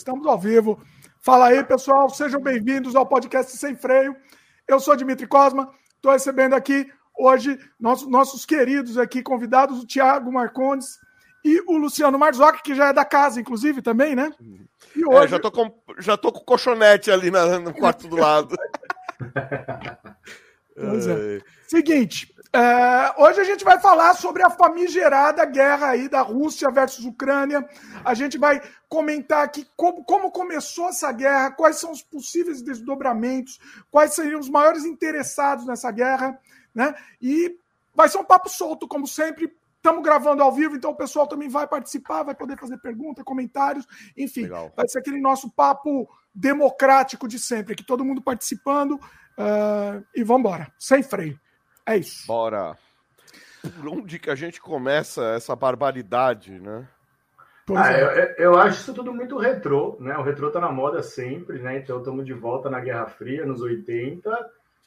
Estamos ao vivo. Fala aí, pessoal. Sejam bem-vindos ao podcast Sem Freio. Eu sou Dimitri Cosma. Estou recebendo aqui hoje nossos, nossos queridos aqui convidados, o Tiago Marcondes e o Luciano Marzocchi, que já é da casa, inclusive, também, né? E é, hoje... É, já, tô com, já tô com o colchonete ali na, no quarto do lado. pois é. Seguinte, é, hoje a gente vai falar sobre a famigerada guerra aí da Rússia versus Ucrânia. A gente vai comentar aqui como, como começou essa guerra, quais são os possíveis desdobramentos, quais seriam os maiores interessados nessa guerra, né? E vai ser um papo solto, como sempre. Estamos gravando ao vivo, então o pessoal também vai participar, vai poder fazer perguntas, comentários, enfim, Legal. vai ser aquele nosso papo democrático de sempre, que todo mundo participando uh, e vamos embora, sem freio. É isso. Bora. Por onde que a gente começa essa barbaridade, né? Ah, é. eu, eu, acho isso tudo muito retrô, né? O retrô tá na moda sempre, né? Então estamos de volta na Guerra Fria, nos 80,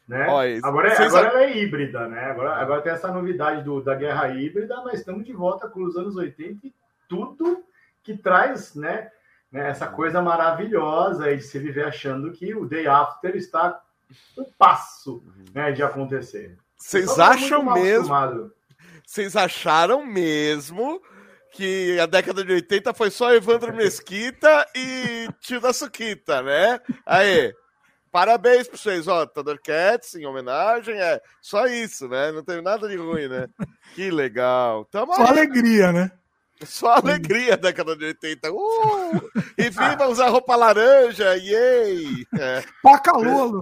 né? agora é, agora ela é híbrida, né? Agora, agora tem essa novidade do, da guerra híbrida, mas estamos de volta com os anos 80 e tudo que traz, né? né essa coisa maravilhosa de se viver achando que o day after está um passo né, de acontecer. Vocês acham mesmo? Vocês acharam mesmo que a década de 80 foi só Evandro Mesquita e Tio da Suquita, né? Aí, parabéns para vocês, ó, Thundercats em homenagem, é só isso, né? Não teve nada de ruim, né? Que legal. Tamo só aí. alegria, né? Só alegria da década de 80. Uh! E viva usar roupa laranja, yay! É. Pacalolo!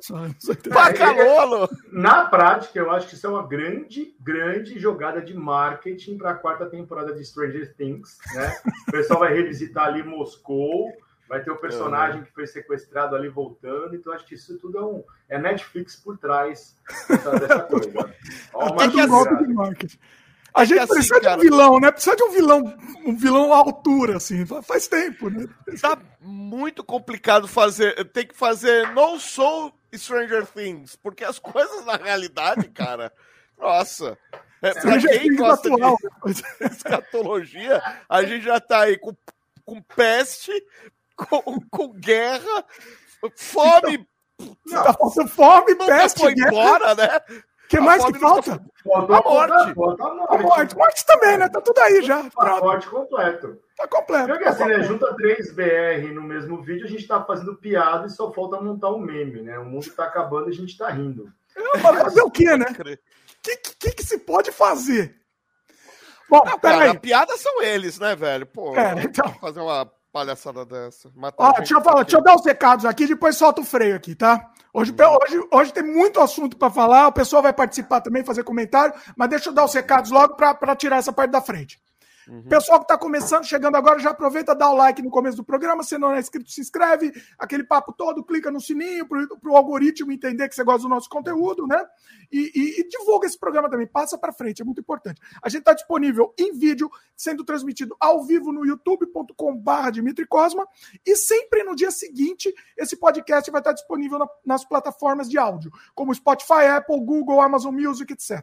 Pacalolo! Na prática, eu acho que isso é uma grande, grande jogada de marketing para a quarta temporada de Stranger Things, né? O pessoal vai revisitar ali Moscou, vai ter o personagem que foi sequestrado ali voltando, então acho que isso tudo é um é Netflix por trás dessa, dessa coisa. Ó, uma que golpe de marketing. A gente assim, precisa cara, de um vilão, né? Precisa de um vilão, um vilão à altura, assim. Faz tempo, né? Tá muito complicado fazer. Tem que fazer não sou Stranger Things, porque as coisas na realidade, cara. nossa. É, pra quem gosta atual. de escatologia, a gente já tá aí com, com peste, com, com guerra, fome. Não, tá faltando fome, peste. Foi embora, né? Que mais que falta? Falta a morte. Falta a morte. A morte. Morte também, né? Tá tudo aí já. A morte completo. Tá completo. Porque assim, né? Junta três BR no mesmo vídeo, a gente tá fazendo piada e só falta montar um meme, né? O mundo tá acabando e a gente tá rindo. É, fazer o quê, né? O que, que, que, se pode fazer? Bom, não, cara, a piada são eles, né, velho? Pô, é, então... fazer uma palhaçada dessa. Ó, deixa eu, falar, deixa eu dar os recados aqui, depois solta o freio aqui, tá? Hoje, hoje, hoje tem muito assunto para falar, o pessoal vai participar também, fazer comentário, mas deixa eu dar os recados logo para tirar essa parte da frente. Uhum. Pessoal que está começando, chegando agora, já aproveita, dá o like no começo do programa. Se não é inscrito, se inscreve. Aquele papo todo, clica no sininho para o algoritmo entender que você gosta do nosso conteúdo, né? E, e, e divulga esse programa também, passa para frente, é muito importante. A gente está disponível em vídeo, sendo transmitido ao vivo no youtube.com/barra Dimitri Cosma. E sempre no dia seguinte, esse podcast vai estar disponível na, nas plataformas de áudio, como Spotify, Apple, Google, Amazon Music, etc.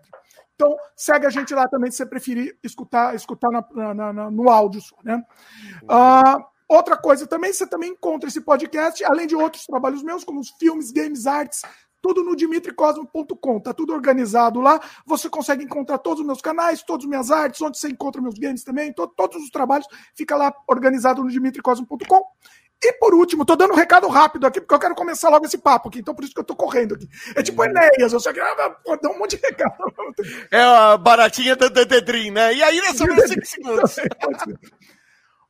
Então, segue a gente lá também se você preferir escutar, escutar na, na, na, no áudio só, né? Uh, outra coisa também, você também encontra esse podcast, além de outros trabalhos meus, como os filmes, games, artes, tudo no dimitricosmo.com, tá tudo organizado lá. Você consegue encontrar todos os meus canais, todas as minhas artes, onde você encontra meus games também, to todos os trabalhos, fica lá organizado no dimitricosmo.com. E por último, tô dando um recado rápido aqui, porque eu quero começar logo esse papo aqui, então por isso que eu tô correndo aqui. É tipo Enéas, eu só quero dar um monte de recado. É a baratinha do Dededrim, né? E aí nessa 5 segundos.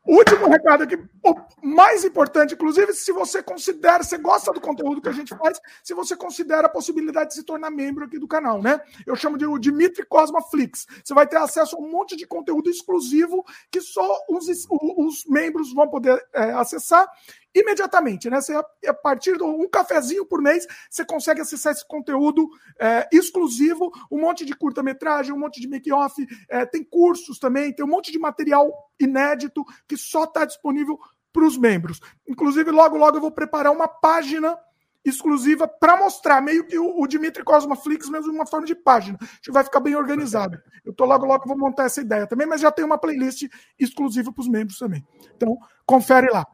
Último recado aqui, o mais importante, inclusive, se você considera, você gosta do conteúdo que a gente faz, se você considera a possibilidade de se tornar membro aqui do canal, né? Eu chamo de o Dimitri Cosma Flix. Você vai ter acesso a um monte de conteúdo exclusivo que só os, os membros vão poder é, acessar imediatamente, né? Você, a partir de um cafezinho por mês, você consegue acessar esse conteúdo é, exclusivo, um monte de curta-metragem, um monte de make-off, é, tem cursos também, tem um monte de material inédito que só está disponível para os membros. Inclusive, logo, logo eu vou preparar uma página exclusiva para mostrar, meio que o, o Dimitri Cosmaflix, mesmo uma forma de página. A gente vai ficar bem organizado. Eu tô logo, logo vou montar essa ideia também, mas já tem uma playlist exclusiva para os membros também. Então, confere lá.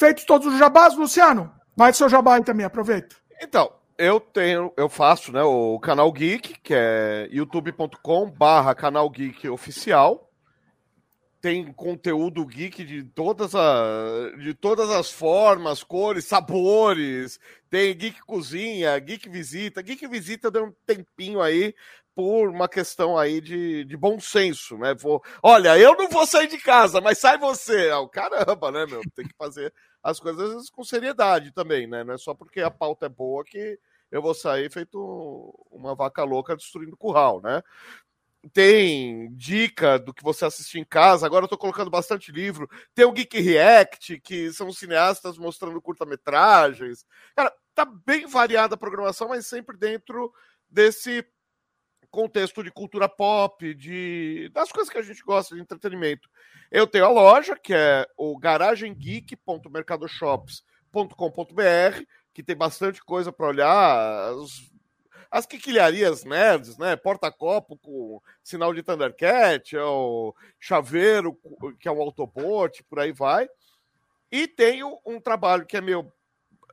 Feitos todos os jabás, Luciano, mais seu jabá aí também, aproveita. Então, eu tenho, eu faço, né, o canal Geek, que é youtube.com barra canal Geek oficial. Tem conteúdo geek de todas, a, de todas as formas, cores, sabores. Tem Geek Cozinha, Geek Visita. Geek Visita deu um tempinho aí por uma questão aí de, de bom senso, né? Vou, olha, eu não vou sair de casa, mas sai você. Oh, caramba, né, meu? Tem que fazer as coisas com seriedade também, né? Não é só porque a pauta é boa que eu vou sair feito uma vaca louca destruindo curral, né? Tem dica do que você assistir em casa. Agora eu tô colocando bastante livro. Tem o Geek React, que são cineastas mostrando curta-metragens. Cara, tá bem variada a programação, mas sempre dentro desse contexto de cultura pop, de das coisas que a gente gosta de entretenimento. Eu tenho a loja, que é o garagemgeek.mercadoshops.com.br, que tem bastante coisa para olhar, as, as quiquilharias nerds, né? Porta-copo com sinal de Thundercat, é o chaveiro, que é um Autobot, por aí vai. E tenho um trabalho que é meu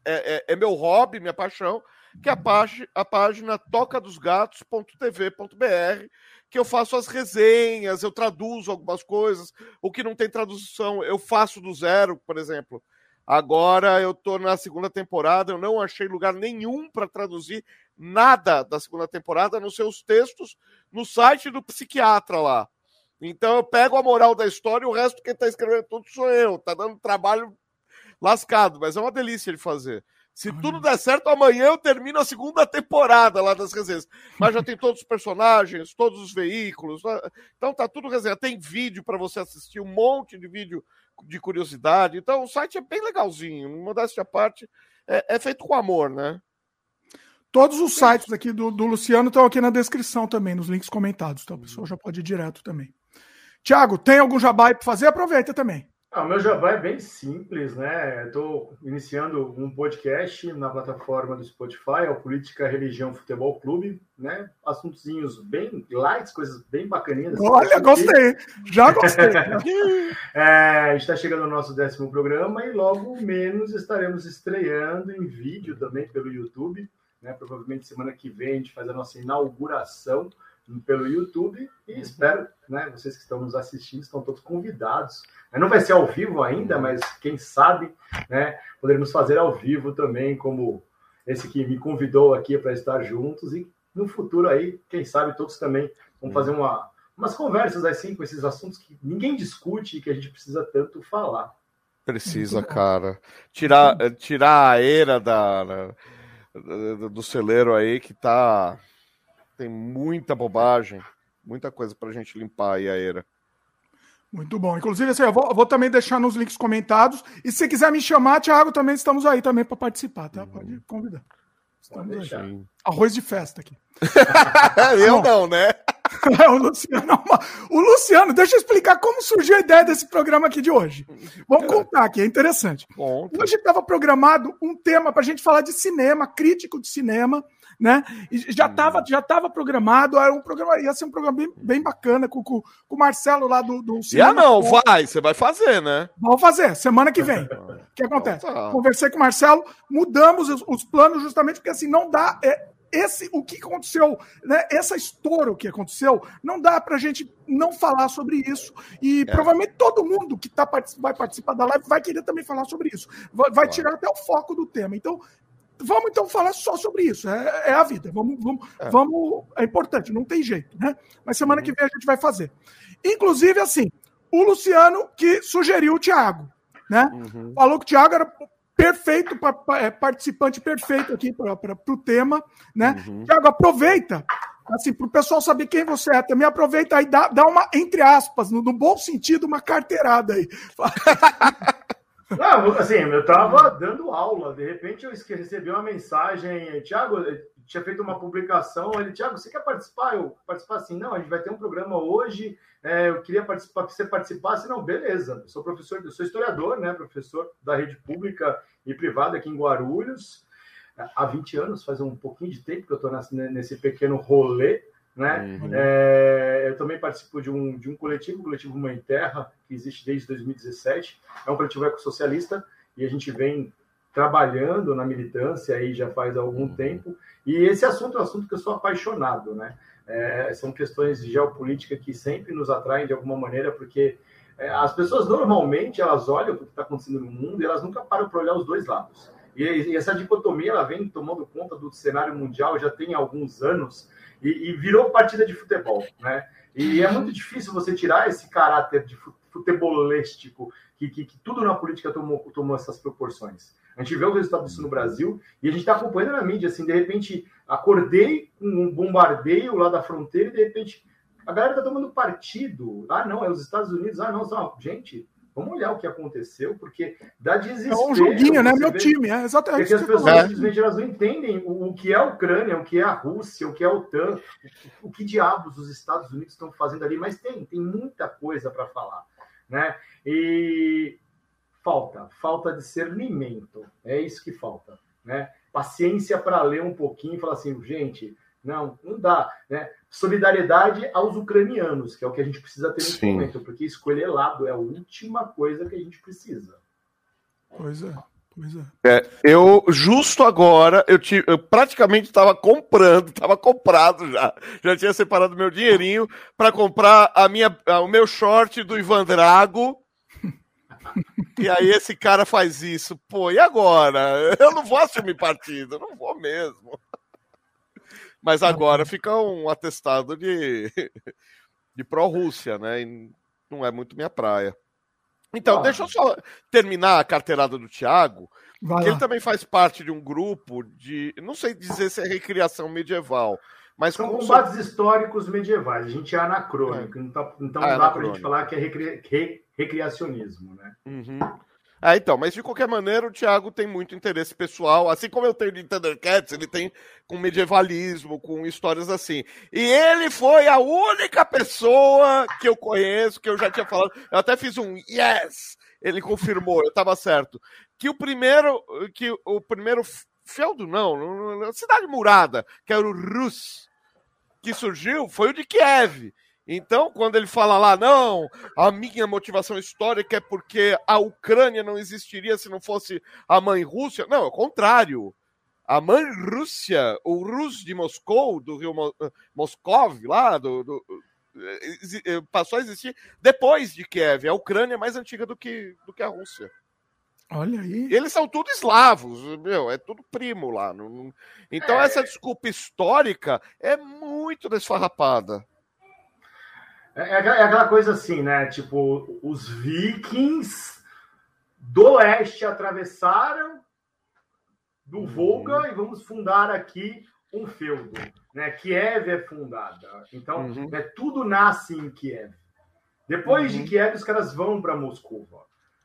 é, é, é meu hobby, minha paixão, que é a, página, a página tocadosgatos.tv.br, que eu faço as resenhas, eu traduzo algumas coisas, o que não tem tradução eu faço do zero, por exemplo. Agora eu tô na segunda temporada, eu não achei lugar nenhum para traduzir nada da segunda temporada, nos seus textos no site do psiquiatra lá. Então eu pego a moral da história e o resto quem está escrevendo tudo sou eu. Tá dando trabalho lascado, mas é uma delícia de fazer. Se tudo der certo, amanhã eu termino a segunda temporada lá das resenhas. Mas já tem todos os personagens, todos os veículos. Né? Então tá tudo resenha. Tem vídeo para você assistir, um monte de vídeo de curiosidade. Então o site é bem legalzinho. Modéstia à parte, é, é feito com amor, né? Todos os sites aqui do, do Luciano estão aqui na descrição também, nos links comentados. Então a pessoa já pode ir direto também. Tiago, tem algum jabá para fazer? Aproveita também. Ah, o meu jabá é bem simples, né? Estou iniciando um podcast na plataforma do Spotify, é o Política, Religião, Futebol Clube, né? Assuntozinhos bem light, coisas bem bacaninhas. Olha, gostei, já gostei. é, a gente está chegando no nosso décimo programa e logo menos estaremos estreando em vídeo também pelo YouTube, né? Provavelmente semana que vem a gente faz a nossa inauguração pelo YouTube e uhum. espero, né, vocês que estão nos assistindo estão todos convidados. Não vai ser ao vivo ainda, uhum. mas quem sabe, né, poderemos fazer ao vivo também, como esse que me convidou aqui para estar juntos e no futuro aí, quem sabe todos também vão fazer uhum. uma, umas conversas assim com esses assuntos que ninguém discute e que a gente precisa tanto falar. Precisa, cara. Tirar, tirar a era da, do celeiro aí que tá tem muita bobagem, muita coisa para a gente limpar aí a era. Muito bom. Inclusive, assim, eu vou, eu vou, também deixar nos links comentados. E se quiser me chamar, Thiago, também estamos aí também para participar, tá? Pode convidar. Estamos aí. Arroz de festa aqui. eu não, né? o, Luciano, o Luciano, deixa eu explicar como surgiu a ideia desse programa aqui de hoje. Vamos é. contar aqui, é interessante. Conta. Hoje estava programado um tema para a gente falar de cinema, crítico de cinema né? E já estava hum. já tava programado, era um programa, ia ser um programa bem, bem bacana com, com, com o Marcelo lá do, do cinema. não, vai, você vai fazer, né? Vamos fazer, semana que vem. O que acontece? Então tá. Conversei com o Marcelo, mudamos os, os, planos justamente porque assim, não dá. É, esse o que aconteceu, né? Essa história que aconteceu, não dá pra gente não falar sobre isso. E é. provavelmente todo mundo que tá, vai participar da live vai querer também falar sobre isso. Vai, vai tirar até o foco do tema. Então, Vamos então falar só sobre isso. É, é a vida. Vamos, vamos, é. vamos. É importante, não tem jeito, né? Mas semana uhum. que vem a gente vai fazer. Inclusive, assim, o Luciano que sugeriu o Thiago, né? Uhum. Falou que o Thiago era perfeito, é, participante perfeito aqui para o tema, né? Uhum. Thiago, aproveita assim, para o pessoal saber quem você é, também aproveita aí, dá, dá uma, entre aspas, no, no bom sentido, uma carteirada aí. Não, assim, eu estava dando aula, de repente eu recebi uma mensagem, Tiago, tinha feito uma publicação, ele, Tiago, você quer participar? Eu participar assim, não, a gente vai ter um programa hoje, é, eu queria participar, que você participasse, não, beleza, eu sou professor, eu sou historiador, né, professor da rede pública e privada aqui em Guarulhos, há 20 anos, faz um pouquinho de tempo que eu estou nesse pequeno rolê, né? Uhum. É, eu também participo de um, de um coletivo, o coletivo Mãe Terra, que existe desde 2017. É um coletivo ecossocialista e a gente vem trabalhando na militância aí já faz algum uhum. tempo. E esse assunto é um assunto que eu sou apaixonado, né? É, são questões de geopolítica que sempre nos atraem de alguma maneira, porque é, as pessoas normalmente elas olham o que está acontecendo no mundo e elas nunca param para olhar os dois lados. E, e, essa dicotomia ela vem tomando conta do cenário mundial já tem alguns anos e, e virou partida de futebol, né? E é muito difícil você tirar esse caráter de futebolístico que, que, que tudo na política tomou, tomou essas proporções. A gente vê o resultado disso no Brasil e a gente está acompanhando na mídia, assim, de repente acordei com um bombardeio lá da fronteira e de repente a galera está tomando partido. Ah, não, é os Estados Unidos. Ah, não, não. gente, vamos olhar o que aconteceu, porque dá desespero. É um joguinho, né? Meu vê, time, é exatamente. Porque as pessoas simplesmente elas não entendem o, o, que é a Ucrânia, o que é a Rússia, o que é a OTAN, o, o que diabos os Estados Unidos estão fazendo ali, mas tem, tem muita coisa para falar, né? E falta, falta discernimento. É isso que falta, né? Paciência para ler um pouquinho e falar assim, gente, não, não dá, né? Solidariedade aos ucranianos, que é o que a gente precisa ter nesse Sim. momento, porque escolher lado é a última coisa que a gente precisa. Pois é. Pois é. é eu, justo agora, eu, te, eu praticamente estava comprando, estava comprado já. Já tinha separado meu dinheirinho para comprar a minha, o meu short do Ivan Drago e aí esse cara faz isso. Pô, e agora? Eu não vou assumir partido, não vou mesmo. Mas agora fica um atestado de, de pró-Rússia, né? E não é muito minha praia. Então, ah. deixa eu só terminar a carteirada do Thiago, que ele também faz parte de um grupo de. Não sei dizer se é recriação medieval, mas São combates históricos medievais. A gente é anacrônico, é. então, ah, não dá para a gente falar que é recri recreacionismo, né? Uhum. Ah, então, mas de qualquer maneira o Thiago tem muito interesse pessoal, assim como eu tenho de Thundercats, ele tem com medievalismo, com histórias assim. E ele foi a única pessoa que eu conheço, que eu já tinha falado, eu até fiz um yes, ele confirmou, eu estava certo, que o primeiro, que o primeiro feudo não, cidade murada, que era o Rus, que surgiu, foi o de Kiev. Então, quando ele fala lá, não, a minha motivação histórica é porque a Ucrânia não existiria se não fosse a mãe Rússia. Não, é o contrário. A mãe Rússia, o Rus de Moscou, do rio eh, Moscov, lá, do, do, eh, eh, passou a existir depois de Kiev. A Ucrânia é mais antiga do que, do que a Rússia. Olha aí. Eles são tudo eslavos, meu, é tudo primo lá. Então, é... essa desculpa histórica é muito desfarrapada. É, é, é, aquela coisa assim, né? Tipo, os vikings do leste atravessaram do uhum. Volga e vamos fundar aqui um feudo. Né? Kiev é fundada. Então, uhum. né, tudo nasce em Kiev. Depois uhum. de Kiev, os caras vão para Moscou.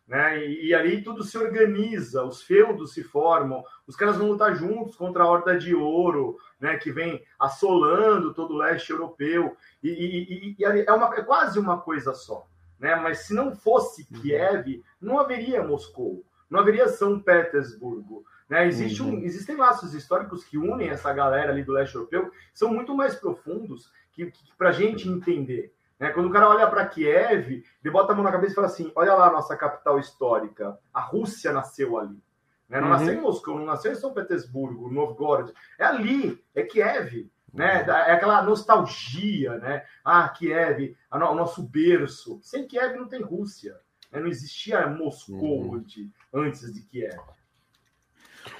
Né? E, e, ali tudo se organiza, os feudos se formam, os caras vão lutar juntos contra a Horda de Ouro, né? que vem assolando todo o leste europeu. E, e, e é, uma, é quase uma coisa só. Né? Mas se não fosse uhum. Kiev, não haveria Moscou, não haveria São Petersburgo. Né? Existe um, uhum. existem laços históricos que unem essa galera ali do leste europeu, são muito mais profundos que, que para a gente entender. Né? Quando o cara olha para Kiev, ele bota a mão na cabeça e fala assim: olha lá a nossa capital histórica, a Rússia nasceu ali. Né? Não uhum. nasceu em Moscou, não nasceu em São Petersburgo, Novgorod. É ali, é Kiev né? É aquela nostalgia, né? Ah, Kiev, o nosso berço. Sem Kiev não tem Rússia. Né? Não existia Moscou uhum. antes de Kiev.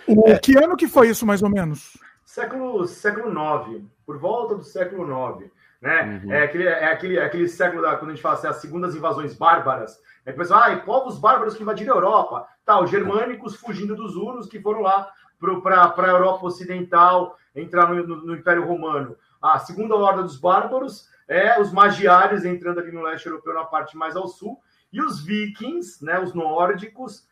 O é. que ano que foi isso, mais ou menos? Século, século IX, por volta do século IX. Né? Uhum. É, aquele, é aquele, é aquele século da, quando a gente fala assim, as segundas invasões bárbaras. É que o pessoal, ah, povos bárbaros que invadiram a Europa. Tá, os germânicos fugindo dos hunos que foram lá para a Europa Ocidental, entrar no, no, no, Império Romano. A segunda horda dos bárbaros é os magiares entrando ali no leste europeu, na parte mais ao sul, e os vikings, né, os nórdicos,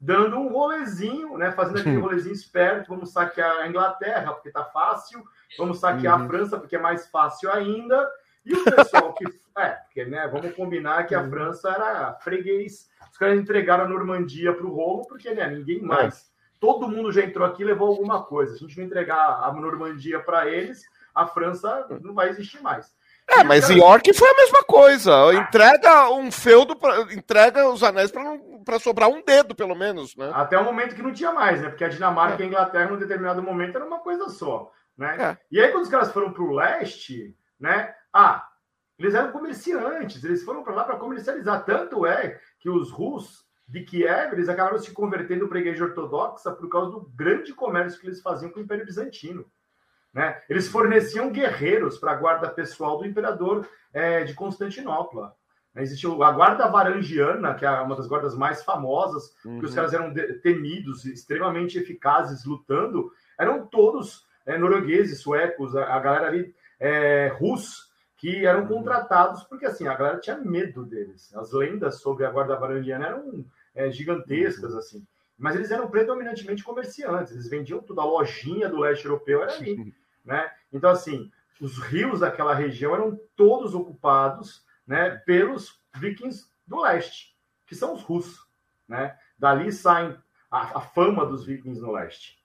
dando um rolezinho, né, fazendo aquele rolezinho esperto, vamos saquear a Inglaterra, porque tá fácil, vamos saquear uhum. a França, porque é mais fácil ainda, e o pessoal que... É, porque, né, vamos combinar que a uhum. França era freguês, os caras entregaram a Normandia para o Rolo, porque né, ninguém mais todo mundo já entrou aqui e levou alguma coisa. Se a gente não entregar a Normandia para eles, a França não vai existir mais. É, mas em York foi a mesma coisa. Entrega um feudo, pra, entrega os anéis para sobrar um dedo, pelo menos, né? Até o momento que não tinha mais, né? Porque a Dinamarca é. e a Inglaterra, num determinado momento, era uma coisa só, né? É. E aí, quando os caras foram para o leste, né? Ah, eles eram comerciantes, eles foram para lá para comercializar. Tanto é que os russos de Kiev, eles acabaram se convertendo para a igreja ortodoxa por causa do grande comércio que eles faziam com o Império Bizantino. Né? Eles forneciam guerreiros para a guarda pessoal do imperador é, de Constantinopla. Né? Existia a guarda varangiana, que é uma das guardas mais famosas, uhum. que os caras eram temidos, extremamente eficazes lutando, eram todos é, noruegueses, suecos, a, a galera ali é, russa, que eram uhum. contratados porque assim a galera tinha medo deles. As lendas sobre a guarda varangiana eram é, gigantescas uhum. assim. Mas eles eram predominantemente comerciantes, eles vendiam tudo, a lojinha do leste europeu era ali, né? Então, assim, os rios daquela região eram todos ocupados né, pelos vikings do leste, que são os russos, né? Dali saem a, a fama dos vikings no leste.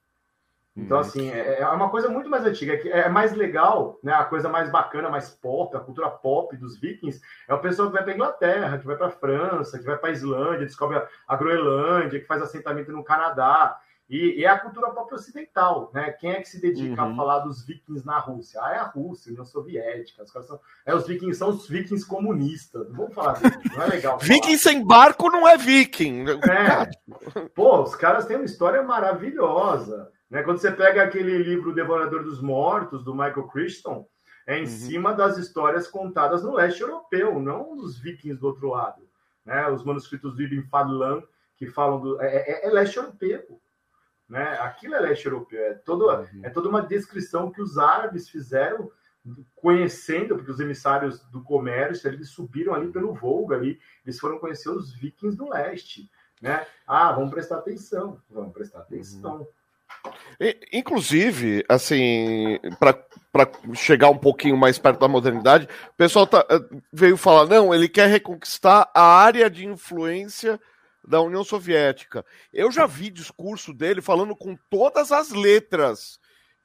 Então, uhum. assim, é, é, uma coisa muito mais antiga. É, é mais legal, né? A coisa mais bacana, mais pop, a cultura pop dos vikings, é o pessoal que vai para Inglaterra, que vai para França, que vai para Islândia, descobre a Groenlândia, que faz assentamento no Canadá. E, e, é a cultura pop ocidental, né? Quem é que se dedica uhum. a falar dos vikings na Rússia? Ah, é a Rússia, União Soviética. Os caras são, é, os vikings são os vikings comunistas. Não vamos falar disso, não é legal. viking sem barco não é viking. É. Pô, os caras têm uma história maravilhosa. Né? Quando você pega aquele livro Devorador dos Mortos, do Michael Crichton, é em uhum. cima das histórias contadas no leste europeu, não dos vikings do outro lado. Né? Os manuscritos do Ibn Fadlan, que falam do. É, é, é, leste europeu. Né? Aquilo é leste europeu. É, todo, uhum. é toda uma descrição que os árabes fizeram conhecendo, porque os emissários do comércio eles subiram ali pelo Volga ali, eles foram conhecer os vikings do leste, né? Ah, vamos prestar atenção, vamos prestar atenção. Uhum. Inclusive, assim, para chegar um pouquinho mais perto da modernidade, o pessoal tá, eh, veio falar: não, ele quer reconquistar a área de influência da União Soviética. Eu já vi discurso dele falando com todas as letras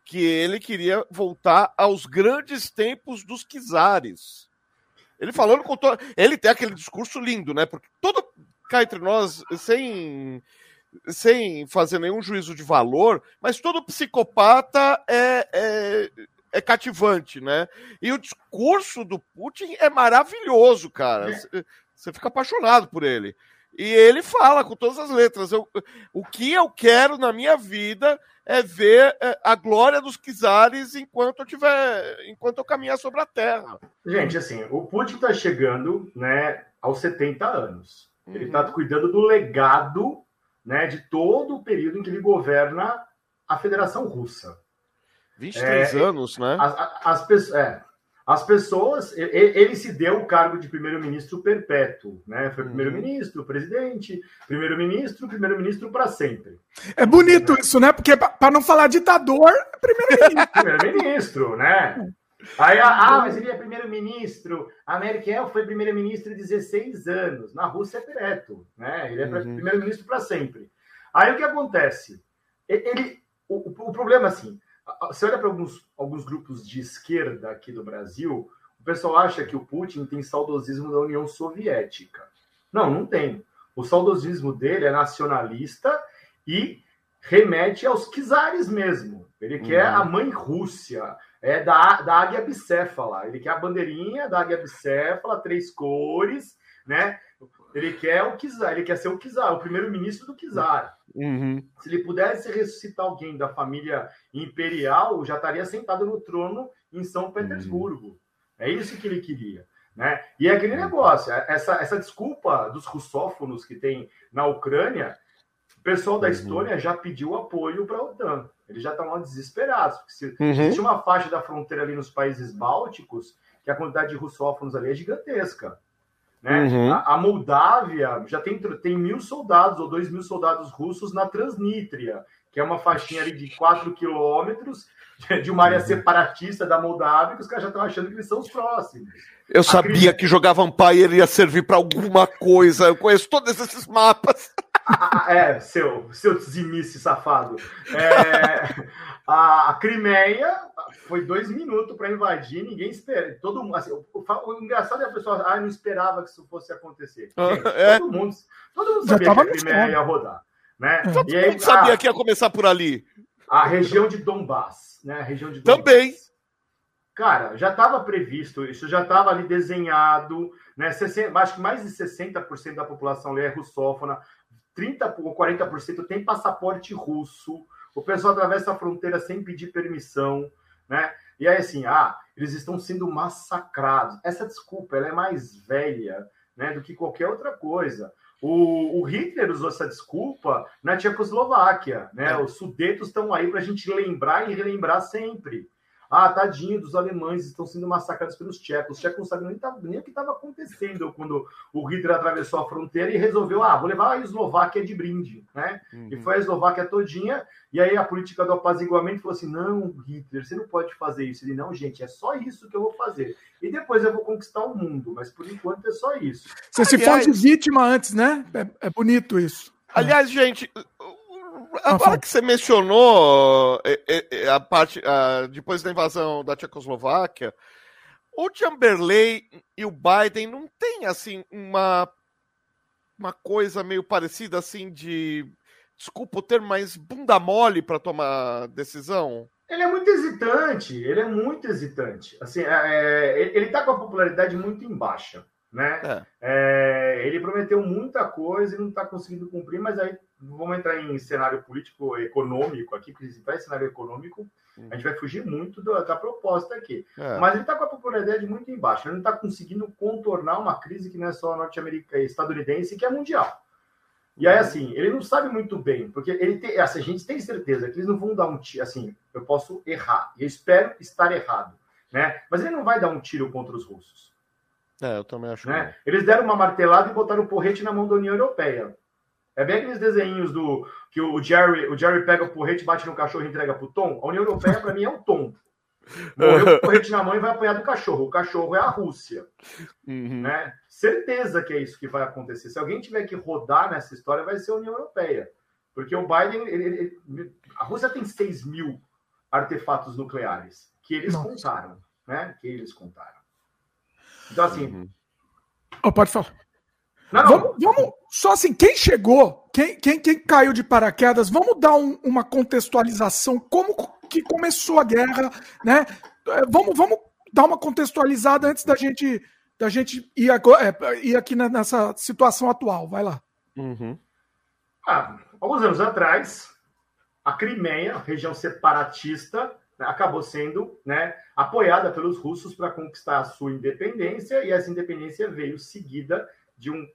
que ele queria voltar aos grandes tempos dos czares. Ele falando com todo. Ele tem aquele discurso lindo, né? Porque todo. Cá entre nós, sem sem fazer nenhum juízo de valor, mas todo psicopata é, é, é cativante, né? E o discurso do Putin é maravilhoso, cara. É. Você fica apaixonado por ele. E ele fala com todas as letras. Eu, o que eu quero na minha vida é ver é, a glória dos czares enquanto eu tiver, enquanto eu caminhar sobre a Terra. Gente, assim, o Putin está chegando, né, aos 70 anos. Ele está uhum. cuidando do legado né, de todo o período em que ele governa a Federação Russa. 23 é, anos, né? As, as, é, as pessoas. Ele, ele, se deu o cargo de primeiro-ministro perpétuo, né? Foi uhum. primeiro-ministro, presidente, primeiro-ministro, primeiro-ministro para sempre. É bonito né? isso, né? Porque para não falar ditador, primeiro-ministro. primeiro-ministro, né? Aí, ah, mas ele é primeiro-ministro. A Merkel foi primeiro-ministro 16 anos. Na Rússia é direto, né? Ele é uhum. primeiro-ministro para sempre. Aí o que acontece? Ele, o, o problema assim, você olha para alguns, alguns grupos de esquerda aqui do Brasil, o pessoal acha que o Putin tem saudosismo da União Soviética. Não, não tem. O saudosismo dele é nacionalista e remete aos czares mesmo. Ele quer uhum. a mãe Rússia, é da, da águia bicéfala. Ele quer a bandeirinha da águia bicéfala, três cores, né? Ele quer o Kizar, ele quer ser o Kizar, o primeiro-ministro do Kizar. Uhum. Se ele pudesse ressuscitar alguém da família imperial, já estaria sentado no trono em São Petersburgo. Uhum. É isso que ele queria. Né? E é aquele uhum. negócio, essa, essa desculpa dos russófonos que tem na Ucrânia, o pessoal da uhum. Estônia já pediu apoio para a OTAN. Eles já estão lá desesperados. Porque se, uhum. existe uma faixa da fronteira ali nos países bálticos que a quantidade de russófonos ali é gigantesca. Né? Uhum. A, a, Moldávia já tem, tem mil soldados ou dois mil soldados russos na Transnítria, que é uma faixinha ali de quatro quilômetros de uma área uhum. separatista da Moldávia, que os caras já estão achando que eles são os próximos. Eu a sabia que jogar Vampire ia servir para alguma coisa. Eu conheço todos esses mapas. é, seu, seu zimice safado. É, a, a Crimeia foi dois minutos para invadir, ninguém espera. Todo mundo, assim, o, o, o, engraçado é a pessoa, ah, não esperava que isso fosse acontecer. Ah, Gente, é. Todo mundo, todo mundo sabia que a Crimeia ia rodar, né? Todo e aí, mundo sabia ah, que ia começar por ali. A região de Donbass, né? A região de Donbass. Também. Cara, já estava previsto, isso já estava ali desenhado, né? 60, acho que mais de 60% da população é russófona, 30 ou 40% tem passaporte russo. O pessoal atravessa a fronteira sem pedir permissão, né? E aí, assim, ah, eles estão sendo massacrados. Essa desculpa, ela é mais velha, né, do que qualquer outra coisa. O, o Hitler usou essa desculpa na Tchecoslováquia, né? É. Os sudetos estão aí para a gente lembrar e relembrar sempre. Ah, tadinho dos alemães, estão sendo massacrados pelos tchecos. Os tchecos não sabiam nem, nem o que estava acontecendo quando o Hitler atravessou a fronteira e resolveu, ah, vou levar a Eslováquia de brinde, né? Uhum. E foi a Eslováquia todinha, e aí a política do apaziguamento falou assim, não, Hitler, você não pode fazer isso. Ele, não, gente, é só isso que eu vou fazer. E depois eu vou conquistar o mundo, mas por enquanto é só isso. Você Aliás... se faz vítima antes, né? É, é bonito isso. Aliás, gente, Agora que você mencionou é, é, é, a parte a, depois da invasão da Tchecoslováquia, o Chamberlain e o Biden não tem assim uma uma coisa meio parecida assim de desculpa o termo, mas bunda mole para tomar decisão? Ele é muito hesitante, ele é muito hesitante. Assim, é, ele está com a popularidade muito em baixa né? É. É, ele prometeu muita coisa e não está conseguindo cumprir, mas aí vamos entrar em cenário político econômico aqui, porque se vai cenário econômico, a gente vai fugir muito da, da proposta aqui. É. Mas ele está com a popularidade muito embaixo, ele não está conseguindo contornar uma crise que não é só norte-americana, estadunidense, que é mundial. E aí, assim, ele não sabe muito bem, porque ele tem, assim, a gente tem certeza que eles não vão dar um tiro, assim, eu posso errar, e eu espero estar errado, né? Mas ele não vai dar um tiro contra os russos. É, eu também acho. Né? Eles deram uma martelada e botaram o porrete na mão da União Europeia. É bem aqueles desenhinhos do que o Jerry, o Jerry pega o porrete, bate no cachorro e entrega pro Tom. A União Europeia, para mim, é o Tom. Morreu com o porrete na mão e vai apanhar do cachorro. O cachorro é a Rússia. Uhum. Né? Certeza que é isso que vai acontecer. Se alguém tiver que rodar nessa história, vai ser a União Europeia. Porque o Biden. Ele, ele, a Rússia tem 6 mil artefatos nucleares que eles Nossa. contaram. Né? Que eles contaram. Então, assim. Uhum. Oh, pode falar. Não, não. Vamos, vamos, só assim, quem chegou, quem, quem, quem caiu de paraquedas, vamos dar um, uma contextualização, como que começou a guerra, né? É, vamos, vamos dar uma contextualizada antes da gente, da gente ir, agora, é, ir aqui nessa situação atual. Vai lá. Uhum. Ah, alguns anos atrás, a Crimeia, região separatista, né, acabou sendo né, apoiada pelos russos para conquistar a sua independência, e essa independência veio seguida de um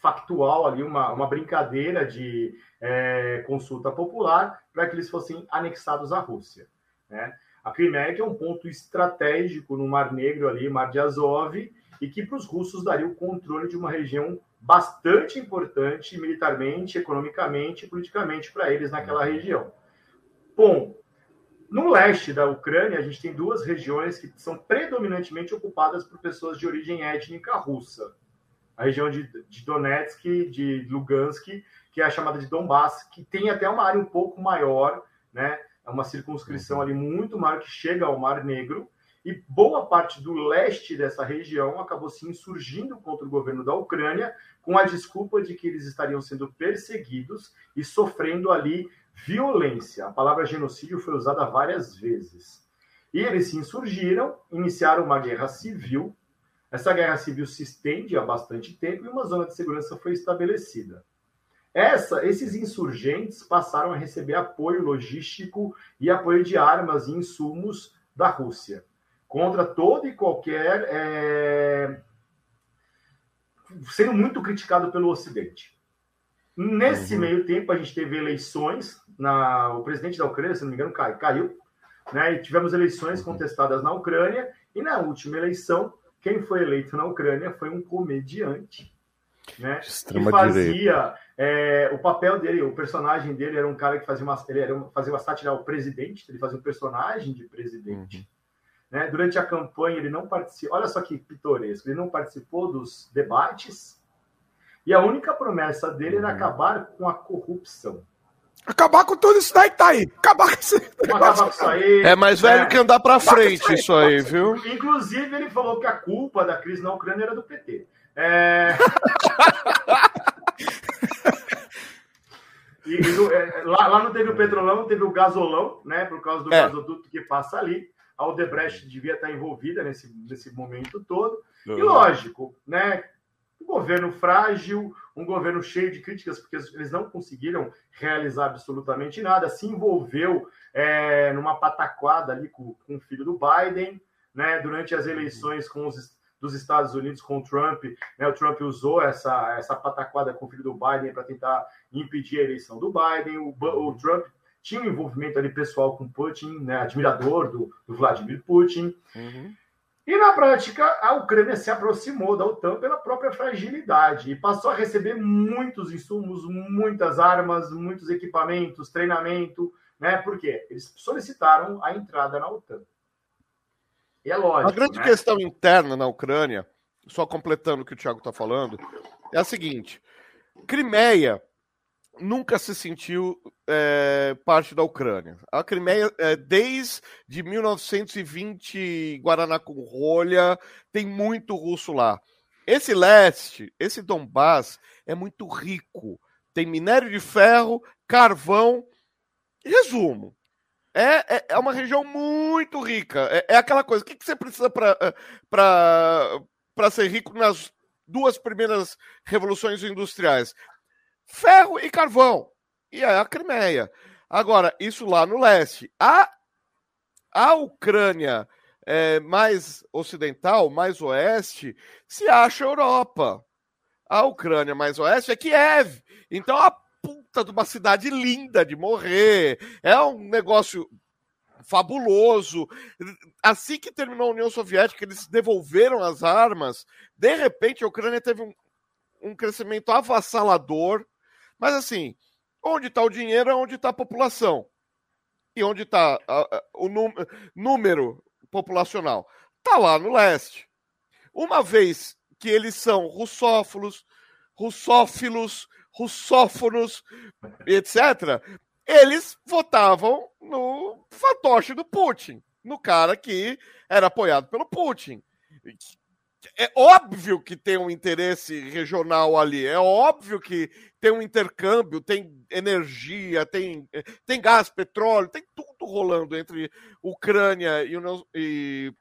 factual ali, uma, uma brincadeira de é, consulta popular para que eles fossem anexados à Rússia. Né? A Crimeia que é um ponto estratégico no Mar Negro ali, Mar de Azov, e que para os russos daria o controle de uma região bastante importante militarmente, economicamente e politicamente para eles naquela região. Bom, no leste da Ucrânia, a gente tem duas regiões que são predominantemente ocupadas por pessoas de origem étnica russa. A região de, de Donetsk, de Lugansk, que é a chamada de Donbass, que tem até uma área um pouco maior, né? É uma circunscrição ali muito maior que chega ao Mar Negro. E boa parte do leste dessa região acabou se insurgindo contra o governo da Ucrânia, com a desculpa de que eles estariam sendo perseguidos e sofrendo ali violência. A palavra genocídio foi usada várias vezes. E eles se insurgiram, iniciaram uma guerra civil. Essa guerra civil se estende há bastante tempo e uma zona de segurança foi estabelecida. Essa, esses insurgentes passaram a receber apoio logístico e apoio de armas e insumos da Rússia contra todo e qualquer é... sendo muito criticado pelo Ocidente. Nesse uhum. meio tempo, a gente teve eleições. Na, o presidente da Ucrânia, se não me engano, cai, caiu. Né? E tivemos eleições uhum. contestadas na Ucrânia. E na última eleição, quem foi eleito na Ucrânia foi um comediante. Né? que fazia é, o papel dele, o personagem dele era um cara que fazia uma, ele era, fazia uma sátira ao presidente, ele fazia um personagem de presidente. Uhum. Né? Durante a campanha, ele não participou. Olha só que pitoresco, ele não participou dos debates, e a única promessa dele era uhum. acabar com a corrupção. Acabar com tudo isso daí que tá aí. Acabar com isso, acabar com isso aí. É mais velho é. que andar pra frente isso aí, viu? Inclusive, ele falou que a culpa da crise na Ucrânia era do PT. É... e, e é, lá, lá, não teve o petrolão, teve o gasolão, né? Por causa do é. gasoduto que passa ali. A Odebrecht devia estar envolvida nesse, nesse momento todo. Uhum. E lógico, né? Um governo frágil, um governo cheio de críticas, porque eles não conseguiram realizar absolutamente nada, se envolveu é, numa pataquada ali com, com, o filho do Biden, né? Durante as eleições com os, dos Estados Unidos com o Trump, né? O Trump usou essa, essa pataquada com o filho do Biden para tentar impedir a eleição do Biden. O, o Trump tinha um envolvimento ali pessoal com Putin, né? Admirador do, do Vladimir Putin. Uhum. E na prática, a Ucrânia se aproximou da OTAN pela própria fragilidade e passou a receber muitos insumos, muitas armas, muitos equipamentos, treinamento, né? Por quê? Eles solicitaram a entrada na OTAN. E é lógico. A grande né? questão interna na Ucrânia, só completando o que o Thiago está falando, é a seguinte: Crimeia nunca se sentiu é, parte da Ucrânia. A Crimeia, é, desde 1920, Guaraná com rolha, tem muito russo lá. Esse leste, esse Donbass, é muito rico. Tem minério de ferro, carvão. Resumo. É, é, é uma região muito rica. É, é aquela coisa. O que, que você precisa para ser rico nas duas primeiras revoluções industriais? Ferro e carvão. E é a Crimeia. Agora, isso lá no leste. A, a Ucrânia é, mais ocidental, mais oeste, se acha Europa. A Ucrânia mais oeste é Kiev. Então, a puta de uma cidade linda de morrer. É um negócio fabuloso. Assim que terminou a União Soviética, eles devolveram as armas. De repente, a Ucrânia teve um, um crescimento avassalador. Mas assim, onde está o dinheiro é onde está a população. E onde está o número populacional? Está lá no leste. Uma vez que eles são russófilos, russófilos, russófonos, etc., eles votavam no fantoche do Putin, no cara que era apoiado pelo Putin é óbvio que tem um interesse regional ali, é óbvio que tem um intercâmbio, tem energia, tem, tem gás, petróleo, tem tudo rolando entre Ucrânia e, e,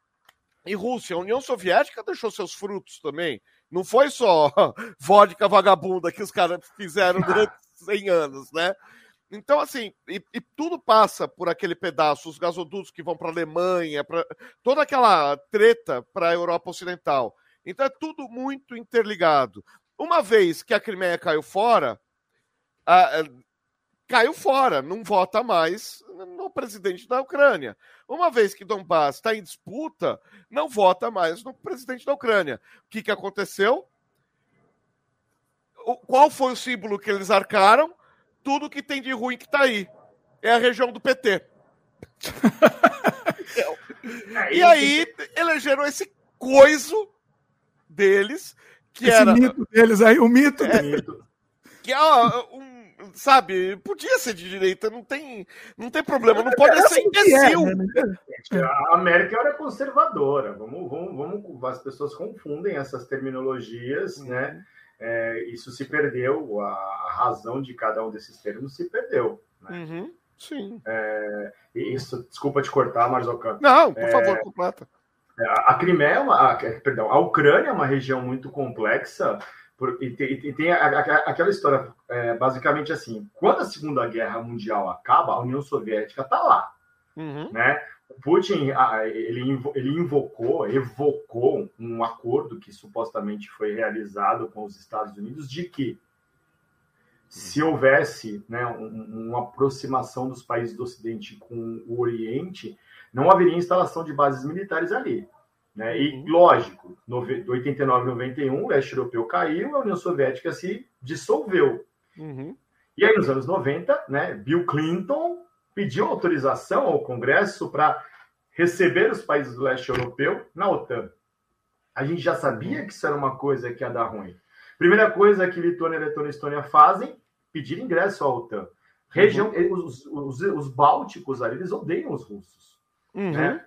e Rússia. A União Soviética deixou seus frutos também. Não foi só vodka vagabunda que os caras fizeram durante 100 anos, né? Então, assim, e, e, tudo passa por aquele pedaço, os gasodutos que vão para a Alemanha, para toda aquela treta para a Europa Ocidental. Então é tudo muito interligado. Uma vez que a Crimeia caiu fora, a, a, caiu fora, não vota mais no presidente da Ucrânia. Uma vez que Donbass está em disputa, não vota mais no presidente da Ucrânia. O que, que aconteceu? O, qual foi o símbolo que eles arcaram? Tudo que tem de ruim que tá aí. É a região do PT. É, e aí elegeram esse coiso deles, que esse era. mito deles aí, o mito. É, que é um, sabe, podia ser de direita, não tem, não tem problema, não pode ser assim imbecil. É, né? A América era conservadora, vamos, vamos, vamos, as pessoas confundem essas terminologias, uhum. né? É, isso se perdeu, a razão de cada um desses termos se perdeu. Né? Uhum, sim. É, isso, desculpa te cortar, Marzocan. Não, por favor, é, completa. A, a Crimeia, é uma, a, perdão, a Ucrânia é uma região muito complexa por, e, tem, e tem a, aquela história, é, basicamente assim, quando a Segunda Guerra Mundial acaba, a União Soviética está lá, uhum. né? Putin ele, ele invocou, evocou um acordo que supostamente foi realizado com os Estados Unidos de que se houvesse né, um, uma aproximação dos países do Ocidente com o Oriente, não haveria instalação de bases militares ali. Né? E, uhum. lógico, no, 89 e 91, o leste europeu caiu, a União Soviética se dissolveu. Uhum. E aí, nos anos 90, né, Bill Clinton pediu autorização ao Congresso para receber os países do leste europeu na OTAN. A gente já sabia que isso era uma coisa que ia dar ruim. Primeira coisa que Lituânia, Letônia e Estônia fazem, pedir ingresso à OTAN. Região, uhum. os, os, os, bálticos ali, eles odeiam os russos. Uhum. Né?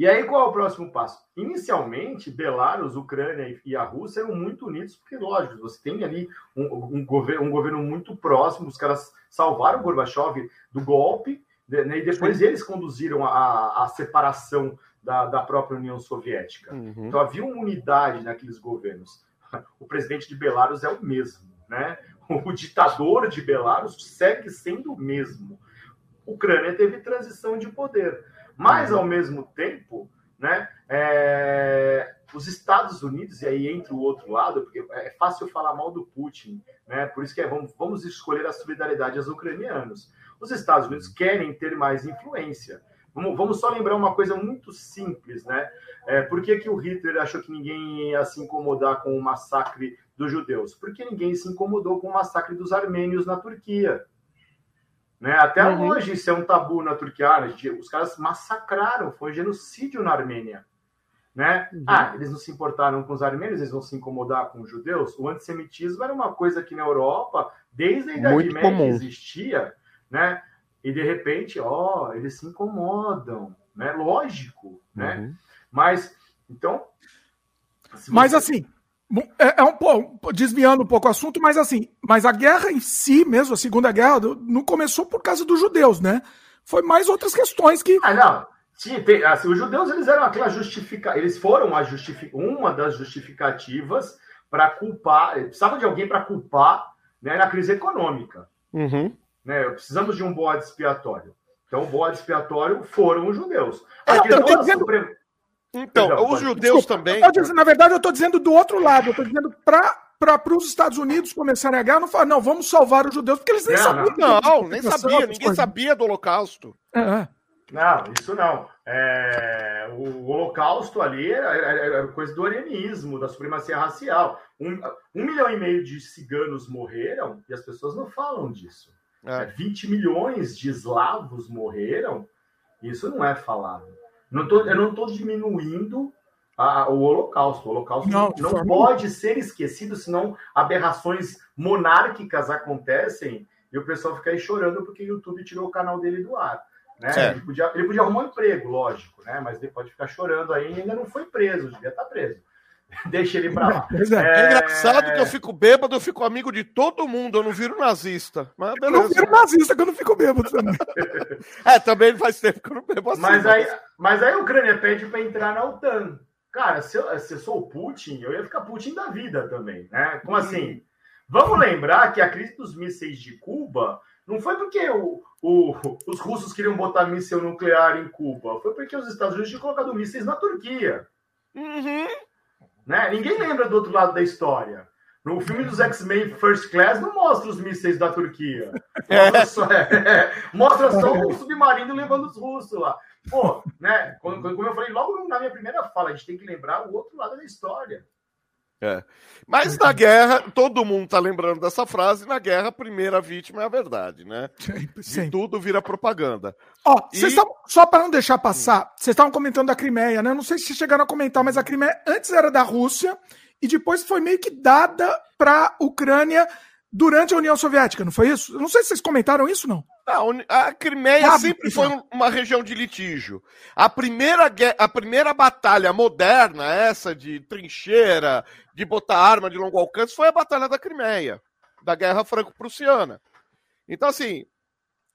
E aí, qual é o próximo passo? Inicialmente, Belarus, Ucrânia e a Rússia eram muito unidos, porque, lógico, você tem ali um, um, governo, um governo muito próximo, os caras salvaram o Gorbachev do golpe, né, e depois Sim. eles conduziram a, a separação da, da, própria União Soviética. Uhum. Então havia uma unidade naqueles governos. O presidente de Belarus é o mesmo, né? O ditador de Belarus segue sendo o mesmo. A Ucrânia teve transição de poder. Mas, ao mesmo tempo, né, é, os Estados Unidos, e aí entra o outro lado, porque é fácil falar mal do Putin, né, por isso que é, vamos, vamos escolher a solidariedade aos ucranianos. Os Estados Unidos querem ter mais influência. Vamos, vamos só lembrar uma coisa muito simples, né? É, por que, que o Hitler achou que ninguém ia se incomodar com o massacre dos judeus? Porque ninguém se incomodou com o massacre dos armênios na Turquia. Né? Até uhum. hoje isso é um tabu na Turquia. Ah, os caras massacraram, foi um genocídio na Armênia. Né? Uhum. Ah, eles não se importaram com os armênios, eles vão se incomodar com os judeus. O antissemitismo era uma coisa que na Europa, desde a Idade Muito Média, comum. existia, né? E de repente, ó, eles se incomodam, né? Lógico, né? Uhum. Mas, então. Você... Mas é, é um pouco, desviando um pouco o assunto, mas assim, mas a guerra em si, mesmo a Segunda Guerra, não começou por causa dos judeus, né? Foi mais outras questões que. Ah, não. Sim, tem, assim, os judeus eles eram aquela justifica, eles foram a justific, uma das justificativas para culpar, precisava de alguém para culpar né, na crise econômica. Uhum. Né, precisamos de um bode expiatório. Então, o bode expiatório foram os judeus. É, eu dizendo... Suprema... Então, Perdão, os judeus Desculpa, também. Dizendo, na verdade, eu estou dizendo do outro lado. Eu estou dizendo para os Estados Unidos começarem a guerra, não falar, não, vamos salvar os judeus, porque eles nem não, sabiam. Não, não nem sabia, ninguém sabia do Holocausto. É. Não, isso não. É, o Holocausto ali era, era, coisa do arianismo, da supremacia racial. Um, um, milhão e meio de ciganos morreram e as pessoas não falam disso. É. 20 milhões de eslavos morreram, isso não é falado. Não tô, eu não estou diminuindo a, o Holocausto. O Holocausto não, não pode ser esquecido, senão aberrações monárquicas acontecem e o pessoal fica aí chorando porque o YouTube tirou o canal dele do ar. Né? Ele, podia, ele podia arrumar um emprego, lógico, né? mas ele pode ficar chorando aí e ainda não foi preso, devia estar preso. Deixa ele pra lá. É, é... engraçado que eu fico bêbado, eu fico amigo de todo mundo, eu não viro nazista. Mas beleza. Eu não viro nazista que eu não fico bêbado também. é, também faz tempo que eu não bebo assim. Mas, aí, mas aí a Ucrânia pede para entrar na OTAN. Cara, se eu, se eu sou o Putin, eu ia ficar Putin da vida também, né? Como assim? Vamos lembrar que a crise dos mísseis de Cuba não foi porque o, o, os russos queriam botar míssil nuclear em Cuba, foi porque os Estados Unidos tinham colocado mísseis na Turquia. Uhum. Né? Ninguém lembra do outro lado da história. No filme dos X-Men First Class não mostra os mísseis da Turquia. Mostra só, é, mostra só o submarino levando os russos lá. Pô, né? Como, como eu falei logo na minha primeira fala, a gente tem que lembrar o outro lado da história. É. Mas na guerra, todo mundo tá lembrando dessa frase, na guerra, a primeira vítima é a verdade, né? Sim. E tudo vira propaganda. Ó, e... Tavam, só para não deixar passar, vocês estavam comentando da Crimeia, né? Eu não sei se chegaram a comentar, mas a Crimeia antes era da Rússia e depois foi meio que dada para Ucrânia durante a União Soviética, não foi isso? Eu não sei se vocês comentaram isso, não. A, a Crimeia ah, sempre foi uma região de litígio. A primeira, a primeira batalha moderna, essa de trincheira, de botar arma de longo alcance, foi a Batalha da Crimeia, da Guerra Franco-Prussiana. Então, assim,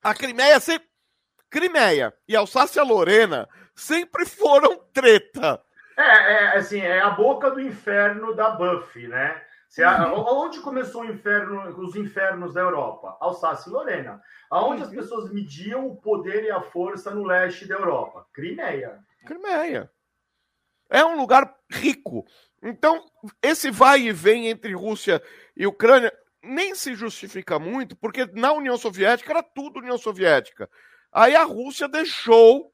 a Crimeia sempre. Crimeia e Alsácia-Lorena sempre foram treta. É, é, assim, é a boca do inferno da Buffy, né? Onde começou inferno, os infernos da Europa? Alsácia e Lorena. Aonde as pessoas mediam o poder e a força no leste da Europa? Crimeia. Crimeia. É um lugar rico. Então, esse vai e vem entre Rússia e Ucrânia nem se justifica muito, porque na União Soviética era tudo União Soviética. Aí a Rússia deixou,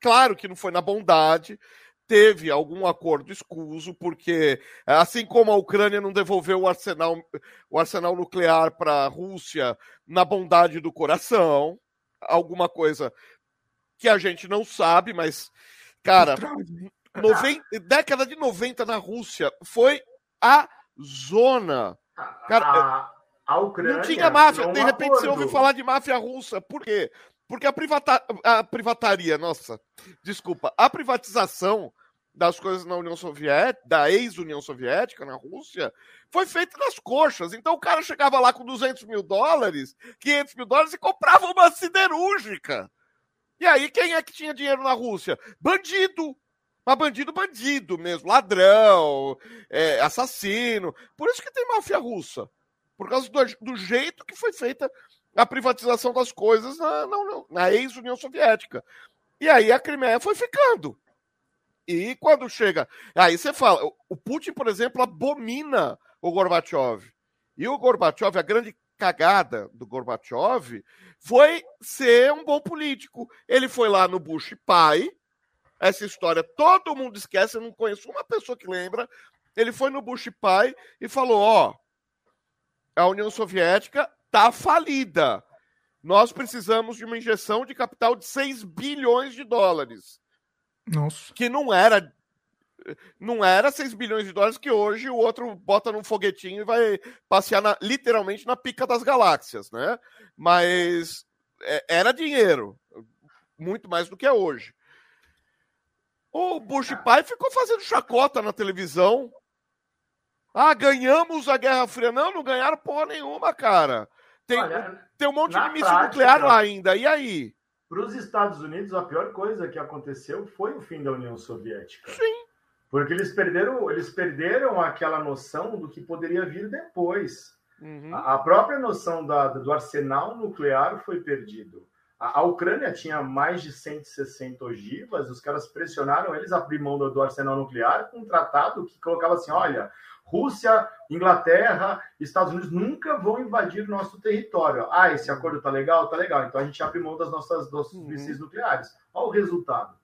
claro que não foi na bondade, teve algum acordo escuso, porque assim como a Ucrânia não devolveu o arsenal, o arsenal nuclear para a Rússia na bondade do coração, alguma coisa que a gente não sabe, mas, cara, 90, década de 90 na Rússia foi a zona. Cara, a, a Ucrânia. Não tinha máfia, de repente acordo. você ouve falar de máfia russa. Por quê? Porque a, privata... a privataria, nossa, desculpa, a privatização das coisas na União Soviética, da ex-União Soviética, na Rússia, foi feita nas coxas. Então o cara chegava lá com 200 mil dólares, 500 mil dólares e comprava uma siderúrgica. E aí quem é que tinha dinheiro na Rússia? Bandido. Mas bandido, bandido mesmo, ladrão, é, assassino. Por isso que tem máfia russa. Por causa do, do jeito que foi feita a privatização das coisas na, na, na ex-União Soviética. E aí a Crimeia foi ficando. E quando chega. Aí você fala, o Putin, por exemplo, abomina o Gorbachev. E o Gorbachev, a grande cagada do Gorbachev foi ser um bom político. Ele foi lá no Bush pai, essa história todo mundo esquece, eu não conheço uma pessoa que lembra. Ele foi no Bush pai e falou: ó, a União Soviética tá falida. Nós precisamos de uma injeção de capital de 6 bilhões de dólares. Nossa. Que não era não era 6 bilhões de dólares que hoje o outro bota num foguetinho e vai passear na, literalmente na pica das galáxias, né? Mas é, era dinheiro, muito mais do que é hoje. O Bush pai ficou fazendo chacota na televisão. Ah, ganhamos a Guerra Fria. Não, não ganharam porra nenhuma, cara. Tem, Olha, tem um monte de míssil nuclear lá ainda. E aí? Para os Estados Unidos, a pior coisa que aconteceu foi o fim da União Soviética. Sim. Porque eles perderam, eles perderam aquela noção do que poderia vir depois. Uhum. A, a, própria noção da, do arsenal nuclear foi perdido. A, a, Ucrânia tinha mais de 160 ogivas, os caras pressionaram eles a abrir mão do, do arsenal nuclear com um tratado que colocava assim: olha, Rússia, Inglaterra, Estados Unidos nunca vão invadir nosso território. Ah, esse acordo tá legal? Tá legal. Então a gente abre mão das nossas dos uhum. mísseis nucleares. Olha o resultado.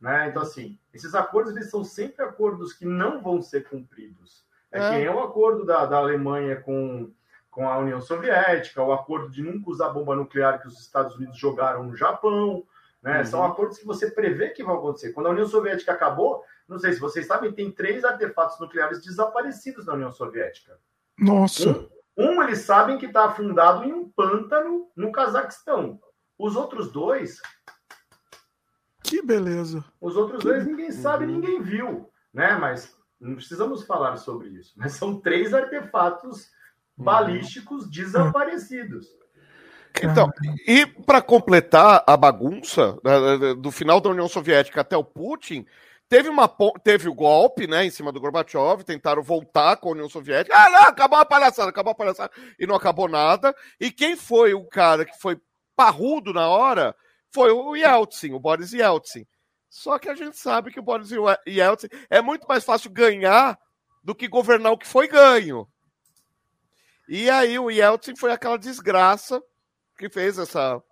Né? Então, assim, esses acordos eles são sempre acordos que não vão ser cumpridos. É, é. que nem o acordo da, da Alemanha com, com a União Soviética, o acordo de nunca usar bomba nuclear que os Estados Unidos jogaram no Japão. Né? Uhum. São acordos que você prevê que vão acontecer. Quando a União Soviética acabou, não sei se vocês sabem, tem três artefatos nucleares desaparecidos na União Soviética. Nossa! Um, um eles sabem que está afundado em um pântano no Cazaquistão. Os outros dois. Que beleza! Os outros que... dois ninguém sabe, uhum. ninguém viu, né? Mas não precisamos falar sobre isso. Mas são três artefatos uhum. balísticos desaparecidos. Então, e para completar a bagunça né, do final da União Soviética até o Putin, Teve, uma, teve o golpe, né, em cima do Gorbachev, tentaram voltar com a União Soviética. Ah, não, acabou a palhaçada, acabou a palhaçada. E não acabou nada. E quem foi o cara que foi parrudo na hora foi o Yeltsin, o Boris Yeltsin. Só que a gente sabe que o Boris Yeltsin é muito mais fácil ganhar do que governar o que foi ganho. E aí o Yeltsin foi aquela desgraça que fez essa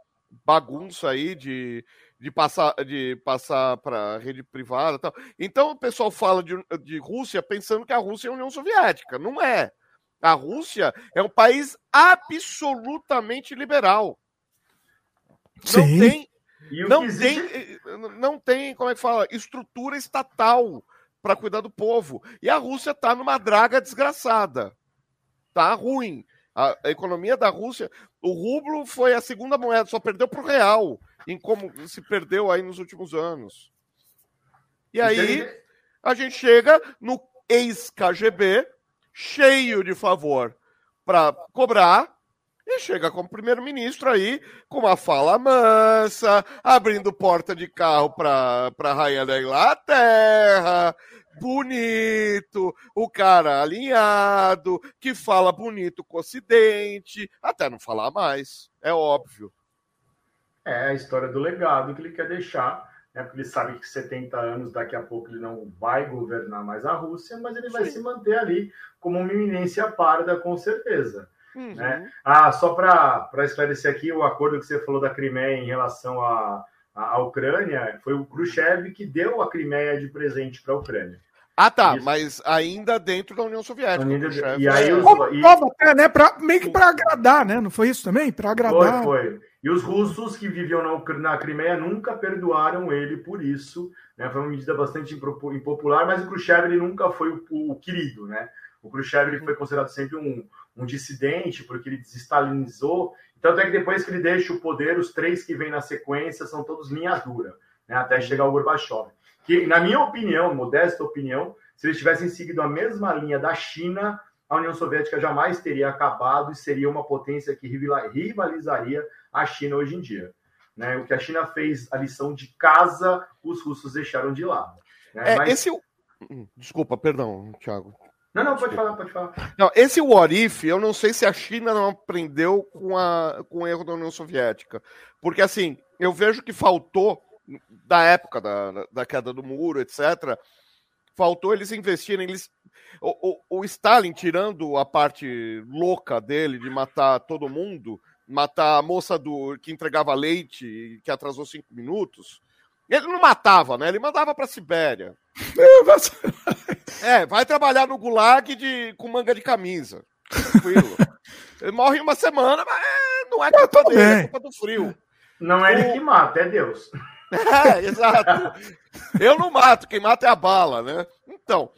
bagunça aí de de passar de passar para rede privada tal. Então o pessoal fala de, de Rússia pensando que a Rússia é a União Soviética. Não é. A Rússia é um país absolutamente liberal. Sim. Não tem não tem, eh, não tem, como é que fala, estrutura estatal para cuidar do povo. E a Rússia está numa draga desgraçada. Tá ruim. A, a, economia da Rússia, o rublo foi a segunda moeda, só perdeu para o real em como se perdeu aí nos últimos anos. E aí a gente chega no ex-KGB, cheio de favor para cobrar, e chega como primeiro-ministro aí com uma fala mansa, abrindo porta de carro para a rainha da Inglaterra, bonito, o cara alinhado, que fala bonito com o Ocidente, até não falar mais, é óbvio é a história do legado que ele quer deixar, né? porque ele sabe que 70 anos daqui a pouco ele não vai governar mais a Rússia, mas ele vai Sim. se manter ali como uma eminência parda, com certeza. Uhum. Né? Ah, só para esclarecer aqui, o acordo que você falou da Crimeia em relação à, à Ucrânia, foi o Khrushchev que deu a Crimeia de presente para a Ucrânia. Ah, tá, Isso. mas ainda dentro da União Soviética. Ainda, e aí, os, e... até, né, pra, meio que para agradar, né? Não foi isso também? Para agradar. Foi, foi. E os russos que viviam na, na Crimeia nunca perdoaram ele por isso. Né? Foi uma medida bastante impopular, mas o Khrushchev ele nunca foi o, o querido, né? O Khrushchev ele foi considerado sempre um, um dissidente, porque ele desestalinizou. Tanto é que depois que ele deixa o poder, os três que vêm na sequência são todos linha dura, né, até chegar o Gorbachev. Que, na minha opinião, modesta opinião, se eles tivessem seguido a mesma linha da China, a União Soviética jamais teria acabado e seria uma potência que rivalizaria a China hoje em dia. Né? O que a China fez a lição de casa, os russos deixaram de lado. Né? É, Mas... esse... Hum, desculpa, perdão, Thiago. Não, não, pode falar, pode falar. Não, esse what if, eu não sei se a China não aprendeu com, a, com o erro da União Soviética. Porque, assim, eu vejo que faltou, da época da, da queda do muro, etc., faltou eles investirem. Eles, o, o, o Stalin, tirando a parte louca dele de matar todo mundo, matar a moça do que entregava leite que atrasou cinco minutos. Ele não matava, né? Ele mandava para Sibéria. é, vai trabalhar no gulag de, com manga de camisa. Tranquilo. Ele morre em uma semana, mas é, não é culpa dele, é culpa do frio. Não é ele que mata, é Deus. É, exato. Eu não mato, quem mata é a bala, né? Então,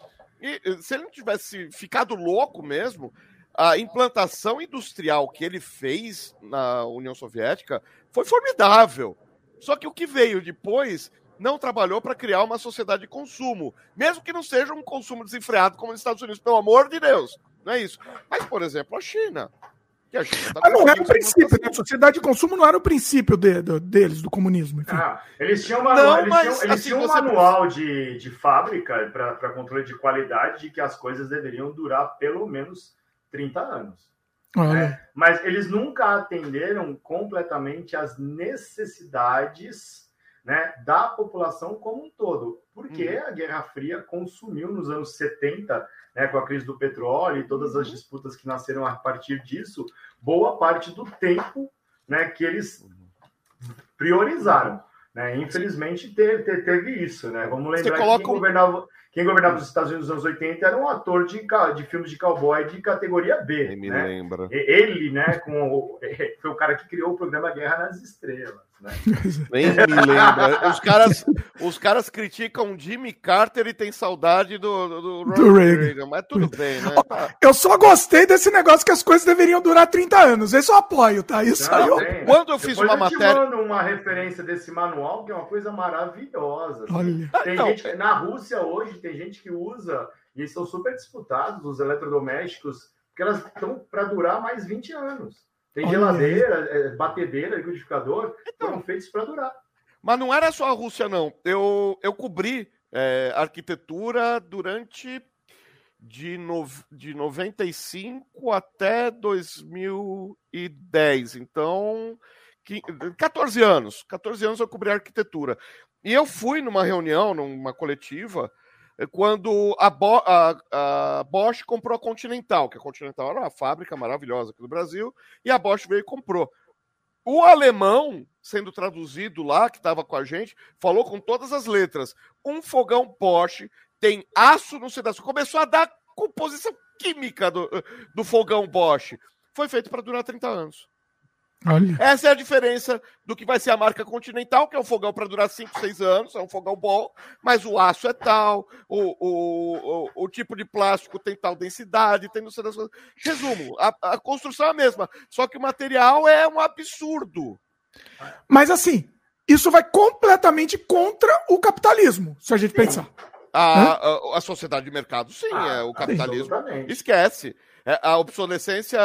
se ele não tivesse ficado louco mesmo, a implantação industrial que ele fez na União Soviética foi formidável. Só que o que veio depois não trabalhou para criar uma sociedade de consumo, mesmo que não seja um consumo desenfreado como nos Estados Unidos, pelo amor de Deus. Não é isso. Mas, por exemplo, a China. A China tá Mas não era o princípio, né? A sociedade de consumo não era o princípio de, de, deles, do comunismo. Ah, eles tinham, uma, não, eles mas, tinham, eles assim, tinham um manual de, de fábrica para controle de qualidade de que as coisas deveriam durar pelo menos 30 anos. Né? Mas eles nunca atenderam completamente as necessidades né, da população como um todo. Porque uhum. a Guerra Fria consumiu nos anos 70, né, com a crise do petróleo e todas as uhum. disputas que nasceram a partir disso, boa parte do tempo né, que eles priorizaram. Né? Infelizmente teve, teve isso. Né? Vamos lembrar que quem governava, quem governava os Estados Unidos nos anos 80 era um ator de, de filmes de cowboy de categoria B. Quem me né? lembra. Ele, né, com o, foi o cara que criou o programa Guerra nas Estrelas. Né? Nem me lembra. Os caras, os caras criticam Jimmy Carter e tem saudade do, do, do, do Reagan. Reagan. Mas tudo bem, né? Eu só gostei desse negócio que as coisas deveriam durar 30 anos. Esse eu apoio, tá? Isso aí eu... Quando eu fiz Depois uma eu matéria. Eu mando uma referência desse manual, que é uma coisa maravilhosa. Assim. Tem Não. gente na Rússia hoje, tem gente que usa, e são super disputados, os eletrodomésticos, porque elas estão para durar mais 20 anos. Tem Olha geladeira, é, batedeira, liquidificador, então, foram feitos para durar. Mas não era só a Rússia, não. Eu, eu cobri é, arquitetura durante de, no, de 95 até 2010. Então, 14 anos. 14 anos eu cobri arquitetura. E eu fui numa reunião, numa coletiva, quando a, Bo a, a, Bosch comprou a Continental, que a Continental era uma fábrica maravilhosa aqui no Brasil, e a Bosch veio e comprou. O alemão, sendo traduzido lá, que estava com a gente, falou com todas as letras: um fogão Bosch tem aço no pedaço. Começou a dar composição química do, do fogão Bosch. Foi feito para durar 30 anos. Olha. Essa é a diferença do que vai ser a marca Continental, que é um fogão para durar 5, 6 anos, é um fogão bom, mas o aço é tal, o, o, o, o tipo de plástico tem tal densidade, tem não sei das coisas. Resumo, a, a construção é a mesma, só que o material é um absurdo. Mas assim, isso vai completamente contra o capitalismo, se a gente pensar. A, a, a, sociedade de mercado, sim, ah, é o capitalismo. Esquece. É, a obsolescência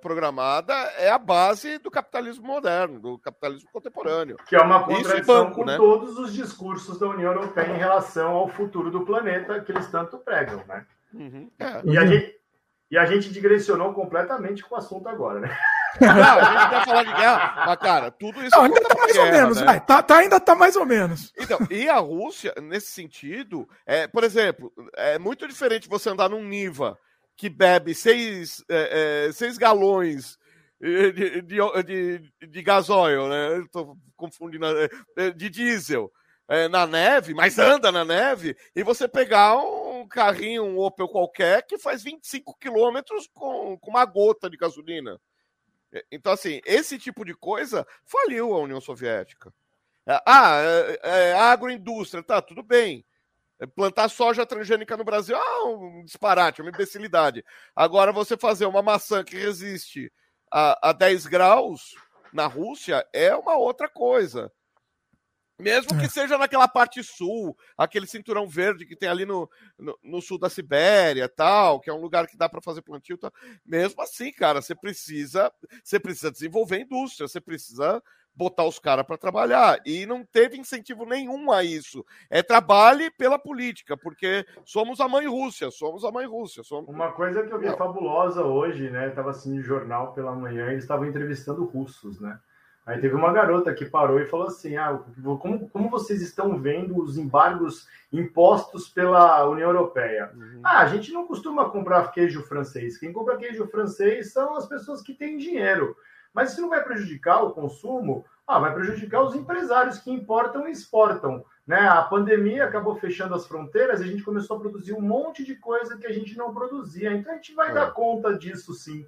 programada é a base do capitalismo moderno, do capitalismo contemporâneo. Que é uma contradição banco, com né? todos os discursos da União Europeia em relação ao futuro do planeta que eles tanto pregam, né? Uhum. É. E, a gente, e a gente direcionou completamente com o assunto agora, né? Não, a gente quer falar de guerra, mas, cara, tudo isso. Não, ainda tá mais guerra, ou menos, né? vai. Tá, tá, ainda tá mais ou menos. Então, e a Rússia, nesse sentido, é, por exemplo, é muito diferente você andar num Niva que bebe seis, é, é, seis galões de, de, de, de gasóleo, né? Estou confundindo, é, é, de diesel. É, na neve, mas anda na neve, e você pegar um carrinho, um Opel qualquer, que faz 25 quilômetros com, com uma gota de gasolina. Então, assim, esse tipo de coisa faliu a União Soviética. Ah, é, é, agroindústria, tá, tudo bem. Plantar soja transgênica no Brasil é um disparate, é uma imbecilidade. Agora, você fazer uma maçã que resiste a, a 10 graus na Rússia é uma outra coisa. Mesmo que é. seja naquela parte sul, aquele cinturão verde que tem ali no, no, no sul da Sibéria, tal, que é um lugar que dá para fazer plantio, tal. mesmo assim, cara, você precisa, você precisa desenvolver indústria, você precisa botar os caras para trabalhar. E não teve incentivo nenhum a isso. É trabalhe pela política, porque somos a mãe Rússia, somos a mãe Rússia. Somos... Uma coisa que eu vi não. fabulosa hoje, né? Tava assim no jornal pela manhã, eles estavam entrevistando russos, né? Aí teve uma garota que parou e falou assim: ah, como, como vocês estão vendo os embargos impostos pela União Europeia? Uhum. Ah, a gente não costuma comprar queijo francês. Quem compra queijo francês são as pessoas que têm dinheiro. Mas isso não vai prejudicar o consumo? Ah, vai prejudicar os empresários que importam e exportam. Né? A pandemia acabou fechando as fronteiras e a gente começou a produzir um monte de coisa que a gente não produzia. Então a gente vai é. dar conta disso sim.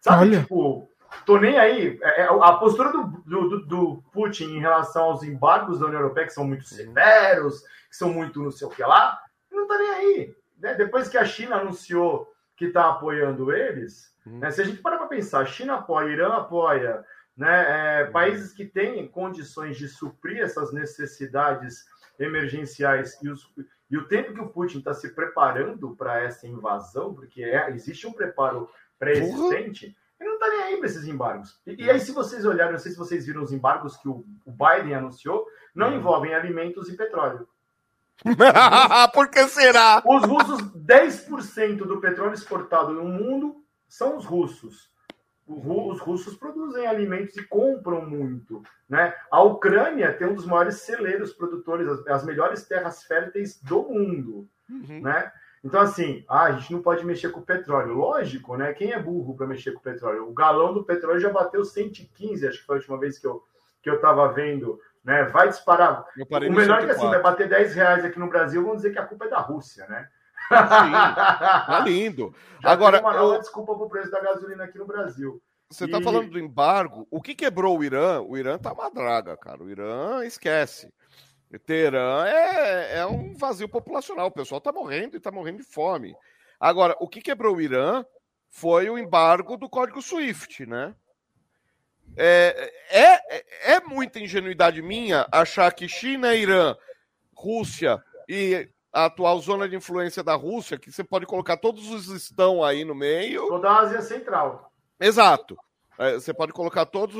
Sabe, Olha. tipo, tô nem aí. É, é, a postura do, do, do, Putin em relação aos embargos da União Europeia, que são muito severos, que são muito não sei o que lá, não tá nem aí. Né? Depois que a China anunciou que está apoiando eles, hum. né? se a gente parar para pensar, China apoia, Irã apoia, né? É, uhum. países que têm condições de suprir essas necessidades emergenciais e, os, e o tempo que o Putin está se preparando para essa invasão, porque é, existe um preparo pré-existente, ele não está nem aí para esses embargos. E, e, aí, se vocês olharem, não sei se vocês viram os embargos que o, o Biden anunciou, não hum. envolvem alimentos e petróleo. Por que será? Os russos, 10% do petróleo exportado no mundo são os russos. Os russos produzem alimentos e compram muito. Né? A Ucrânia tem um dos maiores celeiros produtores, as, melhores terras férteis do mundo. Uhum. Né? Então, assim, ah, a gente não pode mexer com o petróleo. Lógico, né? Quem é burro para mexer com o petróleo? O galão do petróleo já bateu 115, acho que foi a última vez que eu, que eu estava vendo. Né? Vai disparar. O melhor é que assim, vai bater 10 reais aqui no Brasil, vão dizer que a culpa é da Rússia, né? Sim, tá lindo. Já Agora, uma nova eu... desculpa para o preço da gasolina aqui no Brasil. Você está e... falando do embargo. O que quebrou o Irã? O Irã tá uma draga, cara. O Irã esquece. Teherã é, é um vazio populacional. O pessoal está morrendo e está morrendo de fome. Agora, o que quebrou o Irã foi o embargo do código SWIFT, né? É, é, é muita ingenuidade minha achar que China, Irã, Rússia e a atual zona de influência da Rússia, que você pode colocar todos os estão aí no meio. Toda a Ásia Central. Exato. É, você pode colocar todos,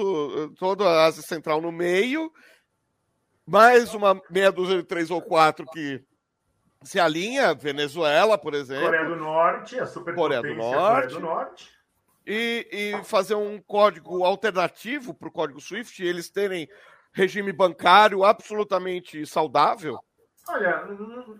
toda a Ásia Central no meio mais uma meia dúzia de três ou quatro que se alinha, Venezuela, por exemplo. Coreia do Norte, a superpotência Coreia do Norte. Coreia do Norte. E, e fazer um código alternativo para o código SWIFT, eles terem regime bancário absolutamente saudável? Olha,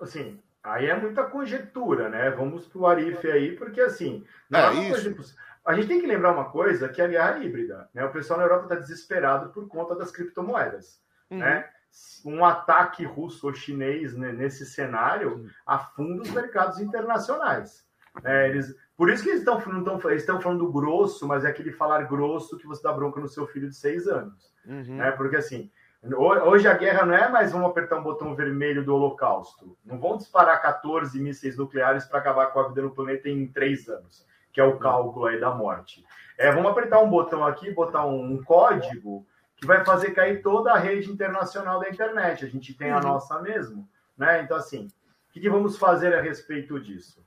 assim, aí é muita conjectura, né? Vamos para o Arif aí, porque assim, não é, é isso. A gente tem que lembrar uma coisa, que é a guerra híbrida. Né? O pessoal na Europa está desesperado por conta das criptomoedas. Uhum. Né? um ataque russo ou chinês né, nesse cenário afunda os mercados internacionais. É, eles, por isso que eles estão eles estão falando grosso, mas é aquele falar grosso que você dá bronca no seu filho de seis anos. Uhum. Né? Porque assim, hoje a guerra não é mais vamos apertar um botão vermelho do holocausto. Não vão disparar 14 mísseis nucleares para acabar com a vida no planeta em três anos, que é o cálculo aí da morte. É, vamos apertar um botão aqui, botar um código que vai fazer cair toda a rede internacional da internet. A gente tem a uhum. nossa mesmo, né? Então, assim, o que, que vamos fazer a respeito disso?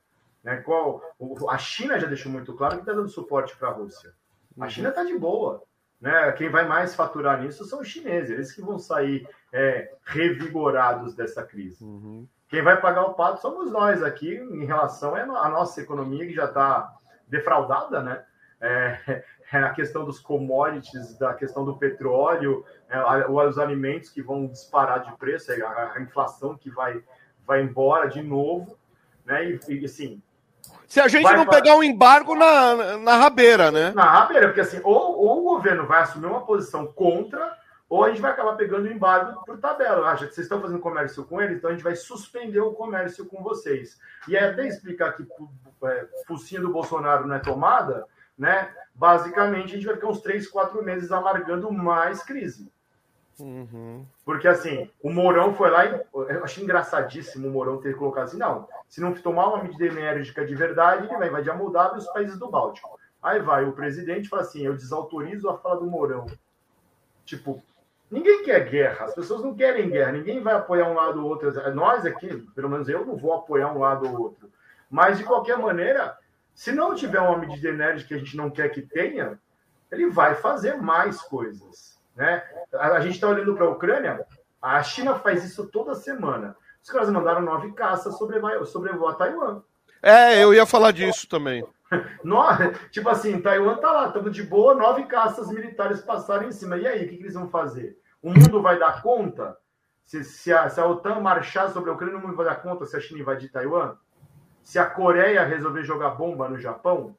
Né? Qual, a China já deixou muito claro que está dando suporte para a Rússia. A China está de boa. Né? Quem vai mais faturar nisso são os chineses, eles que vão sair é, revigorados dessa crise. Uhum. Quem vai pagar o pato somos nós aqui, em relação à nossa economia, que já está defraudada, né? É, é a questão dos commodities, da questão do petróleo, é, os alimentos que vão disparar de preço, é a, a, inflação que vai, vai embora de novo, né? E, e assim. Se a gente não para... pegar um embargo na, na rabeira, né? Na rabeira, porque assim, ou, ou o governo vai assumir uma posição contra, ou a gente vai acabar pegando o embargo por tabela. Ah, já que vocês estão fazendo comércio com ele, então a gente vai suspender o comércio com vocês. E é até explicar que é, focinho do Bolsonaro não é tomada, né? Basicamente, a gente vai ficar uns três, quatro meses alargando mais crise. Porque assim, o Mourão foi lá e eu achei engraçadíssimo o Mourão ter colocado assim: não, se não tomar uma medida enérgica de verdade, ele vai invadir a Moldávia e os países do Báltico. Aí vai o presidente fala assim: eu desautorizo a fala do Mourão. Tipo, ninguém quer guerra, as pessoas não querem guerra, ninguém vai apoiar um lado ou outro. Nós aqui, pelo menos eu, não vou apoiar um lado ou outro. Mas, de qualquer maneira, se não tiver uma medida enérgica que a gente não quer que tenha, ele vai fazer mais coisas. Né? A, gente está olhando para a Ucrânia, a China faz isso toda semana. Os caras mandaram nove caças sobre, sobrevoar Taiwan. É, eu ia falar disso também. No, tipo assim, Taiwan tá lá, estamos de boa, nove caças militares passaram em cima. E aí, o que, que eles vão fazer? O mundo vai dar conta? Se, se, a, se a OTAN marchar sobre a Ucrânia, o mundo vai dar conta se a China invadir Taiwan? Se a Coreia resolver jogar bomba no Japão?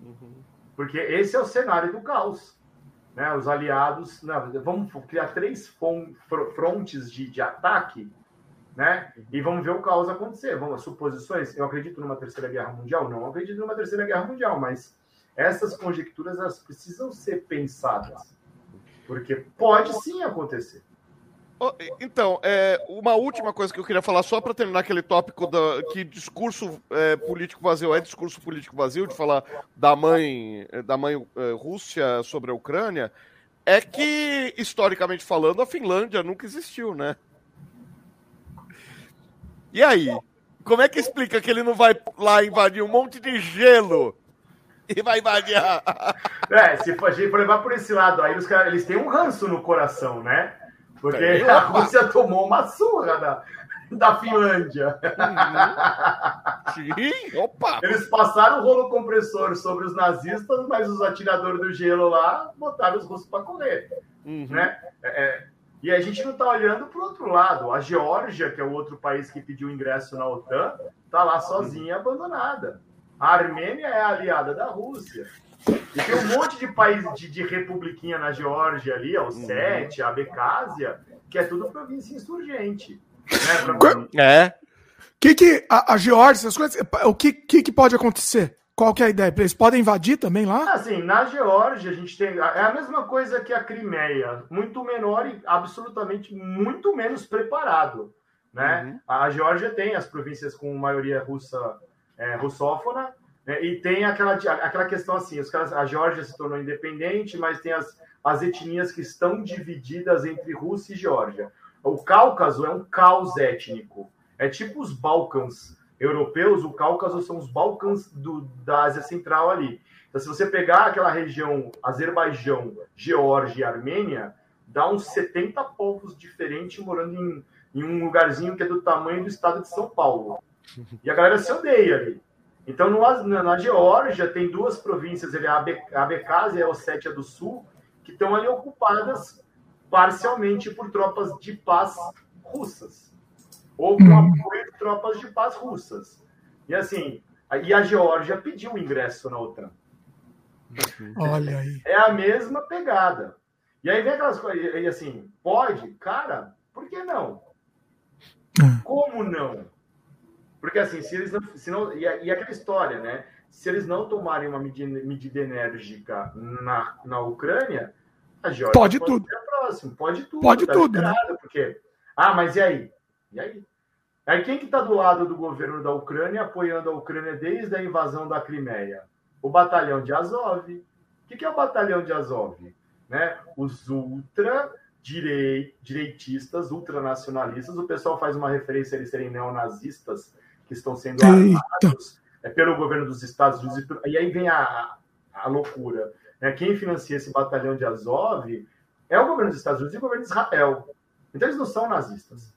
Uhum. Porque esse é o cenário do caos né, os aliados, não, vamos criar três frontes de, de ataque, né, e vamos ver o caos acontecer. Vamos, suposições, eu acredito numa terceira guerra mundial? Não acredito numa terceira guerra mundial, mas essas conjecturas elas precisam ser pensadas, porque pode sim acontecer. Então, é, uma última coisa que eu queria falar, só para terminar aquele tópico da, que discurso é, político vazio é discurso político vazio, de falar da mãe, da mãe é, Rússia sobre a Ucrânia, é que, historicamente falando, a Finlândia nunca existiu, né? E aí? Como é que explica que ele não vai lá invadir um monte de gelo? E vai invadir a... É, se for levar por esse lado aí, os caras, eles têm um ranço no coração, né? Porque a Rússia tomou uma surra da, da Finlândia. Uhum. Sim, opa! Eles passaram o rolo compressor sobre os nazistas, mas os atiradores do gelo lá botaram os russos para correr. Uhum. Né? É, é, e a gente não está olhando para o outro lado. A Geórgia, que é o outro país que pediu ingresso na OTAN, está lá sozinha, abandonada. A Armênia é aliada da Rússia. E tem um monte de país de, de republiquinha na Geórgia ali, o Sete, a Abecásia, que é tudo província insurgente. Né, é. Que que a, a Geórgia, essas coisas, o que, que, que pode acontecer? Qual que é a ideia? Eles podem invadir também lá? Assim, na Geórgia a gente tem. É a mesma coisa que a Crimeia, muito menor e absolutamente muito menos preparado. Né? Uhum. A Geórgia tem as províncias com maioria russa é, russófona? E tem aquela, aquela questão assim: os caras, a Geórgia se tornou independente, mas tem as, as etnias que estão divididas entre Rússia e Geórgia. O Cáucaso é um caos étnico. É tipo os Balcãs europeus, o Cáucaso são os Balcãs do, da Ásia Central ali. Então, se você pegar aquela região Azerbaijão, Geórgia e Armênia, dá uns 70 povos diferentes morando em, em um lugarzinho que é do tamanho do estado de São Paulo. E a galera se odeia ali. Então, no, na Geórgia, tem duas províncias, ali, a Abecásia e a Ossétia do Sul, que estão ali ocupadas parcialmente por tropas de paz russas, ou com uhum. apoio de tropas de paz russas. E assim, e a Geórgia pediu ingresso na OTAN. Olha aí. É a mesma pegada. E aí vem aquelas coisas, e assim, pode? Cara, por que não? É. Como não? Porque assim, se eles não. Se não e, e aquela história, né? Se eles não tomarem uma medida, medida enérgica na, na Ucrânia, a Georgia pode, pode tudo. próximo, pode tudo. Pode tá tudo. Né? Porque, ah, mas e aí? E aí? Aí quem que está do lado do governo da Ucrânia, apoiando a Ucrânia desde a invasão da Crimeia? O batalhão de Azov. O que, que é o batalhão de Azov? Né? Os ultra direitistas, ultranacionalistas, o pessoal faz uma referência a eles serem neonazistas, que estão sendo armados é, pelo governo dos Estados Unidos. E aí vem a, a loucura. Né? Quem financia esse batalhão de Azov é o governo dos Estados Unidos e o governo de Israel. Então eles não são nazistas.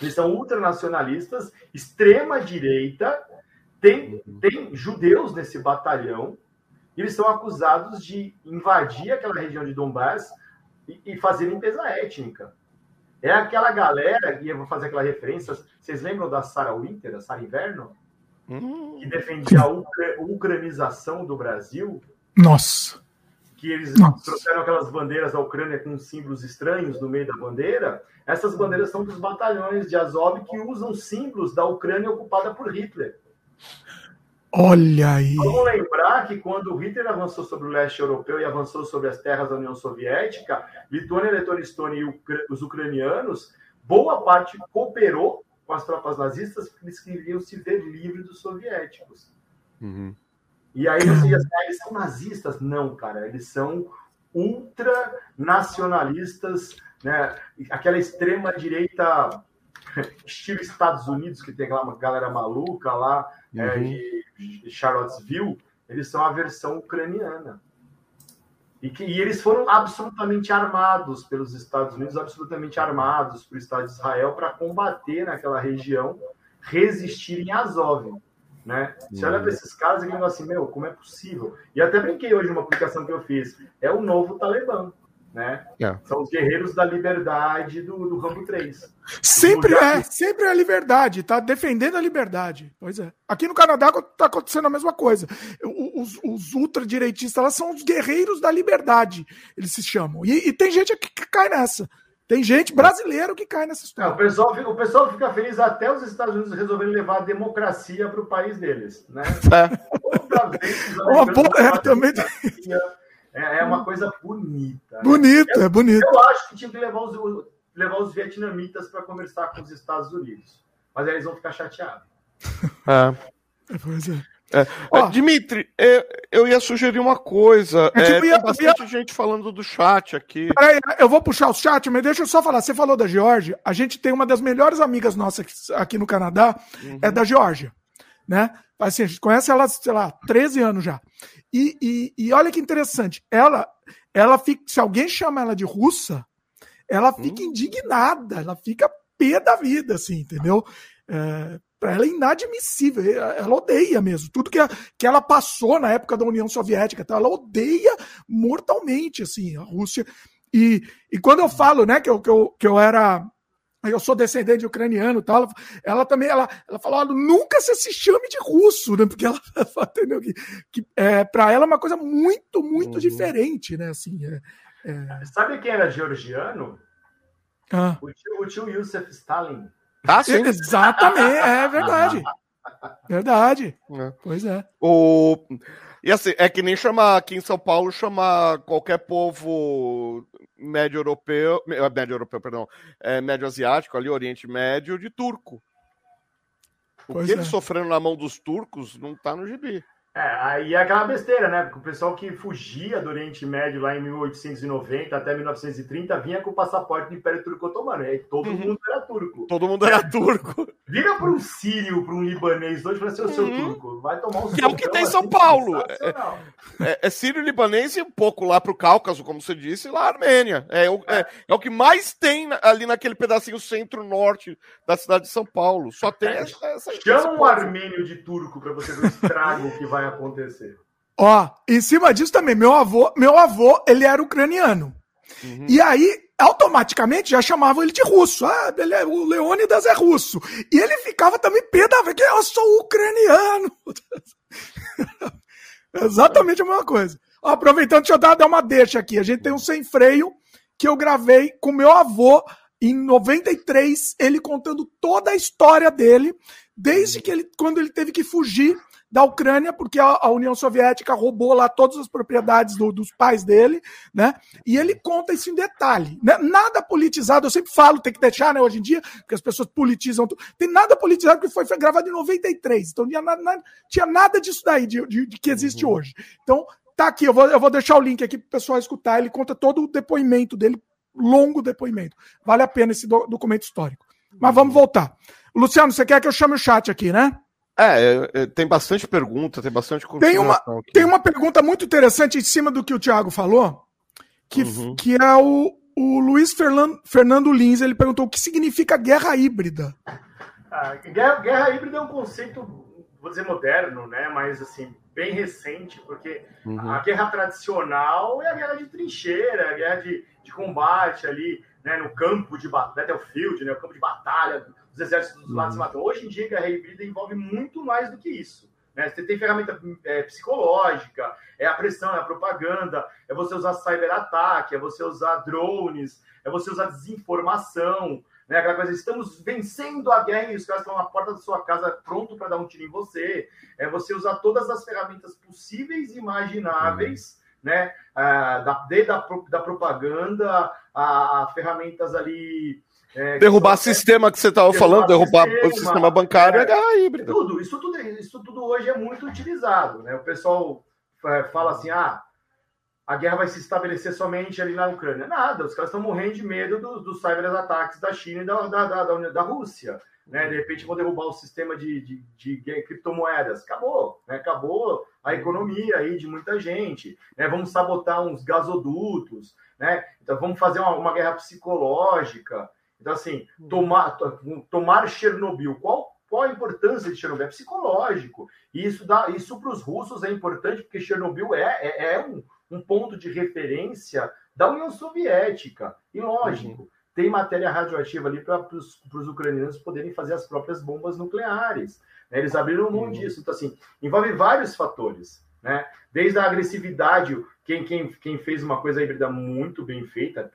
Eles são ultranacionalistas, extrema-direita, tem, tem judeus nesse batalhão, e eles são acusados de invadir aquela região de Donbass e, e fazer limpeza étnica. É aquela galera, e eu vou fazer aquela referência, vocês lembram da Sarah Winter, da Sarah Inverno? Hum. Que defendia a ucranização do Brasil? Nossa! Que eles Nossa. trouxeram aquelas bandeiras da Ucrânia com símbolos estranhos no meio da bandeira. Essas bandeiras são dos batalhões de Azov que usam símbolos da Ucrânia ocupada por Hitler. Olha aí. Vamos lembrar que quando o Hitler avançou sobre o leste europeu e avançou sobre as terras da União Soviética, Lituânia, Letônia, Estônia e os ucranianos, boa parte cooperou com as tropas nazistas porque eles queriam se ver livres dos soviéticos. Uhum. E aí você diz, ah, eles são nazistas? Não, cara, eles são ultranacionalistas, né? aquela extrema-direita estilo Estados Unidos, que tem aquela galera maluca lá é, uhum. é, de Charlottesville, eles são a versão ucraniana. E, que, e eles foram absolutamente armados pelos Estados Unidos, absolutamente armados pelo Estado de Israel para combater naquela região, resistir em Azov. Né? Você olha para esses casos e fala assim, meu, como é possível? E até brinquei hoje numa publicação que eu fiz. É o novo Talibã né? É. São os guerreiros da liberdade do, do Rambo 3. Sempre é, sempre é a liberdade, tá defendendo a liberdade. Pois é. Aqui no Canadá tá acontecendo a mesma coisa. Os, os ultradireitistas lá são os guerreiros da liberdade, eles se chamam. E, e tem gente que, que cai nessa. Tem gente brasileiro que cai nessa história. É, o, pessoal, o pessoal fica feliz até os Estados Unidos resolverem levar a democracia para o país deles. Né? É. Uma boa, é, também. É, é uma coisa bonita. Né? Bonito, eu, é bonito. Eu acho que tinha que levar os, levar os vietnamitas para conversar com os Estados Unidos. Mas aí eles vão ficar chateados. É. Pois é. É. Oh. Dimitri, eu ia sugerir uma coisa. É, tipo, ia, tem bastante ia... gente falando do chat aqui. Peraí, eu vou puxar o chat, mas deixa eu só falar. Você falou da Geórgia. A gente tem uma das melhores amigas nossas aqui no Canadá, uhum. é da Geórgia. Né? Assim, a gente conhece ela, sei lá, 13 anos já. E, e, e olha que interessante, ela, ela fica, se alguém chama ela de russa, ela fica hum. indignada, ela fica pé da vida, assim, entendeu? É, para ela é inadmissível, ela odeia mesmo. Tudo que, que ela passou na época da União Soviética, tá? ela odeia mortalmente, assim, a Rússia. E, e quando eu falo, né, que eu, que eu, que eu era eu sou descendente de ucraniano e tal. Ela, ela, também, ela, ela falou, nunca se, se chame de russo, né? Porque ela, entendeu? Que, que é, para ela é uma coisa muito, muito uhum. diferente, né? Assim, é, é... Sabe quem era georgiano? Ah. O, tio, o tio Yusuf Stalin. Ah, sim. Exatamente, é verdade. Verdade. É. Pois é. O... E assim, é que nem chamar aqui em São Paulo, chamar qualquer povo médio europeu, eh, médio europeu, perdão, é, médio asiático, ali, Oriente Médio, de turco. O pois que é. eles sofreram na mão dos turcos não está no gibi. É, aí é aquela besteira, né? Porque o pessoal que fugia do Oriente Médio lá em 1890 até 1930 vinha com o passaporte do Império Turco Otomano. E aí todo uhum. mundo era turco. Todo mundo era turco. Vira para um sírio, para um libanês hoje para ser o seu uhum. turco. Vai tomar um Que é o que tem em São assim, Paulo. É, é, é, sírio libanês e um pouco lá para o Cáucaso, como você disse, lá a Armênia. É, o, é, é o que mais tem ali naquele pedacinho centro-norte da cidade de São Paulo. Só tem é, essa. essa Chama um armênio de turco para você ver o estrago que vai acontecer. Ó, em cima disso também, meu avô, meu avô, ele era ucraniano. Uhum. E aí, automaticamente, já chamavam ele de russo. Ah, ele é, o Leônidas é russo. E ele ficava também pé da que eu sou ucraniano. Exatamente a mesma coisa. Ó, aproveitando, deixa eu dar, dar uma deixa aqui. A gente tem um sem freio que eu gravei com meu avô em 93, ele contando toda a história dele, desde que ele, quando ele teve que fugir da Ucrânia, porque a, a União Soviética roubou lá todas as propriedades do, dos pais dele, né? E ele conta isso em detalhe. Né? Nada politizado, eu sempre falo, tem que deixar, né, hoje em dia, porque as pessoas politizam. Tudo. Tem nada politizado que foi, foi gravado em 93. Então não tinha nada, nada, tinha nada disso daí, de, de, de que existe uhum. hoje. Então, tá aqui, eu vou, eu vou deixar o link aqui para o pessoal escutar. Ele conta todo o depoimento dele, longo depoimento. Vale a pena esse do, documento histórico. Mas vamos voltar. Luciano, você quer que eu chame o chat aqui, né? É, é, é, tem bastante pergunta, tem bastante tem uma, aqui. tem uma pergunta muito interessante em cima do que o Thiago falou, que, uhum. que é o, o Luiz Fernando, Fernando Lins, ele perguntou o que significa guerra híbrida. Ah, guerra, guerra híbrida é um conceito, vou dizer moderno, né, mas assim, bem recente, porque uhum. a guerra tradicional é a guerra de trincheira, a guerra de, de combate ali, né, no campo de battlefield, né, o campo de batalha, os exércitos dos lados uhum. matam. Hoje em dia, a guerra híbrida envolve muito mais do que isso. Né? Você tem ferramenta é, psicológica, é a pressão, é a propaganda, é você usar cyberataque, é você usar drones, é você usar desinformação, né? Aquela coisa, estamos vencendo a guerra e os caras estão na porta da sua casa pronto para dar um tiro em você. É você usar todas as ferramentas possíveis e imagináveis, uhum. né? Ah, da, desde a da propaganda a, a ferramentas ali é, derrubar o sistema que você estava falando, derrubar sistema, o sistema bancário é, é guerra híbrida. Tudo, isso tudo, isso tudo hoje é muito utilizado. Né? O pessoal é, fala assim: ah, a guerra vai se estabelecer somente ali na Ucrânia. Nada, os caras estão morrendo de medo dos do cyberataques da China e da, da, da, da, da Rússia. Né? De repente vão derrubar o sistema de, de, de criptomoedas. Acabou, né? acabou a economia aí de muita gente. Né? Vamos sabotar uns gasodutos, né? Então vamos fazer uma, uma guerra psicológica. Então, assim, tomar, tomar Chernobyl, qual, qual a importância de Chernobyl? É psicológico. E isso, dá, isso para os russos é importante, porque Chernobyl é, é, é um, um ponto de referência da União Soviética. E lógico, uhum. tem matéria radioativa ali para os ucranianos poderem fazer as próprias bombas nucleares. Né? Eles abriram mão uhum. disso. Então, assim, envolve vários fatores. Né? Desde a agressividade, quem, quem, quem fez uma coisa híbrida muito bem feita,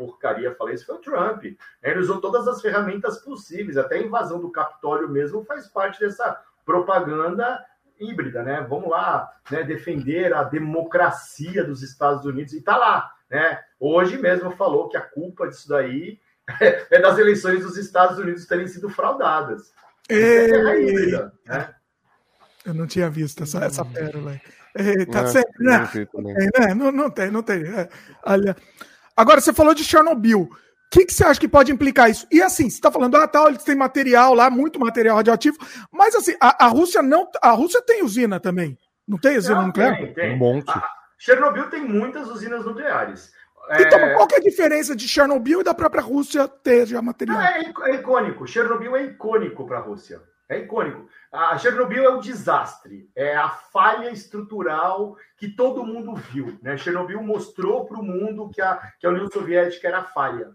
porcaria falei isso, foi o Trump. Ele usou todas as ferramentas possíveis, até a invasão do Capitólio mesmo faz parte dessa propaganda híbrida, né? Vamos lá, né, defender a democracia dos Estados Unidos e tá lá, né? Hoje mesmo falou que a culpa disso daí é das eleições dos Estados Unidos terem sido fraudadas. É híbrida, né? Eu não tinha visto essa, essa hum. pérola. É, tá é, sempre, né? Não, é, não, não tem, não tem. É. Olha. Agora, você falou de Chernobyl. O que, que você acha que pode implicar isso? E assim, você está falando, ah, tal, eles têm material lá, muito material radioativo, mas assim, a, a Rússia não. A Rússia tem usina também. Não tem usina não, nuclear? Tem, tem. Um monte. A Chernobyl tem muitas usinas nucleares. Então, é... qual que é a diferença de Chernobyl e da própria Rússia ter já material? É, é icônico. Chernobyl é icônico para a Rússia. É icônico. A Chernobyl é o desastre, é a falha estrutural que todo mundo viu. Né? Chernobyl mostrou para o mundo que a, que a União Soviética era falha.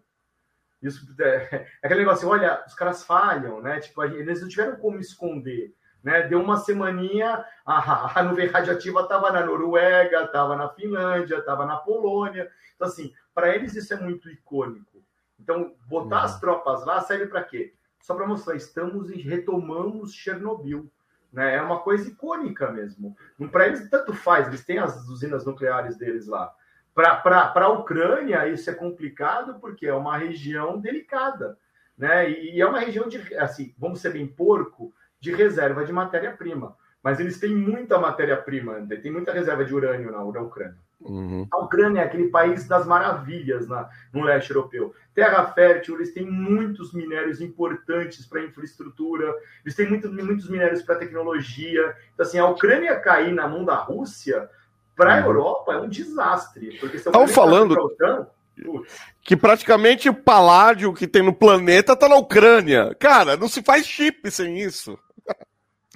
Isso é, é aquele negócio, olha, os caras falham, né? Tipo, eles não tiveram como esconder. Né? Deu uma semaninha, a, a nuvem radioativa estava na Noruega, estava na Finlândia, estava na Polônia. Então, assim, para eles isso é muito icônico. Então, botar uhum. as tropas lá serve para quê? Só para mostrar, estamos e retomamos Chernobyl. Né? É uma coisa icônica mesmo. Para eles, tanto faz, eles têm as usinas nucleares deles lá. Para a Ucrânia, isso é complicado porque é uma região delicada. Né? E, é uma região de, assim, vamos ser bem porco, de reserva de matéria-prima. Mas eles têm muita matéria-prima, tem muita reserva de urânio na, na Ucrânia. Uhum. A Ucrânia é aquele país das maravilhas na, no leste europeu. Terra fértil, eles têm muitos minérios importantes para infraestrutura, eles têm muito, muitos minérios para tecnologia. Então, assim, a Ucrânia cair na mão da Rússia, para a uhum. Europa, é um desastre. Estão falando OTAN, que praticamente o paládio que tem no planeta está na Ucrânia. Cara, não se faz chip sem isso.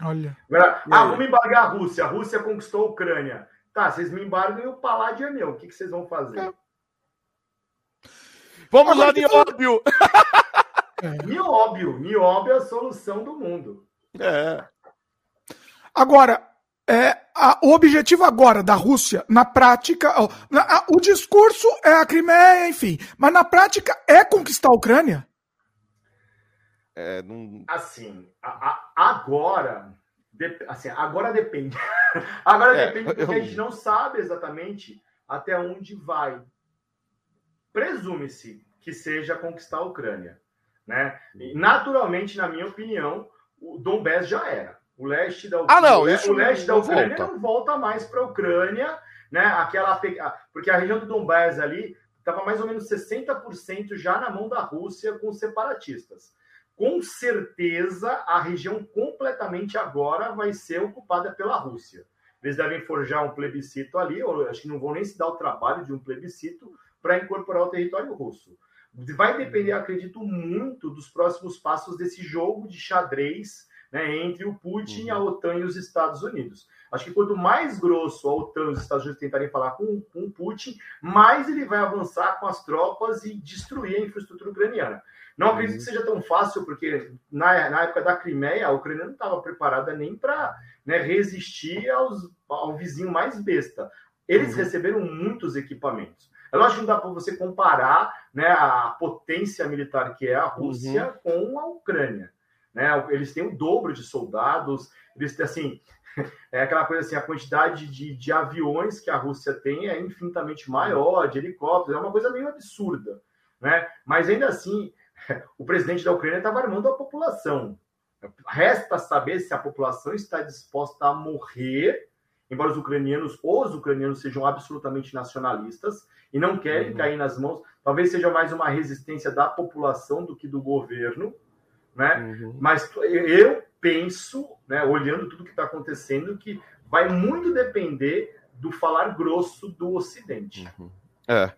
Olha. Agora, ah, vamos embargar a Rússia. A Rússia conquistou a Ucrânia. Tá, vocês me embargam e o paládio é meu. O que, que vocês vão fazer? É. Vamos lá, Nióbio! É. Nióbio. Nióbio é a solução do mundo. É. Agora, é, a, o objetivo agora da Rússia, na prática, ó, na, a, o discurso é a Crimeia, enfim, mas na prática é conquistar a Ucrânia? É, não... Assim, a, agora Dep assim, agora depende. agora é, depende porque eu... a gente não sabe exatamente até onde vai. Presume-se que seja conquistar a Ucrânia. Né? E, naturalmente, na minha opinião, o Donbass já era. O leste da Ucrânia, ah, não, o leste da Ucrânia volta. não volta mais para a Ucrânia, né? Aquela porque a região do Donbass ali estava mais ou menos 60% já na mão da Rússia com os separatistas com certeza a região completamente agora vai ser ocupada pela Rússia. Eles devem forjar um plebiscito ali, ou acho que não vão nem se dar o trabalho de um plebiscito para incorporar o território russo. Vai depender, acredito, muito dos próximos passos desse jogo de xadrez né, entre o Putin, uhum. a OTAN e os Estados Unidos. Acho que quanto mais grosso a OTAN e os Estados Unidos tentarem falar com, com o Putin, mais ele vai avançar com as tropas e destruir a infraestrutura ucraniana. Não acredito que uhum. seja tão fácil, porque na, na época da Crimeia, a Ucrânia não estava preparada nem para né, resistir aos, ao vizinho mais besta. eles uhum. receberam muitos equipamentos. É lógico que não dá para você comparar né, a potência militar que é a Rússia uhum. com a Ucrânia. Né? Eles têm o dobro de soldados, eles têm assim. É aquela coisa assim, a quantidade de, de aviões que a Rússia tem é infinitamente maior, de helicópteros, é uma coisa meio absurda. Né? Mas ainda assim, o presidente da Ucrânia estava armando a população. Resta saber se a população está disposta a morrer, embora os ucranianos, os ucranianos sejam absolutamente nacionalistas e não querem uhum. cair nas mãos. Talvez seja mais uma resistência da população do que do governo, né? Uhum. Mas eu penso, né, olhando tudo que está acontecendo, que vai muito depender do falar grosso do Ocidente. Uhum. É.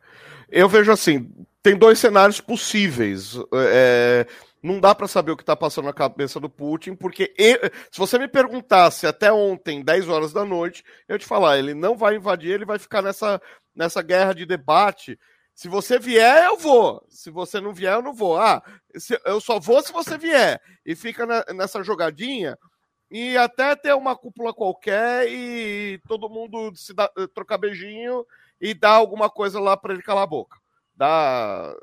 Eu vejo assim, tem dois cenários possíveis. É, não dá para saber o que está passando na cabeça do Putin, porque ele, se você me perguntasse até ontem, 10 horas da noite, eu te falar, ele não vai invadir, ele vai ficar nessa, nessa guerra de debate. Se você vier, eu vou. Se você não vier, eu não vou. Ah, eu só vou se você vier. E fica na, nessa jogadinha e até ter uma cúpula qualquer e todo mundo se trocar beijinho e dar alguma coisa lá para ele calar a boca. Dá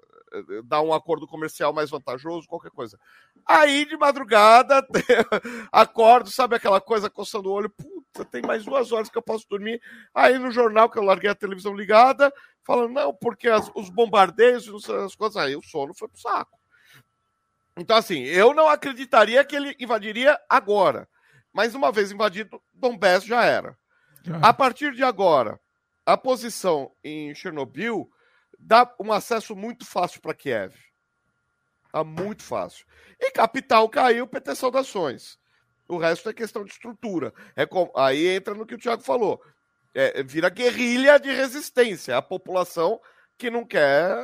dar um acordo comercial mais vantajoso, qualquer coisa. Aí, de madrugada, acordo, sabe aquela coisa coçando o olho, puta, tem mais duas horas que eu posso dormir. Aí no jornal, que eu larguei a televisão ligada, falando, não, porque as, os bombardeios, as coisas, aí o sono foi pro saco. Então, assim, eu não acreditaria que ele invadiria agora. Mas uma vez invadido, Donbass já era. A partir de agora, a posição em Chernobyl dá um acesso muito fácil para Kiev. Tá muito fácil. E capital caiu, PT saudações. O resto é questão de estrutura. É com... Aí entra no que o Thiago falou. É, vira guerrilha de resistência. A população que não quer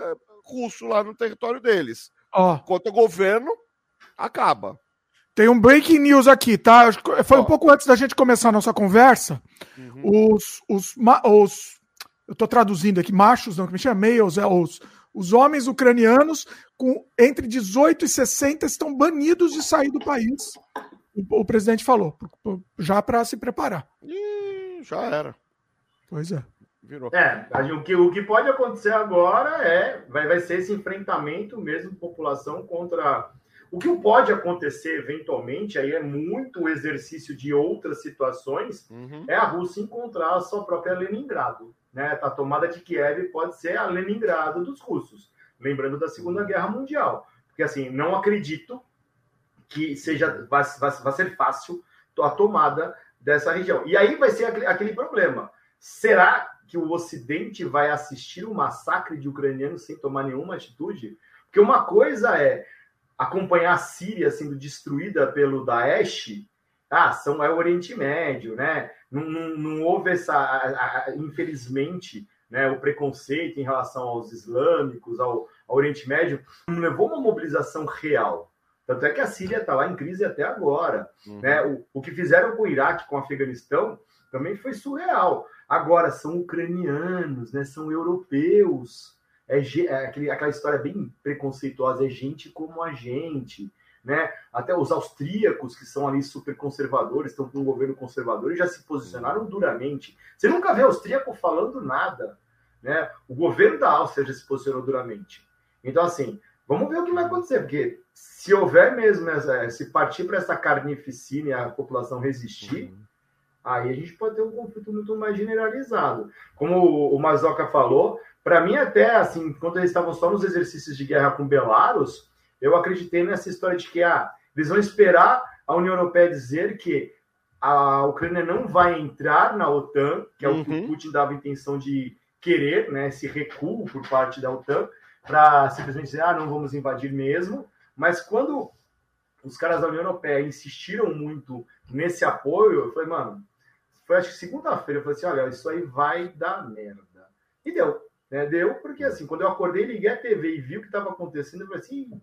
russo lá no território deles. Oh. Enquanto o governo, acaba. Tem um breaking news aqui, tá? Foi oh. um pouco antes da gente começar a nossa conversa. Uhum. Os, os, os eu estou traduzindo aqui, machos, não, que me chama males, é, os, os homens ucranianos com entre 18 e 60 estão banidos de sair do país. O, o presidente falou, já para se preparar. Ih, já era. Pois é. Virou. É, o que, o que pode acontecer agora é vai, vai ser esse enfrentamento mesmo população contra. O que pode acontecer eventualmente aí é muito exercício de outras situações, uhum. é a Rússia encontrar a sua própria Leningrado né, a tomada de Kiev pode ser a Leningrado dos russos, lembrando da Segunda Guerra Mundial. Porque, assim, não acredito que seja vai, vai, vai ser fácil a tomada dessa região. E aí vai ser aquele, problema. Será que o Ocidente vai assistir o massacre de ucranianos sem tomar nenhuma atitude? Porque uma coisa é acompanhar a Síria sendo destruída pelo Daesh, ah, são, é o Oriente Médio, né? Não, não, não houve essa, a, a, infelizmente, né, o preconceito em relação aos islâmicos, ao, ao Oriente Médio, não levou uma mobilização real. Tanto é que a Síria está lá em crise até agora. Uhum. Né? O, o que fizeram com o Iraque, com o Afeganistão, também foi surreal. Agora, são ucranianos, né? são europeus. É, é aquele, aquela história bem preconceituosa, é gente como a gente né? Até os austríacos, que são ali super conservadores, estão com um governo conservador e já se posicionaram duramente. Você nunca vê austríaco falando nada, né? O governo da Áustria já se posicionou duramente. Então, assim, vamos ver o que vai acontecer, porque se houver mesmo, essa, se partir para essa carnificina e a população resistir, uhum. aí a gente pode ter um conflito muito mais generalizado. Como o Mazoca falou, para mim até, assim, quando eles estavam só nos exercícios de guerra com Belarus, eu acreditei nessa história de que ah, eles vão esperar a União Europeia dizer que a Ucrânia não vai entrar na OTAN, que é o que o uhum. Putin dava intenção de querer, né, esse recuo por parte da OTAN, para simplesmente dizer, ah, não vamos invadir mesmo. Mas quando os caras da União Europeia insistiram muito nesse apoio, eu falei, mano, foi acho que segunda-feira, eu falei assim, olha, isso aí vai dar merda. E deu, né? Deu, porque assim, quando eu acordei, liguei a TV e vi o que estava acontecendo, eu falei assim,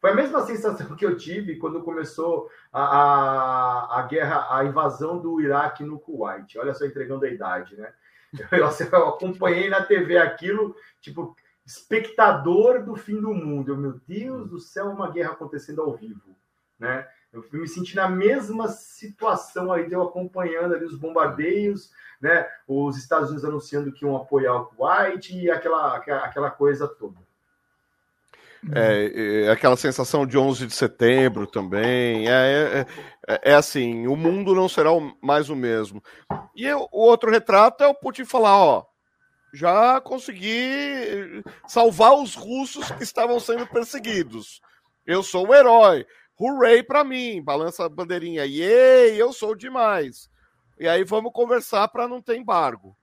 foi a mesma sensação que eu tive quando começou a, a, a guerra, a invasão do Iraque no Kuwait. Olha só, entregando a idade, né? Eu, eu acompanhei na TV aquilo, tipo, espectador do fim do mundo. Eu, meu Deus do céu, uma guerra acontecendo ao vivo, né? Eu me senti na mesma situação aí, eu acompanhando ali os bombardeios, né? Os Estados Unidos anunciando que iam apoiar o Kuwait e aquela, aquela coisa toda. É, é, aquela sensação de 11 de setembro também. É, é, é, é assim, o mundo não será mais o mesmo. E o outro retrato é o Putin falar, ó, já consegui salvar os russos que estavam sendo perseguidos. Eu sou o herói. Hooray para mim. Balança a bandeirinha. Yay, eu sou demais. E aí vamos conversar para não ter embargo.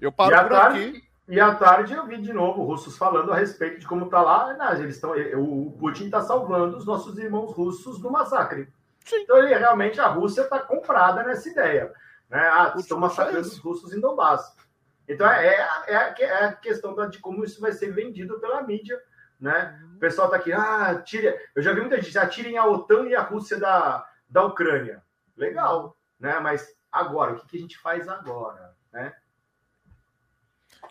Eu paro por aqui. E à tarde eu vi de novo russos falando a respeito de como tá lá. Não, eles estão, o Putin está salvando os nossos irmãos russos do massacre. Sim. Então ele realmente a Rússia está comprada nessa ideia. Né? Ah, estão massacrando os russos em Donbass. Então é, é, é, é a questão de como isso vai ser vendido pela mídia. Né? O pessoal está aqui, ah, tire. Eu já vi muita gente, atirem a OTAN e a Rússia da, da Ucrânia. Legal, né? Mas agora, o que, que a gente faz agora? Né?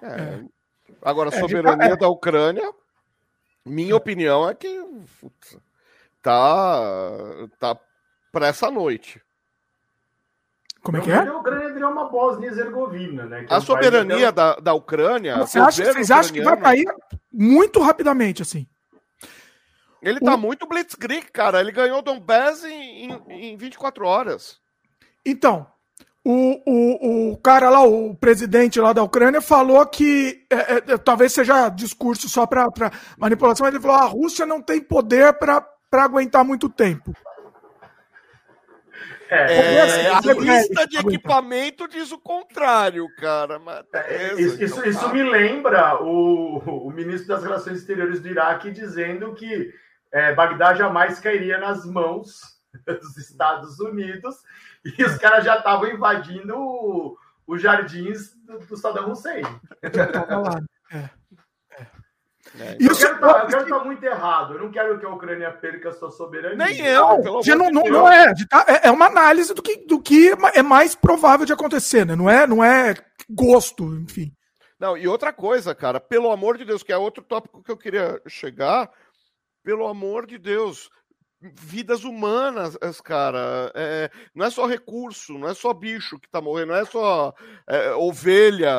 É. é. Agora, a é, soberania é. da Ucrânia, minha opinião é que putz, tá, tá para essa noite. Como é que é? A Ucrânia virou uma Bósnia Herzegovina, né? a soberania da, da Ucrânia. Você acha, vocês acham que vai cair muito rapidamente, assim? Ele tá o... muito blitzkrieg, cara. Ele ganhou Donbass em, em, em 24 horas. Então, o, o, o cara lá, o presidente lá da Ucrânia, falou que é, é, é talvez seja discurso só para manipulação, mas ele falou: a Rússia não tem poder para aguentar muito tempo. É, é, a lista de equipamento diz o contrário, cara. Mas é, isso, isso, então isso, tá. me lembra o, o ministro das Relações Exteriores do Iraque dizendo que é, Bagdá jamais cairia nas mãos dos Estados Unidos e os caras já estavam invadindo os jardins do, do Saddam Hussein. Já tava lá. É. É. Eu quero estar tá, tá muito errado. Eu não quero que a Ucrânia perca sua soberania. Nem eu. Pelo não, não, não é. Tá, é. É uma análise do que, do que é mais provável de acontecer, né? Não é, não é gosto, enfim. Não, e outra coisa, cara, pelo amor de Deus, que é outro tópico que eu queria chegar, pelo amor de Deus, vidas humanas, cara. É, não é só recurso, não é só bicho que tá morrendo, não é só é, ovelha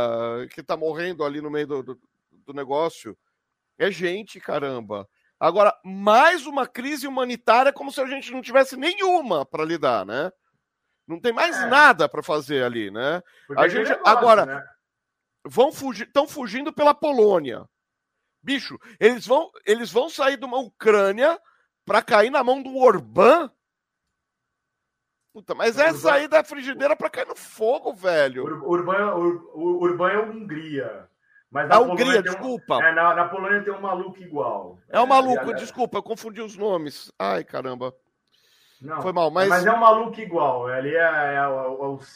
que tá morrendo ali no meio do, do, do negócio. É gente, caramba. Agora, mais uma crise humanitária como se a gente não tivesse nenhuma para lidar, né? Não tem mais é. nada para fazer ali, né? Porque a gente negócio, agora né? vão fugir, estão fugindo pela Polônia. Bicho, eles vão, eles vão sair de uma Ucrânia para cair na mão do Orbán? Puta, mas é sair da frigideira para cair no fogo, velho. Urbã, Ur, Urbã é Hungria. Mas na a Hungria, desculpa. Um, é, na, na, Polônia tem um maluco igual. É um maluco, é, desculpa, eu confundi os nomes. Ai, caramba. Não, Foi mal, mas. Mas é um maluco igual. Ali é, é,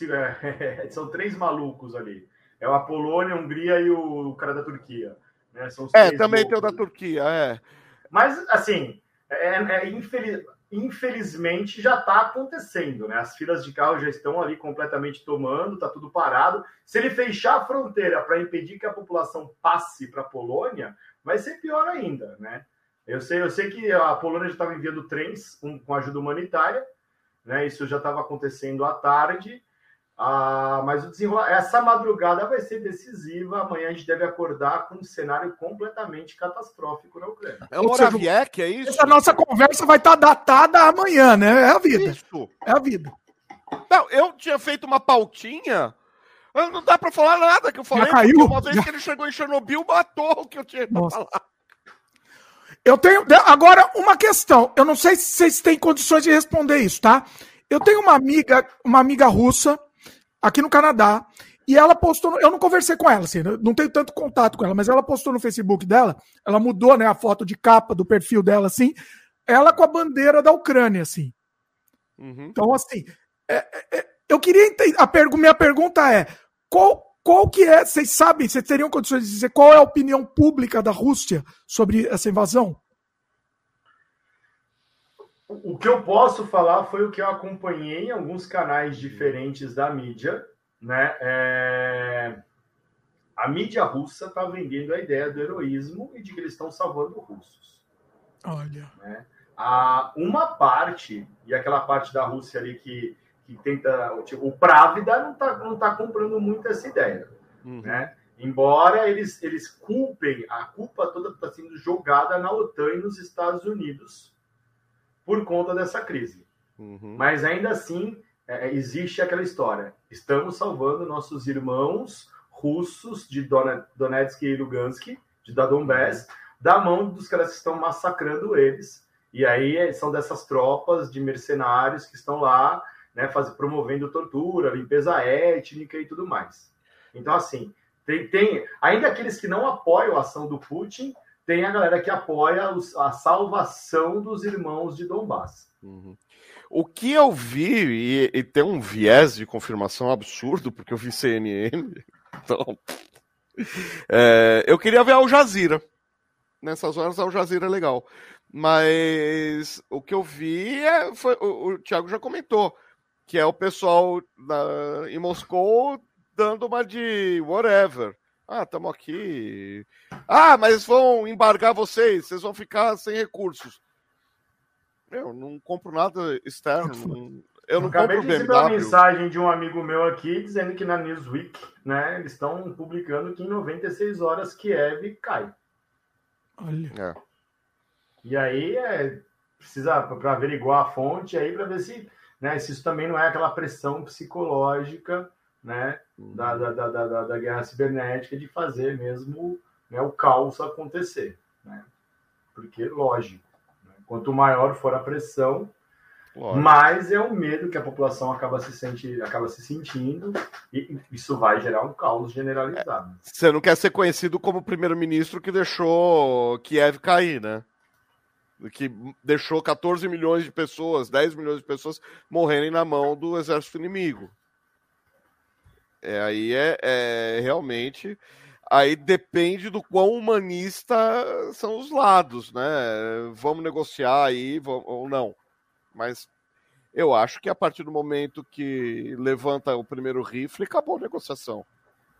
é, é são três malucos ali. É a Polônia, a Hungria e o, o cara da Turquia. Né? é, também tem o da Turquia, é. Mas, assim, é, é infeliz, infelizmente já está acontecendo, né? As filas de carro já estão ali completamente tomando, está tudo parado. Se ele fechar a fronteira para impedir que a população passe para a Polônia, vai ser pior ainda, né? Eu sei, eu sei que a Polônia já estava enviando trens com, com ajuda humanitária, né? Isso já estava acontecendo à tarde. Ah, mas o desenrolar, essa madrugada vai ser decisiva. Amanhã a gente deve acordar com um cenário completamente catastrófico na Ucrânia. É o Moraviec, é isso? Essa nossa conversa vai estar datada amanhã, né? É a vida. Isso. É a vida. Não, eu tinha feito uma pautinha. Não dá para falar nada que eu falei. Já caiu? Uma vez Já... que ele chegou em Chernobyl, matou o que eu tinha para falar. Eu tenho agora uma questão. Eu não sei se vocês têm condições de responder isso, tá? Eu tenho uma amiga, uma amiga russa aqui no Canadá. E ela postou, eu não conversei com ela, assim, não tenho tanto contato com ela, mas ela postou no Facebook dela, ela mudou, né, a foto de capa do perfil dela, assim, ela com a bandeira da Ucrânia, assim. Uhum. Então, assim, é, é, é eu queria entender, a pergu minha pergunta é, qual, qual que é, vocês sabem, vocês teriam condições de dizer qual é a opinião pública da Rússia sobre essa invasão? O que eu posso falar foi o que eu acompanhei em alguns canais diferentes da mídia, né? É... A mídia russa está vendendo a ideia do heroísmo e de que eles estão salvando russos. Olha. Né? a uma parte, e aquela parte da Rússia ali que, que tenta. Tipo, o Právida não está não tá comprando muito essa ideia. Uhum. Né? Embora eles, eles culpem, a culpa toda está sendo jogada na OTAN e nos Estados Unidos por conta dessa crise. Uhum. Mas ainda assim, é, é existe aquela história. Estamos salvando nossos irmãos russos de Donetsk e Lugansk, de Donbass, da mão dos caras que estão massacrando eles. E aí é, são dessas tropas de mercenários que estão lá, né, faz, promovendo tortura, limpeza étnica e tudo mais. Então, assim, tem, tem, ainda aqueles que não apoiam a ação do Putin, tem a galera que apoia os, a salvação dos irmãos de Donbass. Uhum. O que eu vi, e, e, tem um viés de confirmação absurdo, porque eu vi CNN, então. É, eu queria ver Al Jazeera. Nessas horas, Al Jazeera é legal. Mas o que eu vi é, foi, o, o Thiago já comentou, que é o pessoal na, em Moscou dando uma de whatever. Ah, estamos aqui. Ah, mas vão embargar vocês, vocês vão ficar sem recursos. Eu não compro nada externo. Não, eu não Acabei compro de receber uma mensagem de um amigo meu aqui dizendo que na Newsweek, né, eles estão publicando que em 96 horas Kiev cai. Olha. É. E aí é, precisa para averiguar a fonte aí para ver se, né, se isso também não é aquela pressão psicológica né. Da, da, da, da, da, guerra cibernética de fazer mesmo né, o caos acontecer. Né? Porque, lógico, né, quanto maior for a pressão, lógico. mais é o medo que a população acaba se, senti, acaba se sentindo e isso vai gerar um caos generalizado. É, você não quer ser conhecido como o primeiro-ministro que deixou Kiev cair, né? que deixou 14 milhões de pessoas, 10 milhões de pessoas morrerem na mão do exército inimigo. É, aí é, é, realmente. Aí depende do quão humanista são os lados, né? Vamos negociar aí vamos, ou não. Mas eu acho que a partir do momento que levanta o primeiro rifle, acabou a negociação.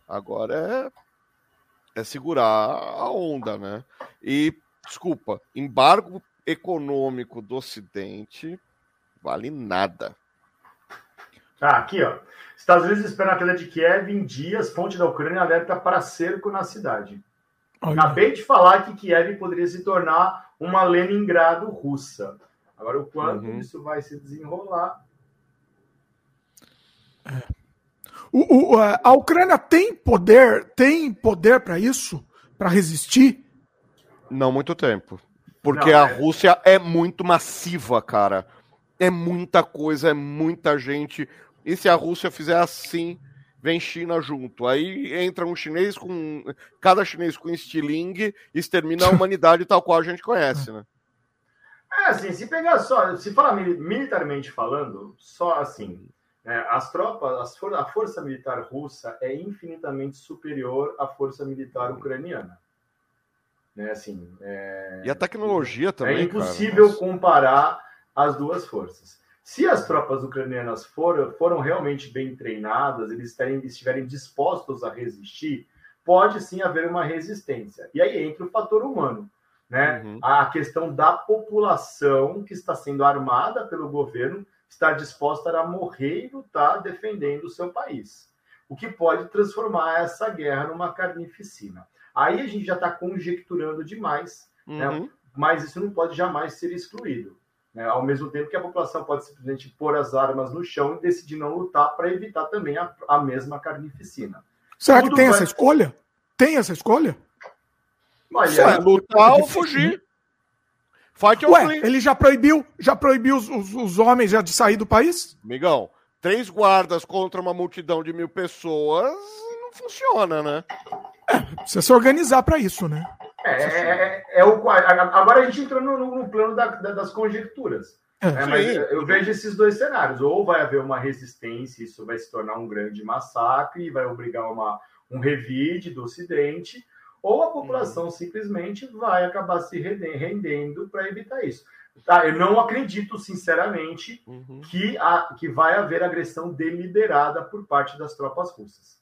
Agora é, é segurar a onda, né? E, desculpa, embargo econômico do Ocidente vale nada. Ah, aqui, ó. Estados Unidos esperam a queda de Kiev em dias. Fonte da Ucrânia alerta para cerco na cidade. Olha. Acabei de falar que Kiev poderia se tornar uma Leningrado russa. Agora, o quanto uhum. isso vai se desenrolar. É. O, o, a Ucrânia tem poder, tem poder para isso, para resistir? Não muito tempo, porque Não, a é... Rússia é muito massiva, cara. É muita coisa, é muita gente. E se a Rússia fizer assim, vem China junto. Aí entra um chinês com. Cada chinês com estilingue extermina a humanidade tal qual a gente conhece, né? É assim, se pegar só, se falar militarmente falando, só assim, né, as tropas, as for, a força militar russa é infinitamente superior à força militar ucraniana. Né, assim, é, e a tecnologia também. É impossível cara, comparar as duas forças. Se as tropas ucranianas foram, foram realmente bem treinadas, eles estiverem dispostos a resistir, pode sim haver uma resistência. E aí entra o fator humano. Né? Uhum. A questão da população que está sendo armada pelo governo está disposta a morrer e lutar defendendo o seu país. O que pode transformar essa guerra numa carnificina. Aí a gente já está conjecturando demais, né? uhum. né? mas isso não pode jamais ser excluído. Né? Ao mesmo tempo que a população pode simplesmente pôr as armas no chão e decidir não lutar para evitar também a, a, mesma carnificina. Será Tudo que tem vai... essa escolha? Tem essa escolha? Mas é, lutar ou fugir. Fight Ué, ele já proibiu, já proibiu os, os, os, homens já de sair do país? Migão, três guardas contra uma multidão de mil pessoas não funciona, né? É, precisa se organizar para isso, né? É, é, é, o agora a gente entrou no, no plano da, da, das conjecturas. É, é mas eu vejo esses dois cenários. Ou vai haver uma resistência, isso vai se tornar um grande massacre e vai obrigar uma, um revide do Ocidente, ou a população uhum. simplesmente vai acabar se rendendo para evitar isso. Tá, eu não acredito, sinceramente, uhum. que, a, que vai haver agressão deliberada por parte das tropas russas.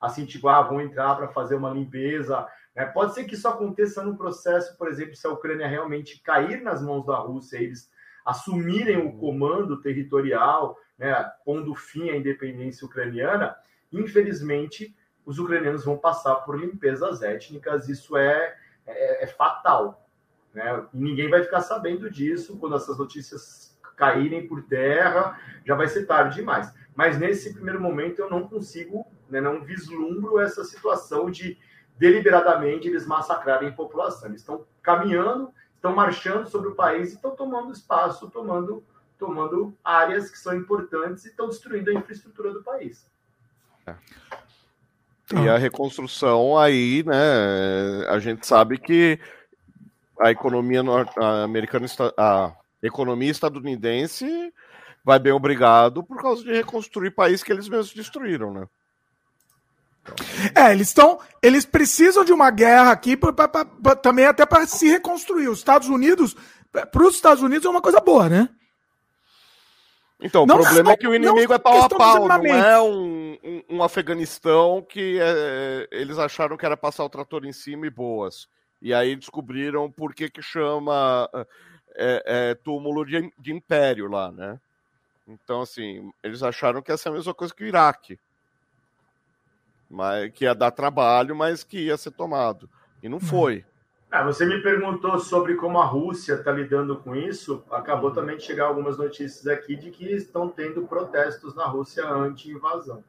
Assim, tipo, ah, vão entrar para fazer uma limpeza É, pode ser que isso aconteça no processo, por exemplo, se a Ucrânia realmente cair nas mãos da Rússia, eles assumirem o comando territorial, né, pondo fim à independência ucraniana, infelizmente os ucranianos vão passar por limpezas étnicas, isso é, é, é fatal. Né? E ninguém vai ficar sabendo disso quando essas notícias caírem por terra, já vai ser tarde demais. Mas nesse primeiro momento eu não consigo, né, não vislumbro essa situação de deliberadamente eles massacrarem a população. Eles estão caminhando, estão marchando sobre o país e estão tomando espaço, tomando, tomando áreas que são importantes e estão destruindo a infraestrutura do país. É. E a reconstrução aí, né? A gente sabe que a economia americana, a economia estadunidense vai bem obrigado por causa de reconstruir país que eles mesmos destruíram, né? É, eles estão. Eles precisam de uma guerra aqui pra, pra, pra, também até para se reconstruir. Os Estados Unidos, para os Estados Unidos é uma coisa boa, né? Então, não, o problema não, é que o inimigo é pau a pau, não é um, um, um Afeganistão que é, eles acharam que era passar o trator em cima e boas. E aí descobriram por que, que chama é, é, túmulo de, de império lá, né? Então, assim, eles acharam que ia ser a mesma coisa que o Iraque mas que ia dar trabalho, mas que ia ser tomado. E não foi. Ah, você me perguntou sobre como a Rússia está lidando com isso. Acabou também de chegar algumas notícias aqui de que estão tendo protestos na Rússia anti-invasão.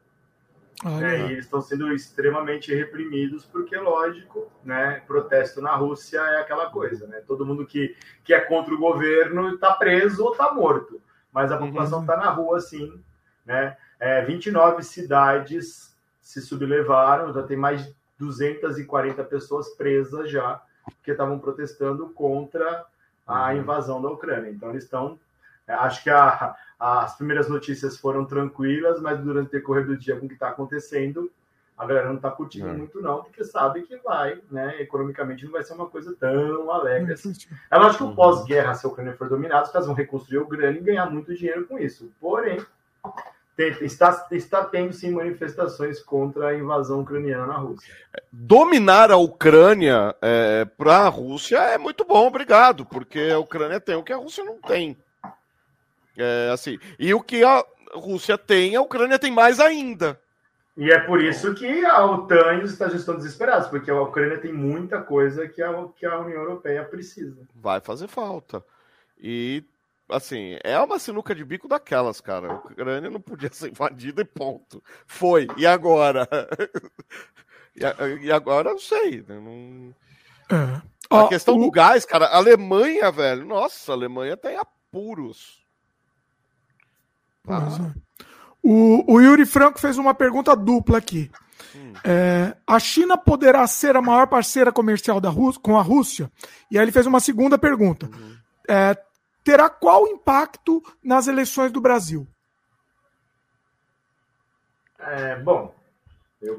é, e eles estão sendo extremamente reprimidos, porque, lógico, né, protesto na Rússia é aquela coisa, né? Todo mundo que, que é contra o governo está preso ou está morto. Mas a população está uhum. na rua, sim. Né? É, 29 cidades se sublevaram, já tem mais de 240 pessoas presas já, que estavam protestando contra a uhum. invasão da Ucrânia. Então eles estão. É, acho que a, as primeiras notícias foram tranquilas, mas durante o decorrer do dia com o que está acontecendo, a galera não está curtindo é. muito, não, porque sabe que vai, né? Economicamente não vai ser uma coisa tão alegre assim. É lógico que o uhum. pós-guerra, se a Ucrânia for dominada, os caras vão reconstruir a Ucrânia e ganhar muito dinheiro com isso. Porém, está, está tendo sim manifestações contra a invasão ucraniana na Rússia. Dominar a Ucrânia é, para a Rússia é muito bom, obrigado, porque a Ucrânia tem o que a Rússia não tem. É, assim, e o que a Rússia tem, a Ucrânia tem mais ainda. E é por isso que a OTAN e os Estados Unidos estão desesperados, porque a Ucrânia tem muita coisa que a, que a União Europeia precisa. Vai fazer falta. E assim, é uma sinuca de bico daquelas, cara. A Ucrânia não podia ser invadida e ponto. Foi. E agora? e, agora não sei. Né? Não... É. A oh, questão o... do gás, cara, a Alemanha, velho. Nossa, a Alemanha tem apuros. Ah. O, o Yuri Franco fez uma pergunta dupla aqui. Hum. É, a China poderá ser a maior parceira comercial da Rússia, com a Rússia? E aí ele fez uma segunda pergunta. Uhum. É, terá qual impacto nas eleições do Brasil? É, bom,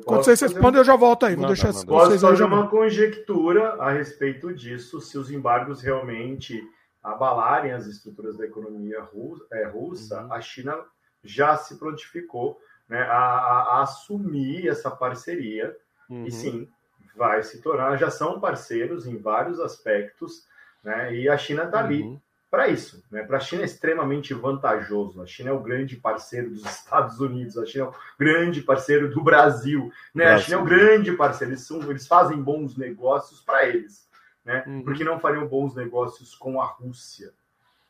quando vocês respondem, um... eu já volto aí. Vou deixar não, Posso vocês fazer uma conjectura a respeito disso, se os embargos realmente abalarem as estruturas da economia russa, é, russa uhum. a China já se prontificou né, a, a, a, assumir essa parceria uhum. e sim vai se tornar, já são parceiros em vários aspectos, né, e a China está ali uhum para isso. Né? Para a China é extremamente vantajoso. A China é o grande parceiro dos Estados Unidos, a China é o grande parceiro do Brasil. Né? Brasil. A China é o grande parceiro. Eles, são, eles fazem bons negócios para eles. Né? Uhum. Porque não fariam bons negócios com a Rússia?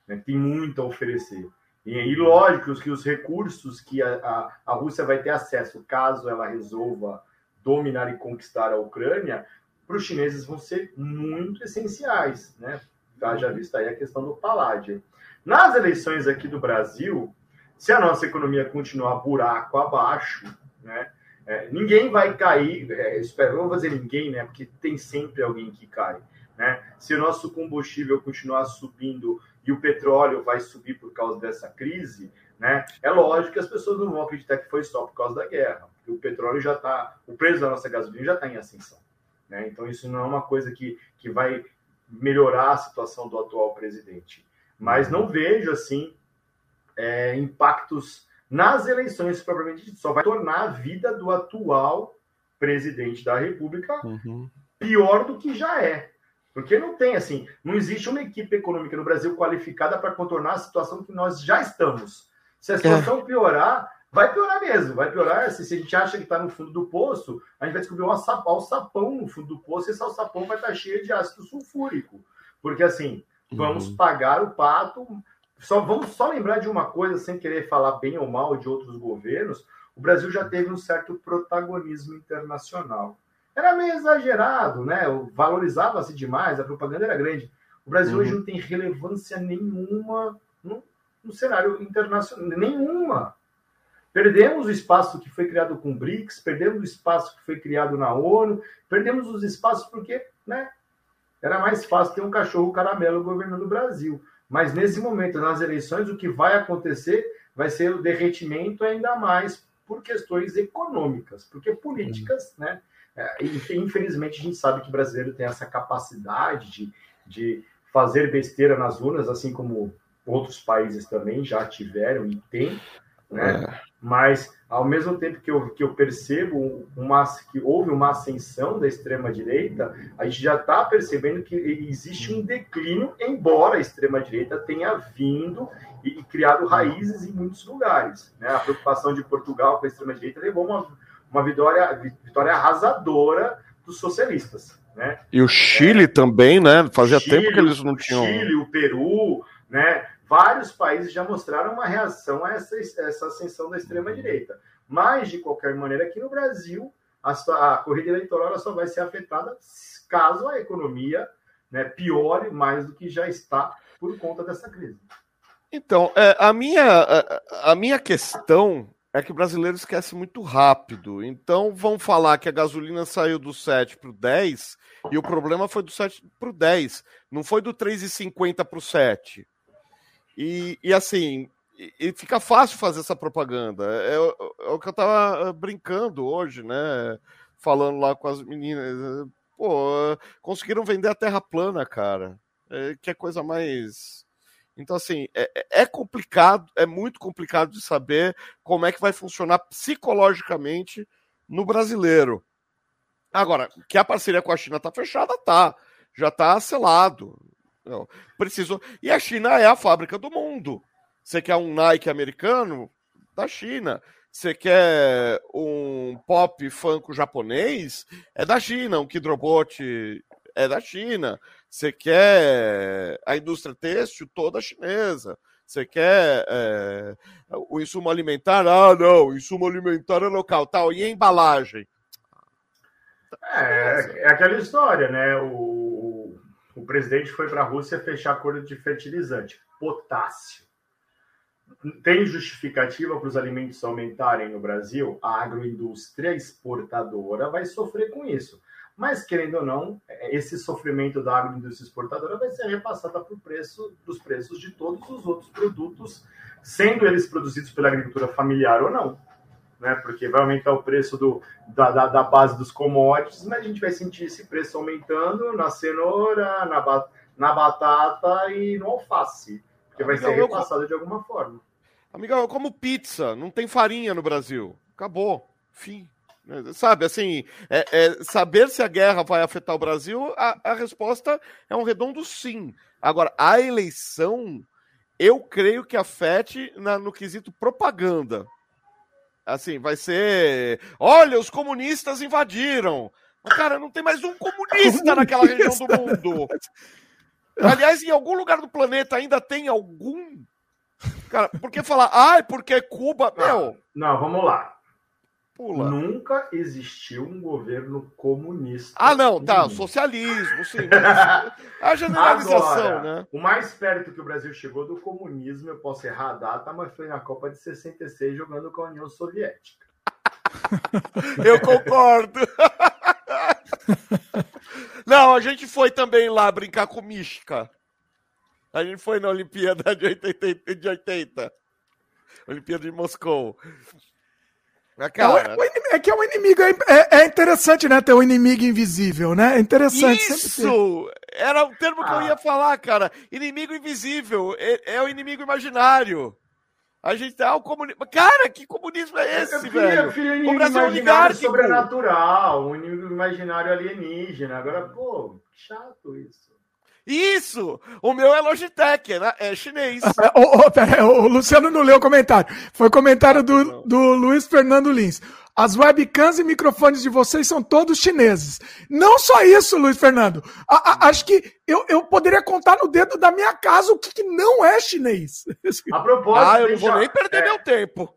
Né? Tem muito a oferecer. E, e lógico que os recursos que a, a, a Rússia vai ter acesso, caso ela resolva dominar e conquistar a Ucrânia, para os chineses vão ser muito essenciais, né? Haja vista aí a questão do paládio. Nas eleições aqui do Brasil, se a nossa economia continuar buraco abaixo, né, é, ninguém vai cair, é, espero, não dizer ninguém, né, porque tem sempre alguém que cai. Né? Se o nosso combustível continuar subindo e o petróleo vai subir por causa dessa crise, né, é lógico que as pessoas não vão acreditar que foi só por causa da guerra. Porque o petróleo já está, o preço da nossa gasolina já está em ascensão. Né? Então isso não é uma coisa que, que vai melhorar a situação do atual presidente. Mas não vejo, assim, é, impactos nas eleições propriamente dito. Só vai tornar a vida do atual presidente da República uhum. pior do que já é. Porque não tem, assim, não existe uma equipe econômica no Brasil qualificada para contornar a situação que nós já estamos. Se a situação é. piorar, vai piorar mesmo, vai piorar. Se, se a gente acha que está no fundo do poço, a gente vai descobrir um alçapão no fundo do poço e esse alçapão vai estar tá cheio de ácido sulfúrico. Porque, assim, vamos uhum. pagar o pato. Só, vamos só lembrar de uma coisa, sem querer falar bem ou mal de outros governos: o Brasil já teve um certo protagonismo internacional. Era meio exagerado, né? Valorizava-se demais, a propaganda era grande. O Brasil uhum. hoje não tem relevância nenhuma no, no cenário internacional, nenhuma. Perdemos o espaço que foi criado com o BRICS, perdemos o espaço que foi criado na ONU, perdemos os espaços porque né, era mais fácil ter um cachorro caramelo governando o Brasil. Mas nesse momento, nas eleições, o que vai acontecer vai ser o derretimento ainda mais por questões econômicas, porque políticas, uhum. né? É, infelizmente, a gente sabe que o brasileiro tem essa capacidade de, de fazer besteira nas urnas, assim como outros países também já tiveram e têm, né? É. Mas, ao mesmo tempo que eu, que eu percebo uma, que houve uma ascensão da extrema-direita, a gente já está percebendo que existe um declínio, embora a extrema-direita tenha vindo e, e, criado raízes em muitos lugares. Né? A preocupação de Portugal com a extrema-direita levou uma, uma vitória, vitória arrasadora dos socialistas. Né? E o Chile é, também, né? Fazia Chile, tempo que eles não tinham. O Chile, o Peru, né? Vários países já mostraram uma reação a essa, essa ascensão da extrema-direita. Mas, de qualquer maneira, aqui no Brasil, a, a corrida eleitoral só vai ser afetada caso a economia né, piore mais do que já está por conta dessa crise. Então, é, a, minha, a, a minha questão é que o brasileiro esquece muito rápido. Então, vão falar que a gasolina saiu do 7 para o 10 e o problema foi do 7 para o 10. Não foi do 3,50 para o 7. E, e assim, e fica fácil fazer essa propaganda. É, é, é, o que eu tava ah, brincando hoje, né? Falando lá com as meninas. Pô, conseguiram vender a Terra plana, cara. É, que é coisa mais. Então, assim, é, é, é complicado, é muito complicado de saber como é que vai funcionar psicologicamente no brasileiro. Agora, que a parceria com a China tá fechada, tá. Já tá selado. Não, preciso. E a China é a fábrica do mundo. Você quer um Nike americano? Da China. Você quer um pop funk japonês? É da China. Um Kidrobot é da China. Você quer a indústria têxtil toda chinesa. Você quer é, o insumo alimentar? Ah, não, insumo alimentar é local, tal. E a embalagem? É, é aquela história, né? O, o presidente foi para a Rússia fechar acordo de fertilizante, potássio. Tem justificativa para os alimentos aumentarem no Brasil? A agroindústria exportadora vai sofrer com isso. Mas, querendo ou não, esse sofrimento da agroindústria exportadora vai ser repassado para o preço dos preços de todos os outros produtos, sendo eles produzidos pela agricultura familiar ou não né? Porque vai aumentar o preço do, da, da, da, base dos commodities, mas a gente vai sentir esse preço aumentando na cenoura, na, na batata e no alface, porque vai ser repassado de alguma forma. Amigão, eu como pizza, não tem farinha no Brasil. Acabou. Fim. Sabe, assim, é, é, saber se a guerra vai afetar o Brasil, a, a resposta é um redondo sim. Agora, a eleição, eu creio que afete na, no quesito propaganda. Assim, vai ser. Olha, os comunistas invadiram. Cara, não tem mais um comunista naquela região do mundo. Aliás, em algum lugar do planeta ainda tem algum. Cara, por que falar, ai, ah, porque Cuba. Meu. Não, vamos lá. Pula. Nunca existiu um governo comunista. Ah, não, tá, socialismo, sim. a generalização, Agora, né? O mais perto que o Brasil chegou do comunismo, eu posso errar a data, mas foi na Copa de 66 jogando com a União Soviética. eu concordo. não, a gente foi também lá brincar com mística. A gente foi na Olimpíada de 80. De 80. Olimpíada de Moscou. É, cara... é, é, que é um inimigo. É, é, é, interessante, né? Ter um inimigo invisível, né? É interessante. Isso! Era o termo que ah. eu ia falar, cara. Inimigo invisível. É, é o inimigo imaginário. A gente tá, ah, o comunismo. Cara, que comunismo é esse, filho, velho? Filho, o Brasil é imaginário sobrenatural, um inimigo imaginário alienígena. Agora, pô, chato isso. Isso! O meu é Logitech, é, é chinês. o, o, o, Luciano não leu o comentário. Foi comentário do, do Luiz Fernando Lins. As webcams e microfones de vocês são todos chineses. Não só isso, Luiz Fernando. A, a, acho que eu, eu poderia contar no dedo da minha casa o que, que não é chinês. A propósito. Ah, eu não vou nem perder é, meu tempo.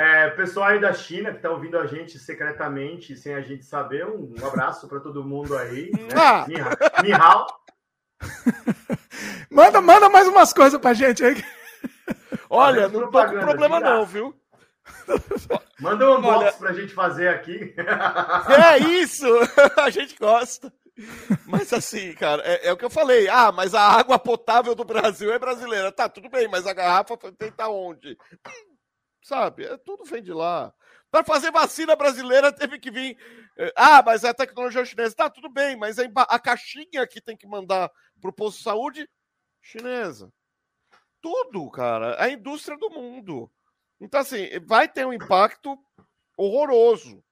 É, pessoal aí da China que está ouvindo a gente secretamente, sem a gente saber, um, um abraço para todo mundo aí. Né? Ah. Ni hao. manda, manda mais umas coisas pra gente aí. Olha, não tô com problema não, viu? Manda um unbox Olha... pra gente fazer aqui. É isso! A gente gosta. Mas assim, cara, é, é, o que eu falei. Ah, mas a água potável do Brasil é brasileira. Tá, tudo bem, mas a garrafa tem tá onde? Sabe? É, tudo vem de lá. Para fazer vacina brasileira teve que vir. Eh, ah, mas é a tecnologia chinesa. Tá, tudo bem, mas a, a caixinha que tem que mandar pro posto de saúde, chinesa. Tudo, cara. A indústria do mundo. Então, assim, vai ter um impacto horroroso.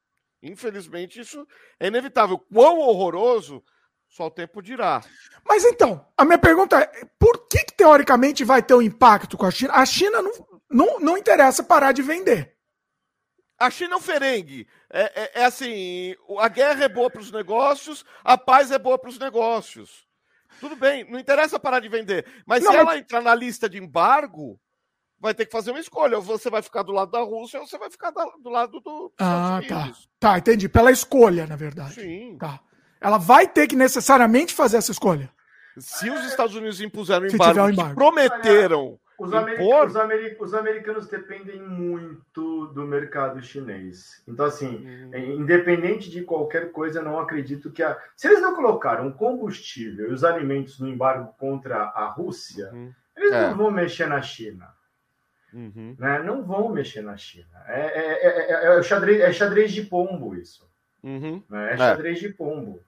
Infelizmente, isso é inevitável. Quão horroroso, só o tempo dirá. Mas então, a minha pergunta é: por que, que teoricamente vai ter um impacto com a China? A China não, não, não interessa parar de vender. A China é um ferengue. É, é, é assim: a guerra é boa para os negócios, a paz é boa para os negócios. Tudo bem, não interessa parar de vender. Mas não, se ela entrar na lista de embargo, vai ter que fazer uma escolha. Ou você vai ficar do lado da Rússia ou você vai ficar do lado do. Ah, tá. Tá, entendi. Pela escolha, na verdade. Sim. Tá. Ela vai ter que necessariamente fazer essa escolha. Se os Estados Unidos impuseram o embargo, um embargo. prometeram. Os, americanos, impor... os, americanos dependem muito do mercado chinês. Então, assim, hum. independente de qualquer coisa, não acredito que a. Se eles não colocaram combustível e os alimentos no embargo contra a Rússia, hum. eles é. não vão mexer na China. Uhum. Né? Não vão mexer na China. É, é, é, é, xadrez, é xadrez de pombo isso. Uhum. Né? É xadrez de pombo.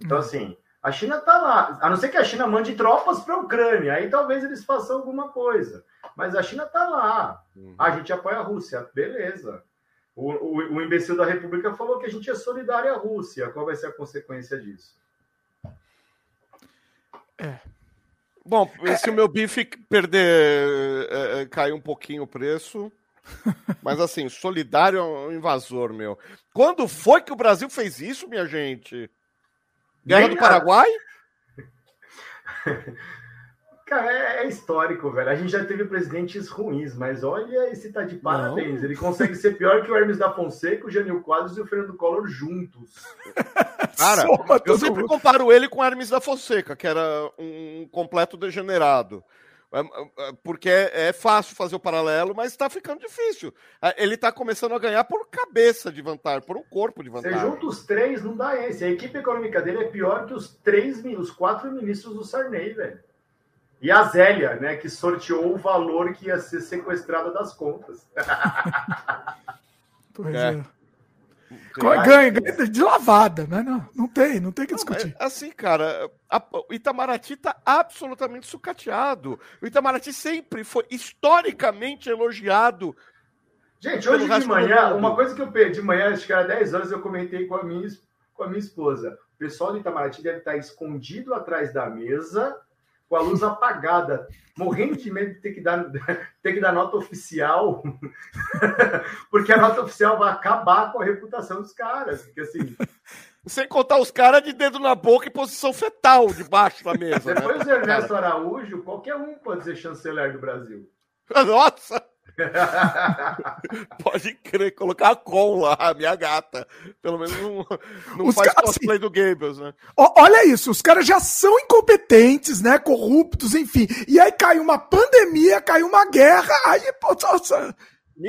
Então, assim, a China está lá. A não ser que a China mande tropas para a Ucrânia, aí talvez eles façam alguma coisa. Mas a China está lá. Uhum. A gente apoia a Rússia. Beleza. O, o, o, imbecil da República falou que a gente é solidário à Rússia. Qual vai ser a consequência disso? É. Bom, se o meu bife perder, é, é, cair um pouquinho o preço. Mas assim, solidário é um invasor, meu. Quando foi que o Brasil fez isso, minha gente? Guerra do Paraguai? Cara, é, é, histórico, velho. A gente já teve presidentes ruins, mas olha, esse tá de parabéns. Não. Ele consegue ser pior que o Hermes da Fonseca, o Jânio Quadros e o Fernando Collor juntos. Cara, eu sempre mundo. comparo ele com o Hermes da Fonseca, que era um completo degenerado. É, é, porque é, é fácil fazer o paralelo, mas está ficando difícil. Ele está começando a ganhar por cabeça de vantagem, por um corpo de vantagem. Você junta os três, não dá esse. A equipe econômica dele é pior que os três, os quatro ministros do Sarney, velho. E a Zélia, né, que sorteou o valor que ia ser sequestrado das contas. pois é. é. Ganha, ganha de lavada, né? Não, não tem, não tem que discutir. Não, assim, cara, a, o Itamaraty tá absolutamente sucateado. O Itamaraty sempre foi historicamente elogiado. Gente, hoje de manhã, uma coisa que eu perdi de manhã, acho que era 10 horas, eu comentei com a minha, com a minha esposa. O pessoal do Itamaraty deve estar escondido atrás da mesa com a luz apagada, morrendo de medo de ter que dar, ter que dar nota oficial, porque a nota oficial vai acabar com a reputação dos caras. Porque assim. Sem contar os caras de dedo na boca e posição fetal debaixo da mesa. Né? Depois né? do Ernesto Araújo, qualquer um pode ser chanceler do Brasil. Nossa! Pode crer, colocar a Con lá, a minha gata. Pelo menos não, não faz cara, cosplay assim, do Gables, né? Olha isso, os caras já são incompetentes, né? Corruptos, enfim. E aí cai uma pandemia, cai uma guerra, aí, pô, nossa.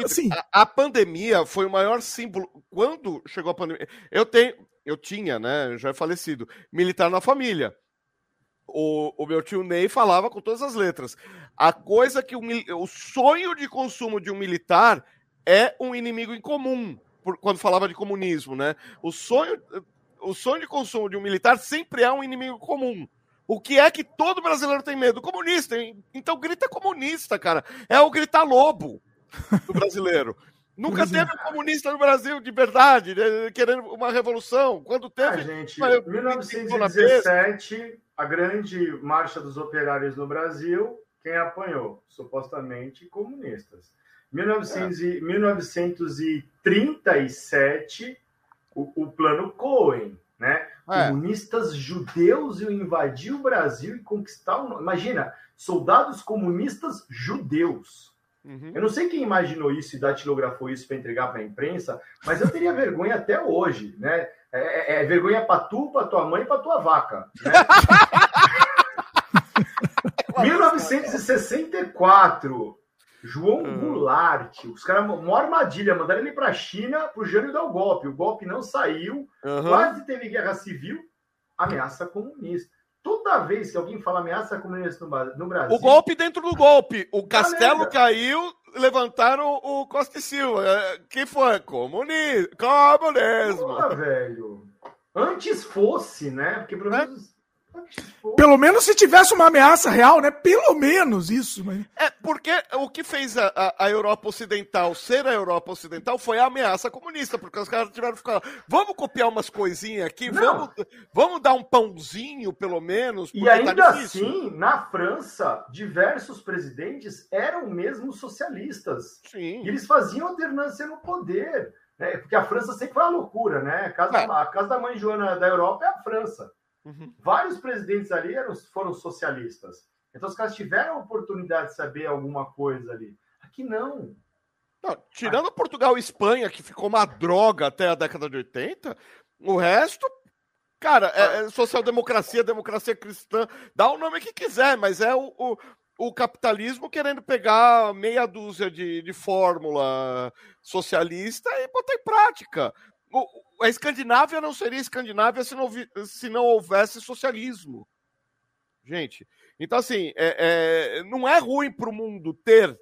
Assim. A, a pandemia foi o maior símbolo. Quando chegou a pandemia. Eu tenho, eu tinha, né? Já é falecido, militar na família o, o meu tio Ney falava com todas as letras. A coisa que o, o sonho de consumo de um militar é um inimigo em comum, por, quando falava de comunismo, né? O sonho, o sonho de consumo de um militar sempre é um inimigo comum. O que é que todo brasileiro tem medo? Comunista. Então grita comunista, cara. É o gritar lobo do brasileiro. Nunca é. teve um comunista no Brasil de verdade, né, querendo uma revolução. Quando teve. É, gente, em 1917, a grande marcha dos operários no Brasil, quem apanhou? Supostamente comunistas. 1900 é. 1937, o, o plano Cohen, né? É. Comunistas judeus iam invadir o Brasil e conquistar o. Imagina, soldados comunistas judeus. Uhum. Eu não sei quem imaginou isso e datilografou isso para entregar para a imprensa, mas eu teria vergonha até hoje, né? É, é, é vergonha para tu, para tua mãe e para tua vaca. Né? 1964, João uhum. Goulart, os caras, uma armadilha, mandaram ele para a China para o Jânio dar o golpe. O golpe não saiu, uhum. quase teve guerra civil, ameaça comunista. Toda vez que alguém fala ameaça comunista no Brasil. O golpe dentro do golpe. O castelo caiu, levantaram o Costa e Silva. É, que foi? Comunismo. Comunismo. Porra, velho. Antes fosse, né? Porque pelo é. Pelo menos se tivesse uma ameaça real, né? Pelo menos isso. Mas... É, porque o que fez a, a, a, Europa Ocidental ser a Europa Ocidental foi a ameaça comunista, porque os caras tiveram que ficar, vamos copiar umas coisinhas aqui, vamos, vamos dar um pãozinho, pelo menos. E tá ainda tá assim, na França, diversos presidentes eram mesmo socialistas. Sim. E eles faziam alternância no poder. Né? Porque a França sempre foi uma loucura, né? A casa, é. a casa da mãe Joana da Europa é a França. Uhum. Vários presidentes ali eram, foram socialistas. Então os caras tiveram a oportunidade de saber alguma coisa ali. Aqui não. não tirando Portugal e Espanha, que ficou uma droga até a década de 80, o resto, cara, é, é social-democracia, democracia cristã, dá o nome que quiser, mas é o, o, o capitalismo querendo pegar meia dúzia de, de fórmula socialista e botar em prática a Escandinávia não seria Escandinávia se não, se não houvesse socialismo. Gente, então assim, é, é, não é ruim para o mundo ter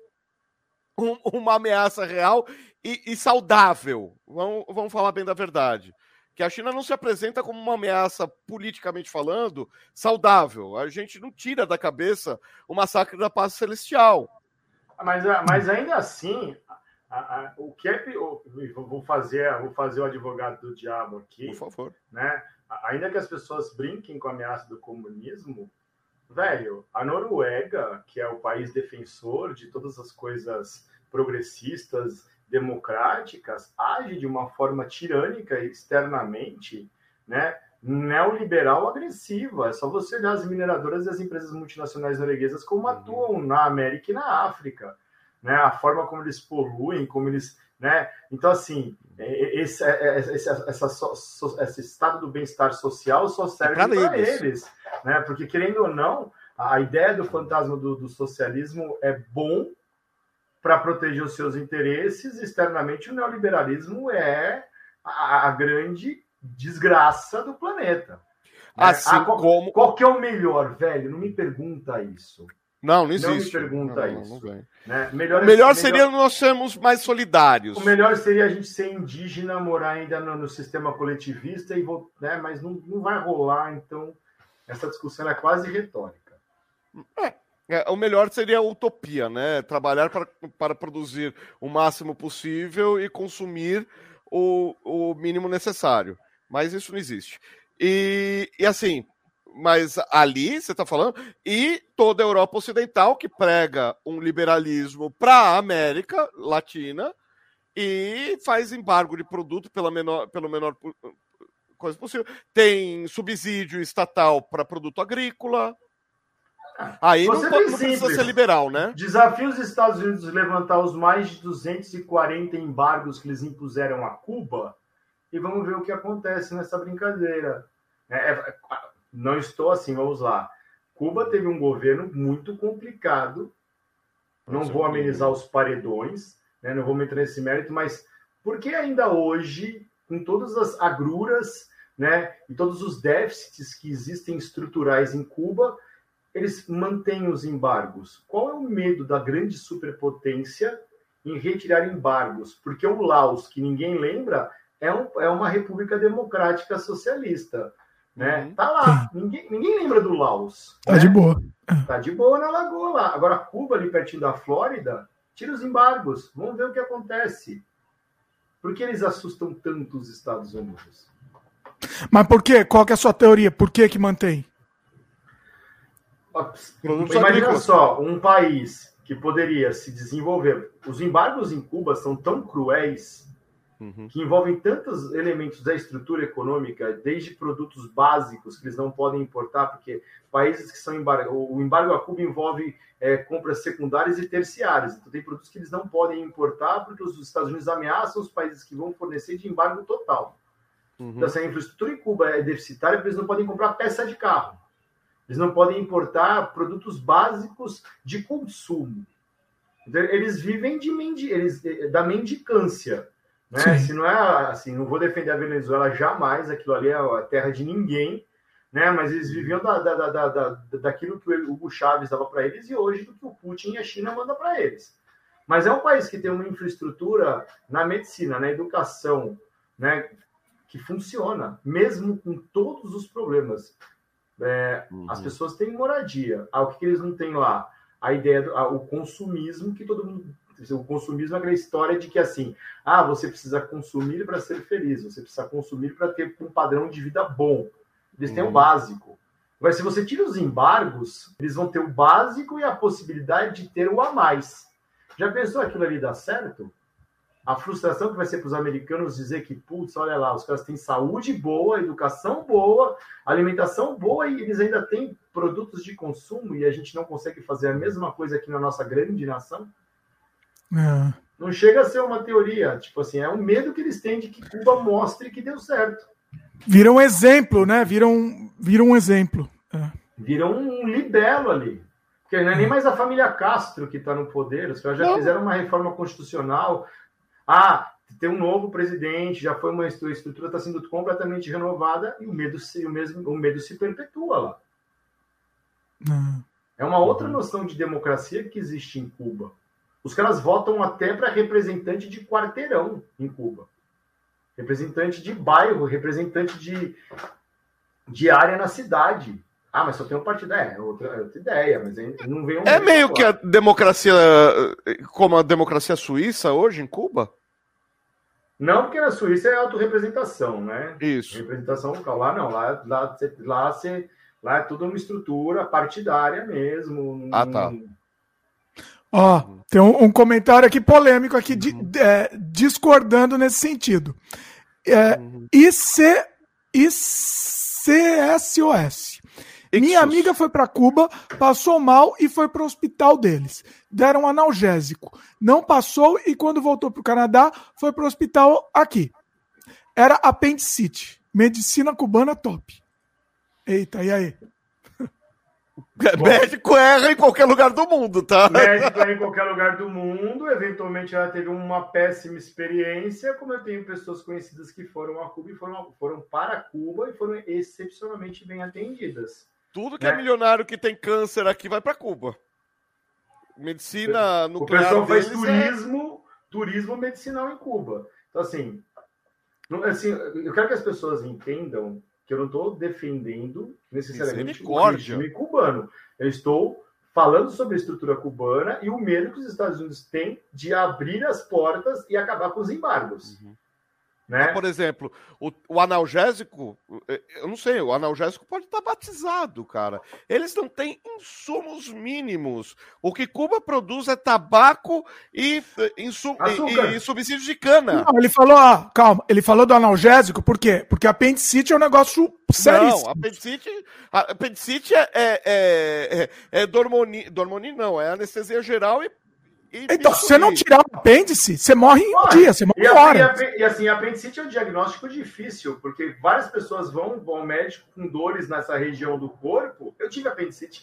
um, uma ameaça real e, e, saudável. Vamos, vamos falar bem da verdade. Que a China não se apresenta como uma ameaça, politicamente falando, saudável. A gente não tira da cabeça o massacre da paz celestial. Mas, mas ainda assim, a, a, o que é vou fazer vou fazer o advogado do diabo aqui por favor né ainda que as pessoas brinquem com a ameaça do comunismo velho a Noruega que é o país defensor de todas as coisas progressistas democráticas age de uma forma tirânica externamente né neoliberal agressiva. É só você olhar as mineradoras e as empresas multinacionais norueguesas como uhum. atuam na América e na África né? A forma como eles poluem, como eles, né? Então assim, esse, esse, essa, esse estado do bem-estar social só serve é para eles. eles, né? Porque querendo ou não, a ideia do fantasma do, do socialismo é bom para proteger os seus interesses. Externamente, o neoliberalismo é a, a grande desgraça do planeta. Né? Assim ah, qual, como. Qual que é o melhor, velho? Não me pergunta isso. Não, não existe. Não me pergunta não, isso. Não, né? melhor, o melhor seria melhor... nós sermos mais solidários. O melhor seria a gente ser indígena, morar ainda no, no sistema coletivista, e né? mas não, não vai rolar, então essa discussão é quase retórica. É, é, o melhor seria a utopia, né? Trabalhar para, para produzir o máximo possível e consumir o, o mínimo necessário. Mas isso não existe. E, e assim, mas ali você está falando, e toda a Europa Ocidental que prega um liberalismo para a América Latina e faz embargo de produto pela menor, pelo menor coisa possível. Tem subsídio estatal para produto agrícola. Aí não, pode, não precisa ser liberal, né? Desafio os Estados Unidos levantar os mais de 240 embargos que eles impuseram a Cuba e vamos ver o que acontece nessa brincadeira. É, é não estou assim, vamos lá. Cuba teve um governo muito complicado. Não vou amenizar os paredões, né? não vou meter nesse mérito, mas por que ainda hoje, com todas as agruras né, e todos os déficits que existem estruturais em Cuba, eles mantêm os embargos? Qual é o medo da grande superpotência em retirar embargos? Porque o Laos, que ninguém lembra, é, um, é uma república democrática socialista. Né? Uhum. Tá lá. Ninguém, ninguém lembra do Laos. Tá né? de boa. Tá de boa na lagoa lá. Agora, Cuba, ali pertinho da Flórida, tira os embargos. Vamos ver o que acontece. Por que eles assustam tanto os Estados Unidos? Mas por quê? Qual que é a sua teoria? Por que que mantém? Imagina só, um país que poderia se desenvolver. Os embargos em Cuba são tão cruéis uhum. que envolvem tantos elementos da estrutura econômica, desde produtos básicos que eles não podem importar, porque países que são embargo, o embargo a Cuba envolve é, compras secundárias e terciárias. Então tem produtos que eles não podem importar porque os Estados Unidos ameaçam os países que vão fornecer de embargo total. Uhum. Então, se a infraestrutura em Cuba é deficitária, eles não podem comprar peça de carro. Eles não podem importar produtos básicos de consumo. Então, eles vivem de mendi eles, da mendicância. Né? Se não é assim, não vou defender a Venezuela jamais, aquilo ali é a terra de ninguém, né? mas eles viviam da, da, da, da daquilo que o Hugo Chávez dava para eles e hoje do que o Putin e a China mandam para eles. Mas é um país que tem uma infraestrutura na medicina, na educação, né? que funciona, mesmo com todos os problemas. É, uhum. As pessoas têm moradia. Ah, o que, que, eles não têm lá? A ideia do ah, o consumismo que todo mundo. O consumismo é aquela história de que assim, ah, você precisa consumir para ser feliz, você precisa consumir para ter um padrão de vida bom. Eles têm o uhum. básico. Mas se você tira os embargos, eles vão ter o básico e a possibilidade de ter o a mais. Já pensou aquilo ali dar certo? a frustração que vai ser para os americanos dizer que, putz, olha lá, os caras têm saúde boa, educação boa, alimentação boa e eles ainda têm produtos de consumo e a gente não consegue fazer a mesma coisa aqui na nossa grande nação? É. Não chega a ser uma teoria, tipo assim, é um medo que eles têm de que Cuba mostre que deu certo. Vira um exemplo, né? Vira um, vira um exemplo. É. Vira um libelo ali. Porque não é nem mais a família Castro que está no poder, os caras já não. fizeram uma reforma constitucional, ah, tem um novo presidente, já foi uma estrutura está sendo completamente renovada e o medo se, o mesmo, o medo se perpetua lá. Uhum. É uma outra noção de democracia que existe em Cuba. Os caras votam até para representante de quarteirão em Cuba. Representante de bairro, representante de, de área na cidade. Ah, mas só tem um partido. É, outra, é outra ideia, mas não vem um É meio que a democracia, como a democracia suíça hoje em Cuba? Não, porque na Suíça é autorrepresentação, né? Isso. Representação local. Lá não, lá, lá, lá, você, lá é tudo uma estrutura partidária mesmo. Ah, tá. Ó, tem um, um, comentário aqui polêmico aqui, de, uhum. é, discordando nesse sentido. É, uhum. IC, ICSOS. Minha amiga foi para Cuba, passou mal e foi para o hospital deles. Deram um analgésico. Não passou e quando voltou para o Canadá, foi para o hospital aqui. Era apendicite. Medicina cubana top. Eita, e aí? Médico erra em qualquer lugar do mundo, tá? Médico erra em qualquer lugar do mundo. Eventualmente ela teve uma péssima experiência, como eu tenho pessoas conhecidas que foram a Cuba e foram, foram para Cuba e foram excepcionalmente bem atendidas. Tudo que é, é milionário que tem câncer aqui vai para Cuba. Medicina nuclear. O pessoal faz é turismo, é... turismo medicinal em Cuba. Então, assim, assim, eu quero que as pessoas entendam que eu não estou defendendo necessariamente o regime cubano. Eu estou falando sobre a estrutura cubana e o medo que os Estados Unidos têm de abrir as portas e acabar com os embargos. Uhum. Né? Por exemplo, o, o, analgésico, eh, eu não sei, o analgésico pode estar batizado, cara. Eles não têm insumos mínimos. O que Cuba produz é tabaco e, eh, insum, e, e subsídio de cana. Não, ele falou, ah, calma, ele falou do analgésico, por quê? Porque apendicite é um negócio sério. Não, apendicite, apendicite é, é, é, é, é dormoni, dormoni não, é anestesia geral e então, se você não tirar o apêndice, você morre em um dia, você morre em hora. E, e assim, apendicite é um diagnóstico difícil, porque várias pessoas vão, vão ao médico com dores nessa região do corpo. Eu tive apendicite.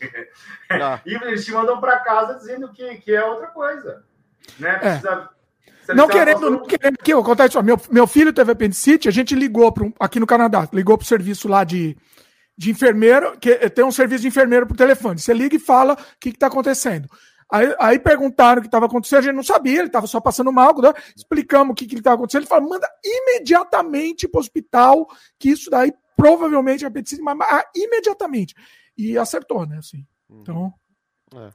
Ah. e eles te mandam para casa dizendo que, que é outra coisa. Né? É. Precisa, é. Não querendo, não querendo que eu contar isso. Meu, meu filho teve apendicite, a gente ligou pro, aqui no Canadá, ligou para o serviço lá de, de enfermeiro, que tem um serviço de enfermeiro por telefone. Você liga e fala o que está acontecendo. Aí, aí perguntaram o que estava acontecendo, a gente não sabia, ele estava só passando mal, né? explicamos o que, que ele estava acontecendo. Ele falou: manda imediatamente para o hospital, que isso daí provavelmente apendicite, mas, mas imediatamente. E acertou, né? Assim. Uhum. Então. É.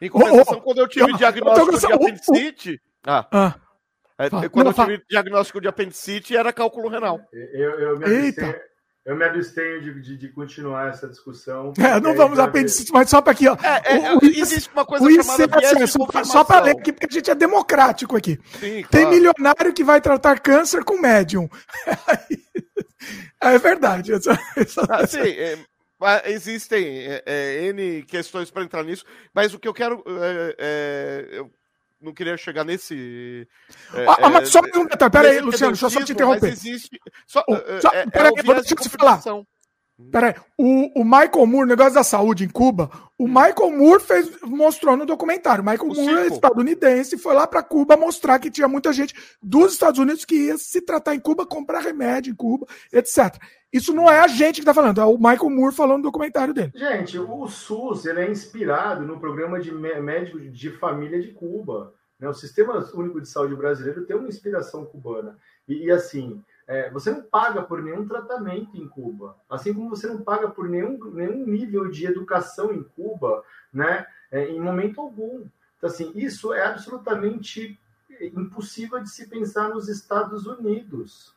Em compensação, oh, oh, quando eu tive eu, diagnóstico eu de apendicite. ah. ah. É, quando não, eu tive diagnóstico de apendicite, era cálculo renal. Eu, eu, me, abstenho, eu me abstenho de, de, de continuar essa discussão. É, não vamos apendicite, mas só para aqui. Ó, é, é, o, existe uma coisa o chamada ICS, só, só para ler aqui, porque a gente é democrático aqui. Sim, claro. Tem milionário que vai tratar câncer com médium. é verdade. Essa, essa, ah, sim, é, existem é, é, N questões para entrar nisso, mas o que eu quero. É, eu não queria chegar nesse. Ah, ah, mas só um detalhe, peraí, Luciano, deixa eu só te interromper. Existe, só, só, peraí, deixa eu te falar. Peraí, o, o Michael Moore, negócio da saúde em Cuba, o hum. Michael Moore fez, mostrou no documentário. O Michael o Moore é estadunidense, foi lá para Cuba mostrar que tinha muita gente dos Estados Unidos que ia se tratar em Cuba, comprar remédio em Cuba, etc. Isso não é a gente que está falando, é o Michael Moore falando no documentário dele. Gente, o SUS ele é inspirado no programa de médico de família de Cuba. Né? O Sistema Único de Saúde brasileiro tem uma inspiração cubana. E, e assim, é, você não paga por nenhum tratamento em Cuba, assim como você não paga por nenhum, nenhum nível de educação em Cuba, né, é, em momento algum. Então, assim, isso é absolutamente impossível de se pensar nos Estados Unidos,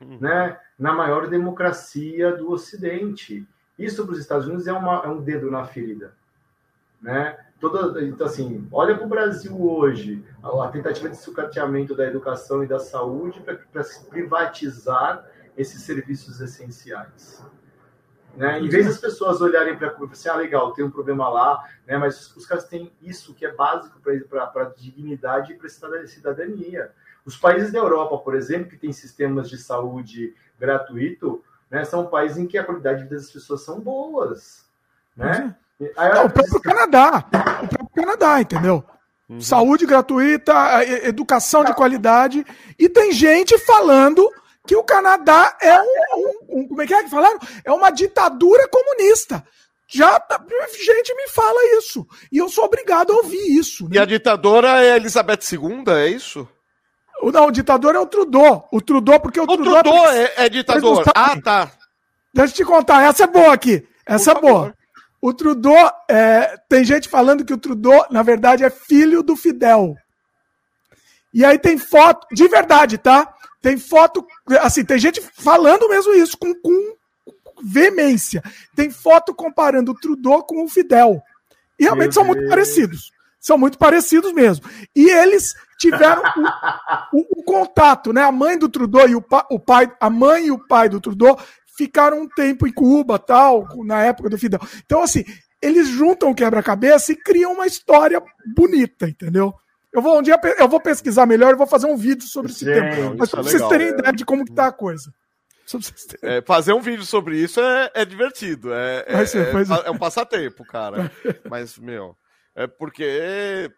uhum. né, na maior democracia do Ocidente. Isso para os Estados Unidos é, uma, é um dedo na ferida, né? Toda, então, assim, olha para o Brasil hoje, a, a, tentativa de sucateamento da educação e da saúde para privatizar esses serviços essenciais. Né? Em vez das pessoas olharem para a assim, ah, legal, tem um problema lá, né? mas os caras têm isso que é básico para a dignidade e para a cidadania. Os países da Europa, por exemplo, que têm sistemas de saúde gratuito, né, são países em que a qualidade das pessoas são boas. Né? Não, o próprio Canadá. O próprio Canadá, entendeu? Uhum. Saúde gratuita, educação de qualidade. E tem gente falando que o Canadá é um, um, um, Como é que é que falaram? É uma ditadura comunista. Já gente me fala isso. E eu sou obrigado a ouvir isso. Né? E a ditadora é Elizabeth II, é isso? Não, o ditador é o Trudeau. O Trudeau, porque o, o Trudeau, Trudeau é, é, é ditador. Ah, tá. Deixa eu te contar, essa é boa aqui. Essa Por é boa. O Trudeau, é, tem gente falando que o Trudeau, na verdade, é filho do Fidel. E aí tem foto, de verdade, tá? Tem foto, assim, tem gente falando mesmo isso com, com veemência. Tem foto comparando o Trudeau com o Fidel. E realmente Meu são Deus. muito parecidos. São muito parecidos mesmo. E eles tiveram o, o, o, contato, né? A mãe do Trudeau e o, pa, o pai, a mãe e o pai do Trudeau ficaram um tempo em Cuba, tal, na época do Fidel. Então, assim, eles juntam o quebra-cabeça e criam uma história bonita, entendeu? Eu vou um dia eu vou pesquisar melhor e vou fazer um vídeo sobre esse Sim, tema. Mas pra é vocês legal, terem é. ideia de como que tá a coisa. É, fazer um vídeo sobre isso é, é divertido. É, é, ser, é, é, um passatempo, cara. Mas, meu, é porque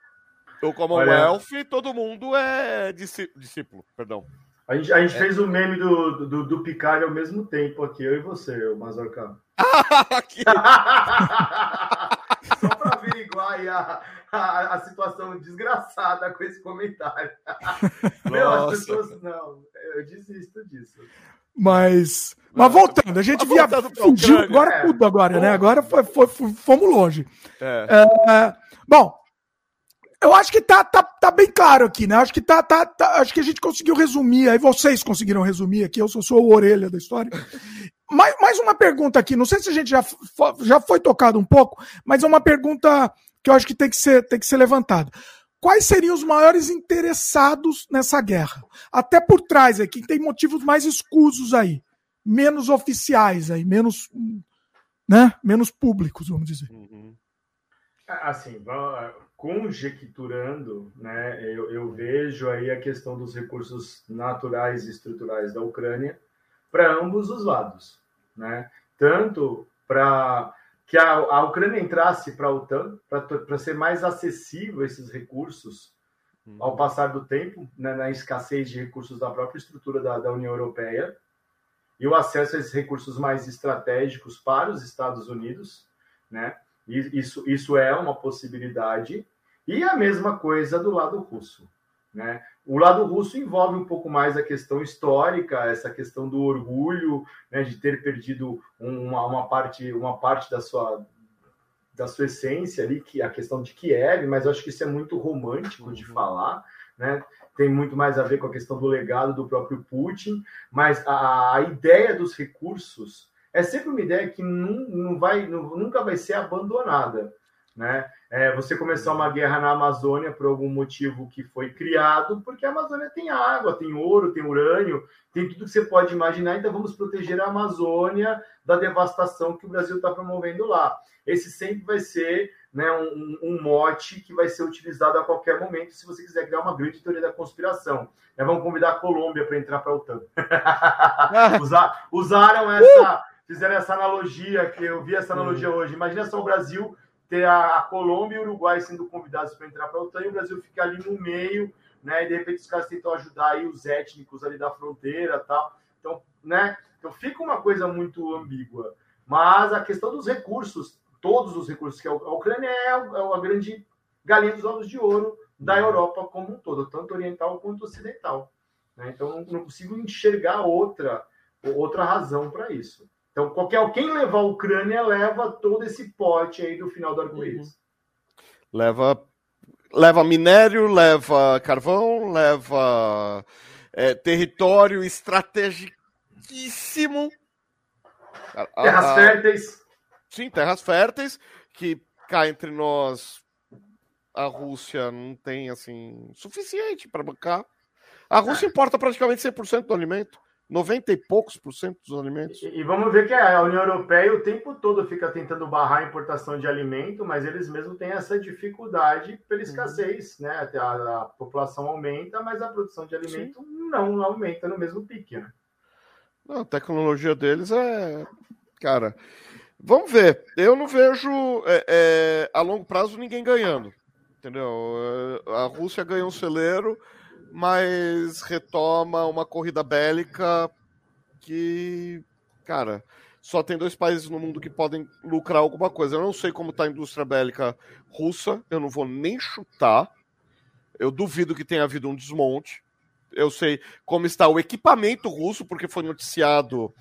o Commonwealth, Olha... todo mundo é discípulo, perdão. A gente, a gente é. fez o meme do, do, do Picard ao mesmo tempo aqui, eu e você, o Mazorca. Só para averiguar a, a, a, situação desgraçada com esse comentário. Meu, as pessoas. Não, eu desisto disso. Mas. Mas voltando, a gente via. Fugiu, agora é. tudo agora, né? Agora foi, foi, fomos longe. É. É, bom, eu acho que tá, tá, tá bem claro aqui, né? Acho que tá, tá, tá, acho que a gente conseguiu resumir, aí vocês conseguiram resumir aqui, eu sou, sou a orelha da história. mais, mais uma pergunta aqui, não sei se a gente já, já foi tocado um pouco, mas é uma pergunta que eu acho que tem que ser, tem que ser levantada. Quais seriam os maiores interessados nessa guerra? Até por trás aqui, tem motivos mais escusos aí, menos oficiais aí, menos, né? menos públicos, vamos dizer. Uhum. Assim, conjecturando, né, eu, eu, vejo aí a questão dos recursos naturais e estruturais da Ucrânia para ambos os lados, né? Tanto para que a, a, Ucrânia entrasse para a OTAN, para ser mais acessível esses recursos uhum. ao passar do tempo, né, na escassez de recursos da própria estrutura da, da União Europeia, e o acesso a esses recursos mais estratégicos para os Estados Unidos, né? Isso, isso é uma possibilidade. E a mesma coisa do lado russo. Né? O lado russo envolve um pouco mais a questão histórica, essa questão do orgulho, né, de ter perdido uma, uma, parte, uma parte da sua, da sua essência ali, que a questão de Kiev, mas eu acho que isso é muito romântico de uhum. falar, né? Tem muito mais a ver com a questão do legado do próprio Putin, mas a, a ideia dos recursos é sempre uma ideia que não, vai, nunca vai ser abandonada, né? é, você começar uma guerra na Amazônia por algum motivo que foi criado, porque a Amazônia tem água, tem ouro, tem urânio, tem tudo que você pode imaginar, então vamos proteger a Amazônia da devastação que o Brasil está promovendo lá. Esse sempre vai ser né, um, um, mote que vai ser utilizado a qualquer momento se você quiser criar uma grande teoria da conspiração. É, vamos convidar a Colômbia para entrar para a OTAN. Usar, usaram essa, fizeram essa analogia, que eu vi essa analogia hoje. Imagina só o Brasil ter a, a Colômbia e o Uruguai sendo convidados para entrar para a OTAN e o Brasil fica ali no meio, né? E de repente os caras tentam ajudar aí os étnicos ali da fronteira tal. Então, né? Então fica uma coisa muito ambígua. Mas a questão dos recursos, todos os recursos que a Ucrânia é, é a grande galinha dos ovos de ouro da uhum. Europa como um todo, tanto oriental quanto ocidental. Né? Então não consigo enxergar outra outra razão para isso. Então, qualquer quem levar a Ucrânia leva todo esse pote aí do final do arco-íris. Uhum. Leva, leva minério, leva carvão, leva é, território estrategicíssimo. Terras a, a, férteis. Sim, terras férteis, que cá entre nós a Rússia não tem assim suficiente para bancar. A Rússia importa praticamente 100% do alimento. 90 e poucos por cento dos alimentos. E, e, vamos ver que a União Europeia o tempo todo fica tentando barrar a importação de alimento, mas eles mesmos têm essa dificuldade pela uhum. escassez, uhum. né? A, a, população aumenta, mas a produção de alimento Sim. não aumenta no mesmo pique, né? Não, a tecnologia deles é. Cara, vamos ver. Eu não vejo é, é, a longo prazo ninguém ganhando. Entendeu? É, a Rússia ganhou um celeiro mas retoma uma corrida bélica que, cara, só tem dois países no mundo que podem lucrar alguma coisa. Eu não sei como está a indústria bélica russa, eu não vou nem chutar. Eu duvido que tenha havido um desmonte. Eu sei como está o equipamento russo, porque foi noticiado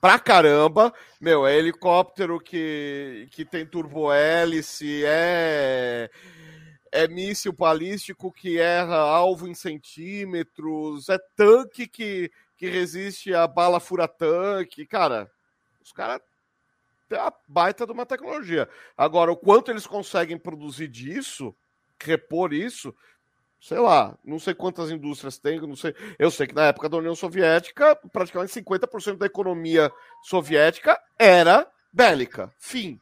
pra caramba. Meu, é helicóptero que, que tem turbo-hélice, é é míssil balístico que erra alvo em centímetros, é tanque que, que resiste a bala fura-tanque. Cara, os caras têm a baita de uma tecnologia. Agora, o quanto eles conseguem produzir disso, repor isso, sei lá, não sei quantas indústrias tem, não sei. Eu sei que na época da União Soviética, praticamente 50% da economia soviética era bélica. Fim.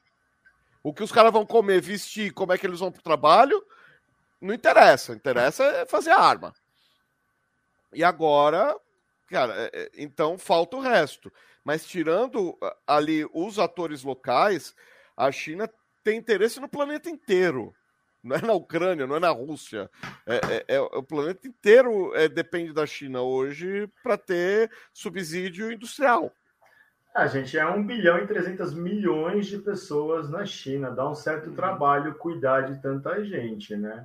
O que os caras vão comer, vestir, como é que eles vão para o trabalho, não interessa. Interessa é fazer a arma. E agora, cara, é, é, então falta o resto. Mas tirando ali os atores locais, a China tem interesse no planeta inteiro. Não é na Ucrânia, não é na Rússia. É, é, é o planeta inteiro é, depende da China hoje para ter subsídio industrial. A gente é um bilhão e 300 milhões de pessoas na China. Dá um certo uhum. trabalho cuidar de tanta gente, né?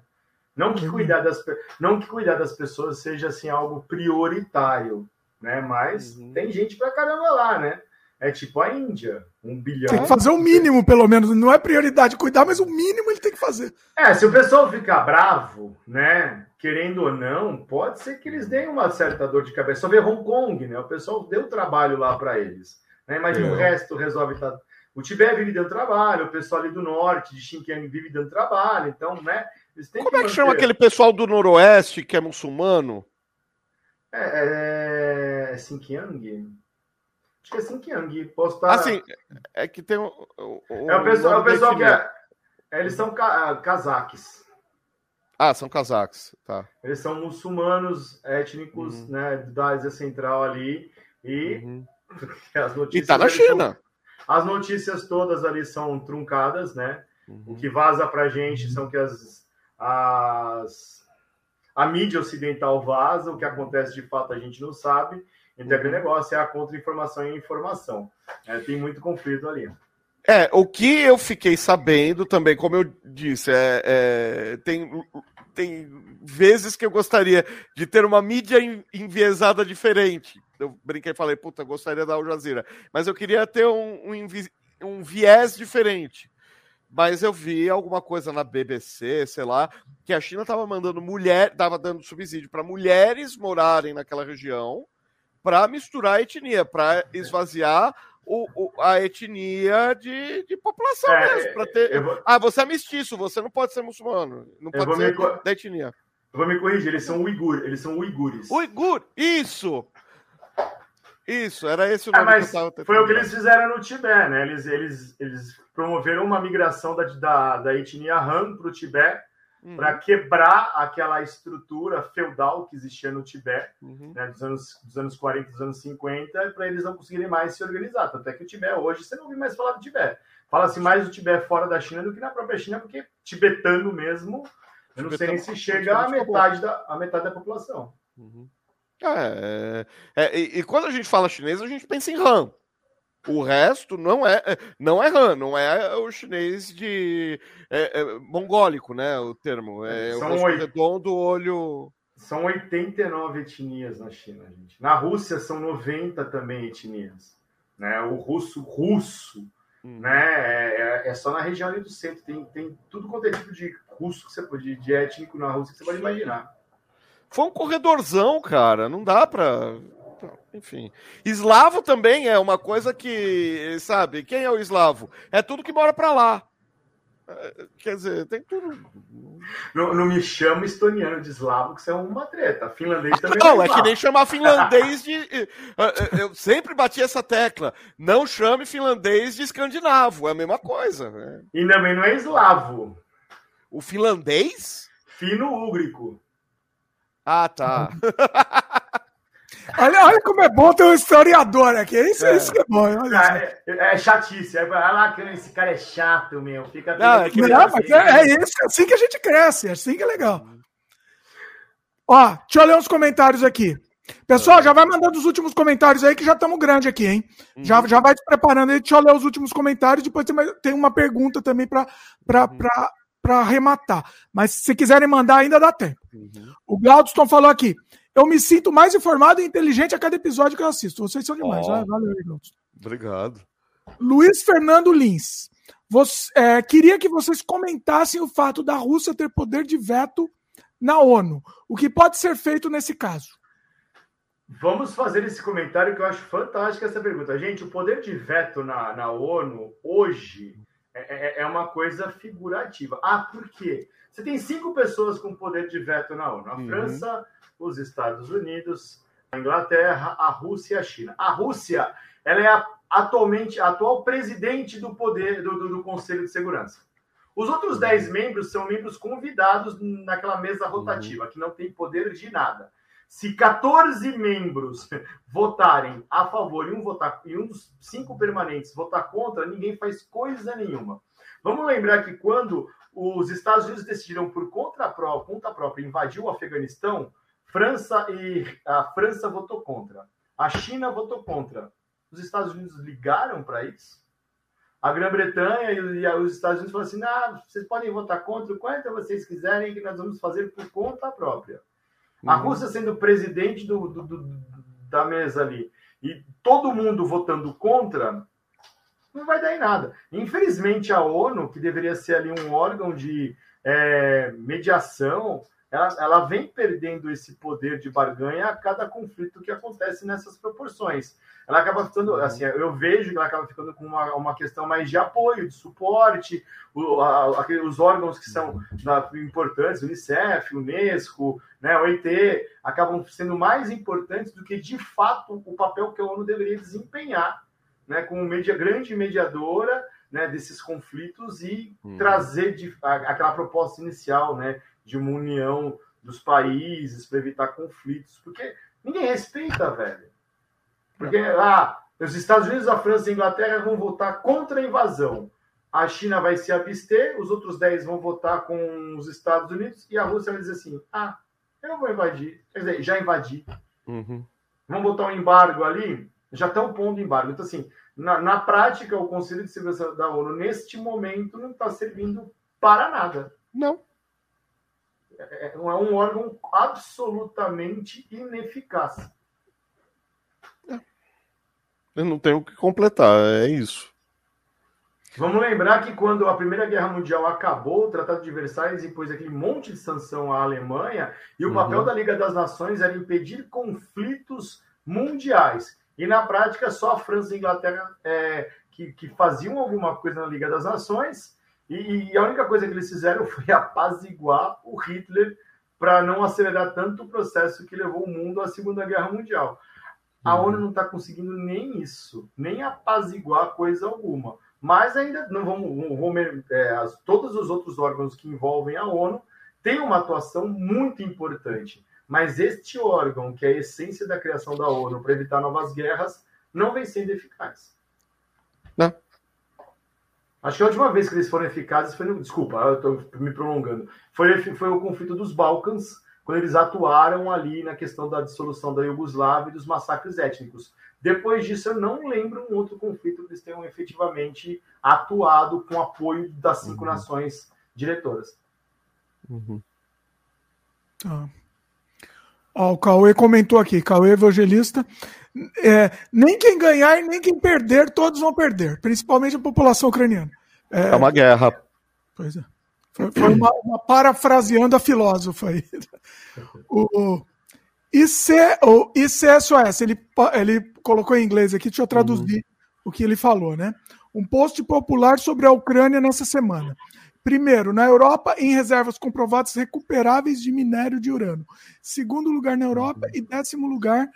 Não que cuidar das, não que cuidar das pessoas seja assim algo prioritário, né? Mas uhum. tem gente pra caramba lá, né? É tipo a Índia, um bilhão. Tem que fazer o mínimo, pelo menos. Não é prioridade cuidar, mas o mínimo ele tem que fazer. É, se o pessoal ficar bravo, né? Querendo ou não, pode ser que eles deem uma certa dor de cabeça. Só ver Hong Kong, né? O pessoal deu trabalho lá para eles. Né? Imagina é. o resto resolve estar. O Tibete vive dando trabalho, o pessoal ali do norte, de Xinjiang, vive dando trabalho. Então, né? Como é que chama aquele pessoal do Noroeste que é muçulmano? É, é, é Xinjiang? Acho que é Xinjiang. Posso estar... Assim, é que tem um, um é o pessoal, é o pessoal que é, é... Eles são ca cazaques. Ah, são cazaques, tá. Eles são muçulmanos étnicos, uhum. né, da Ásia Central ali. E uhum. As notícias... E tá na China. São, as notícias todas ali são truncadas, né? Uhum. O que vaza pra gente são que as as, a mídia ocidental vaza, o que acontece de fato a gente não sabe. Então, aquele uhum. negócio é a contra-informação e informação. É, tem muito conflito ali. É, o que eu fiquei sabendo também, como eu disse, é, é, tem tem vezes que eu gostaria de ter uma mídia enviesada diferente. Eu brinquei e falei, puta, gostaria da Al Jazeera. Mas eu queria ter um, um, um viés diferente. Mas eu vi alguma coisa na BBC, sei lá, que a China estava mandando mulher, estava dando subsídio para mulheres morarem naquela região para misturar a etnia, para esvaziar o, o, a etnia de, de população é, mesmo. Pra ter... Vou... Ah, você é mestiço, você não pode ser muçulmano. Não pode ser me... da etnia. Eu vou me corrigir, eles são uigur, eles são uigures. Uigur, isso! Isso, era esse o é, nome é, mas que eu tava Foi o que eles fizeram no Tibete, né? Eles, eles, eles promoveram uma migração da, da, da etnia Han para o Tibete uhum. para quebrar aquela estrutura feudal que existia no Tibete, uhum. né, dos, anos, dos anos 40, dos anos 50, para eles não conseguirem mais se organizar. Tanto é que o Tibete, hoje, você não ouve mais falar do Tibete. Fala-se mais do Tibete fora da China do que na própria China, porque tibetano mesmo, eu não sei nem se chega a metade da, metade da população. Uhum. É, é, é e, e, quando a gente fala chinês, a gente pensa em Han. O resto não é, é não é Han, não é o chinês de é, é, mongólico, né? O termo é São o redondo, olho. São 89 etnias na China, gente. Na Rússia são 90 também etnias, né? O russo russo, hum. né? É, é, só na região ali do centro tem, tem tudo quanto é tipo de russo que você pode de étnico na Rússia que você pode imaginar. Foi um corredorzão, cara. Não dá pra enfim. Eslavo também é uma coisa que, sabe, quem é o eslavo? É tudo que mora para lá. É, quer dizer, tem tudo. Não, não, me chama estoniano de eslavo, que isso é uma treta. Finlandês também Não, é, é que nem chamar finlandês de. Eu sempre bati essa tecla. Não chame finlandês de escandinavo, é a mesma coisa. Né? E também não é eslavo. O finlandês? Fino-úgrico. Ah, tá. Olha, olha como é bom ter um historiador aqui. Isso é, isso que é bom. É, é, chatice. Olha lá, esse cara é chato, meu. Fica não, é, que não, mas é, é isso, é assim que a gente cresce, é assim que é legal. Ó, deixa eu ler uns comentários aqui. Pessoal, já vai mandando os últimos comentários aí, que já estamos grande aqui, hein? Uhum. Já, já vai se preparando aí, deixa eu ler os últimos comentários. Depois tem uma, tem uma pergunta também para uhum. Arrematar. Mas se quiserem mandar, ainda dá tempo. Uhum. O Glaudston falou aqui: eu me sinto mais informado e inteligente a cada episódio que eu assisto. Vocês são demais. Oh, Valeu, Obrigado. Luiz Fernando Lins. Você, é, queria que vocês comentassem o fato da Rússia ter poder de veto na ONU. O que pode ser feito nesse caso? Vamos fazer esse comentário que eu acho fantástico essa pergunta. Gente, o poder de veto na, na ONU hoje é, é, é uma coisa figurativa. Ah, por quê? Você tem cinco pessoas com poder de veto na ONU. A uhum. França, os Estados Unidos, a Inglaterra, a Rússia e a China. A Rússia, ela é a, atualmente a atual presidente do poder do, do, do Conselho de Segurança. Os outros dez membros são membros convidados naquela mesa uhum. rotativa, que não tem poder de nada. Se 14 membros votarem a favor e um, votar, e um dos cinco permanentes votar contra, ninguém faz coisa nenhuma. Vamos lembrar que quando os Estados Unidos decidiram por conta própria, conta própria invadir o Afeganistão, França e a França votou contra. A China votou contra. Os Estados Unidos ligaram para isso? A Grã-Bretanha e os Estados Unidos falaram assim: ah, vocês podem votar contra o quanto vocês quiserem, que nós vamos fazer por conta própria. Uhum. A Rússia sendo presidente do, do, do, da mesa ali e todo mundo votando contra, não vai dar em nada. Infelizmente, a ONU, que deveria ser ali um órgão de é, mediação, ela, ela vem perdendo esse poder de barganha a cada conflito que acontece nessas proporções. Ela acaba ficando, uhum. assim, eu vejo que ela acaba ficando com uma, uma questão mais de apoio, de suporte, o, a, os órgãos que são da, importantes, Unicef, Unesco, né, OIT, acabam sendo mais importantes do que, de fato, o papel que a ONU deveria desempenhar, né, como media, grande mediadora né, desses conflitos e uhum. trazer de, a, aquela proposta inicial, né, de uma união dos países para evitar conflitos, porque ninguém respeita, velho. Porque ah, os Estados Unidos, a França e a Inglaterra vão votar contra a invasão. A China vai se abster, os outros 10 vão votar com os Estados Unidos e a Rússia vai dizer assim: ah, eu vou invadir. Quer dizer, já invadi. Uhum. Vamos botar um embargo ali? Já estão pondo embargo. Então, assim, na, na prática, o Conselho de Segurança da ONU, neste momento, não está servindo para nada. Não é, é um órgão absolutamente ineficaz. Eu não tenho o que completar, é isso. Vamos lembrar que quando a Primeira Guerra Mundial acabou, o Tratado de Versalhes impôs aquele monte de sanção à Alemanha, e o uhum. papel da Liga das Nações era impedir conflitos mundiais. E na prática, só a França e a Inglaterra é, que, que, faziam alguma coisa na Liga das Nações, e, e a única coisa que eles fizeram foi apaziguar o Hitler para não acelerar tanto o processo que levou o mundo à Segunda Guerra Mundial. A uhum. ONU não está conseguindo nem isso, nem apaziguar coisa alguma. Mas ainda não vamos, vamos é, todos os outros órgãos que envolvem a ONU têm uma atuação muito importante. Mas este órgão, que é a essência da criação da ONU para evitar novas guerras, não vem sendo eficaz. Não. Acho que a última vez que eles foram eficazes foi no. Desculpa, eu estou me prolongando. Foi, foi o conflito dos Balcãs, quando eles atuaram ali na questão da dissolução da Iugoslávia e dos massacres étnicos. Depois disso, eu não lembro um outro conflito que eles tenham efetivamente atuado com apoio das cinco uhum. nações diretoras. Uhum. Ah. Ó, o Cauê comentou aqui, Cauê Evangelista. É, nem quem ganhar nem quem perder, todos vão perder, principalmente a população ucraniana. É, é uma guerra. Pois é. Foi, foi uma, uma, parafraseando a filósofa aí. O, IC, o ICSOS, ele, ele colocou em inglês aqui, deixa eu traduzir uhum. o que ele falou, né? Um post popular sobre a Ucrânia nessa semana. Primeiro, na Europa, em reservas comprovadas recuperáveis de minério de urânio. Segundo lugar na Europa uhum. e décimo lugar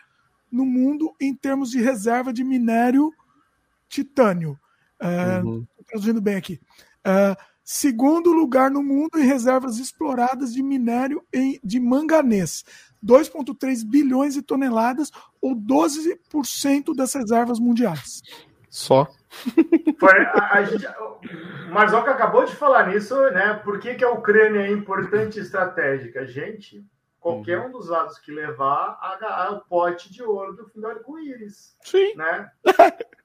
no mundo em termos de reserva de minério titânio. É, uhum. Traduzindo bem aqui. É, segundo lugar no mundo em reservas exploradas de minério em, de manganês. 2,3 bilhões de toneladas, ou 12% das reservas mundiais. Só. Foi, a, a gente, o Marzoca acabou de falar nisso, né? Por que, que a Ucrânia é importante e estratégica? Gente, qualquer uhum. um dos lados que levar a, a, o pote de ouro do fim do arco-íris. Sim. Né?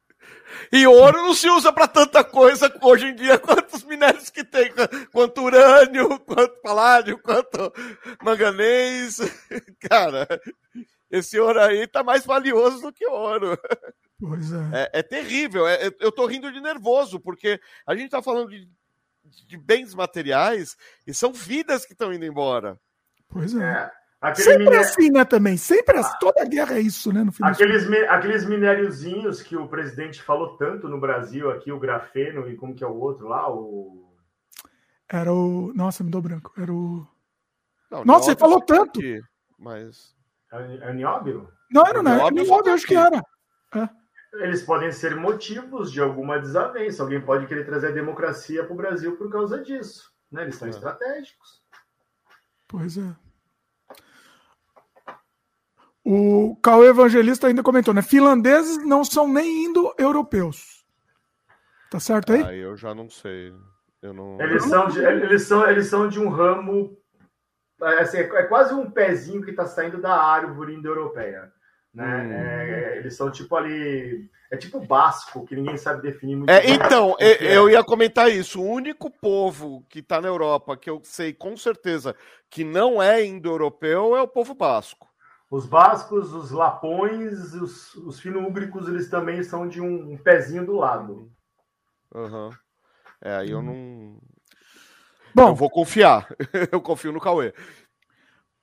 E ouro não se usa para tanta coisa hoje em dia quanto os minérios que tem, quanto urânio, quanto paládio, quanto manganês. Cara, esse ouro aí tá mais valioso do que ouro. Pois é. É, é terrível. É, é eu tô rindo de nervoso, porque a gente tá falando de, de bens materiais e são vidas que estão indo embora. Pois é. é. Aquele Sempre minério... assim, né, também. Sempre assim. Toda guerra é isso, né? No aqueles, mi... aqueles minériozinhos que o presidente falou tanto no Brasil aqui, o grafeno e como que é o outro lá, o... Era o... Nossa, me deu branco. Era o... Não, Nossa, você falou tanto! Aqui, mas... É, é nióbio? Não, era não. É nióbio, acho que era. É. Eles podem ser motivos de alguma desavença. Alguém pode querer trazer a democracia para o Brasil por causa disso. Né? Eles são é. estratégicos. Pois é. O Cauê Evangelista ainda comentou, né? Finlandeses não são nem indo-europeus. Tá certo aí? Ah, eu já não sei. Eu não... Eles, são de, eles, são, eles são de um ramo. É, assim, é quase um pezinho que está saindo da árvore indo-europeia. Né? Hum. É, eles são tipo ali. É tipo basco, que ninguém sabe definir muito é, bem. Então, é. eu ia comentar isso. O único povo que está na Europa, que eu sei com certeza que não é indo-europeu, é o povo basco. Os bascos, os lapões, os, os fino-úgricos, eles também são de um, um pezinho do lado. Uhum. É, aí eu não. Bom, eu vou confiar. eu confio no Cauê.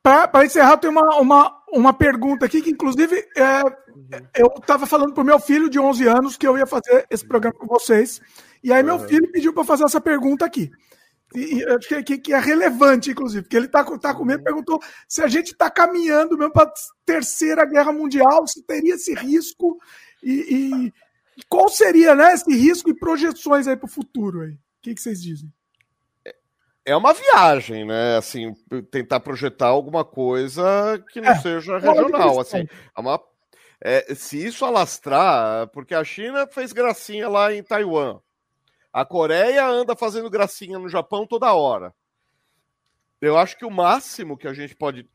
Para encerrar, tem uma, uma, uma pergunta aqui que, inclusive, é, eu estava falando para o meu filho de 11 anos que eu ia fazer esse programa com vocês. E aí, meu filho pediu para fazer essa pergunta aqui. E, acho que, que, que, é relevante, inclusive, porque ele está tá com medo, perguntou se a gente está caminhando mesmo para a terceira guerra mundial, se teria esse risco e, e qual seria né, esse risco e projeções aí para o futuro aí. O que, que vocês dizem? É uma viagem, né? Assim, tentar projetar alguma coisa que não é, seja regional. Assim, é uma, é, se isso alastrar, porque a China fez gracinha lá em Taiwan. A Coreia anda fazendo gracinha no Japão toda hora. Eu acho que o máximo que a gente pode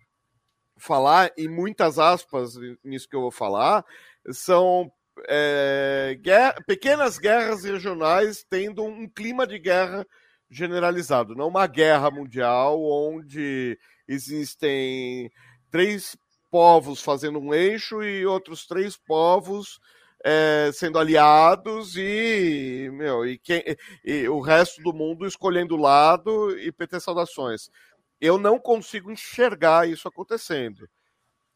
falar, e muitas aspas nisso que eu vou falar, são é, guerra, pequenas guerras regionais tendo um clima de guerra generalizado, não uma guerra mundial onde existem três povos fazendo um eixo e outros três povos é, sendo aliados e, meu, e, quem, e o resto do mundo escolhendo lado e PT saudações. Eu não consigo enxergar isso acontecendo.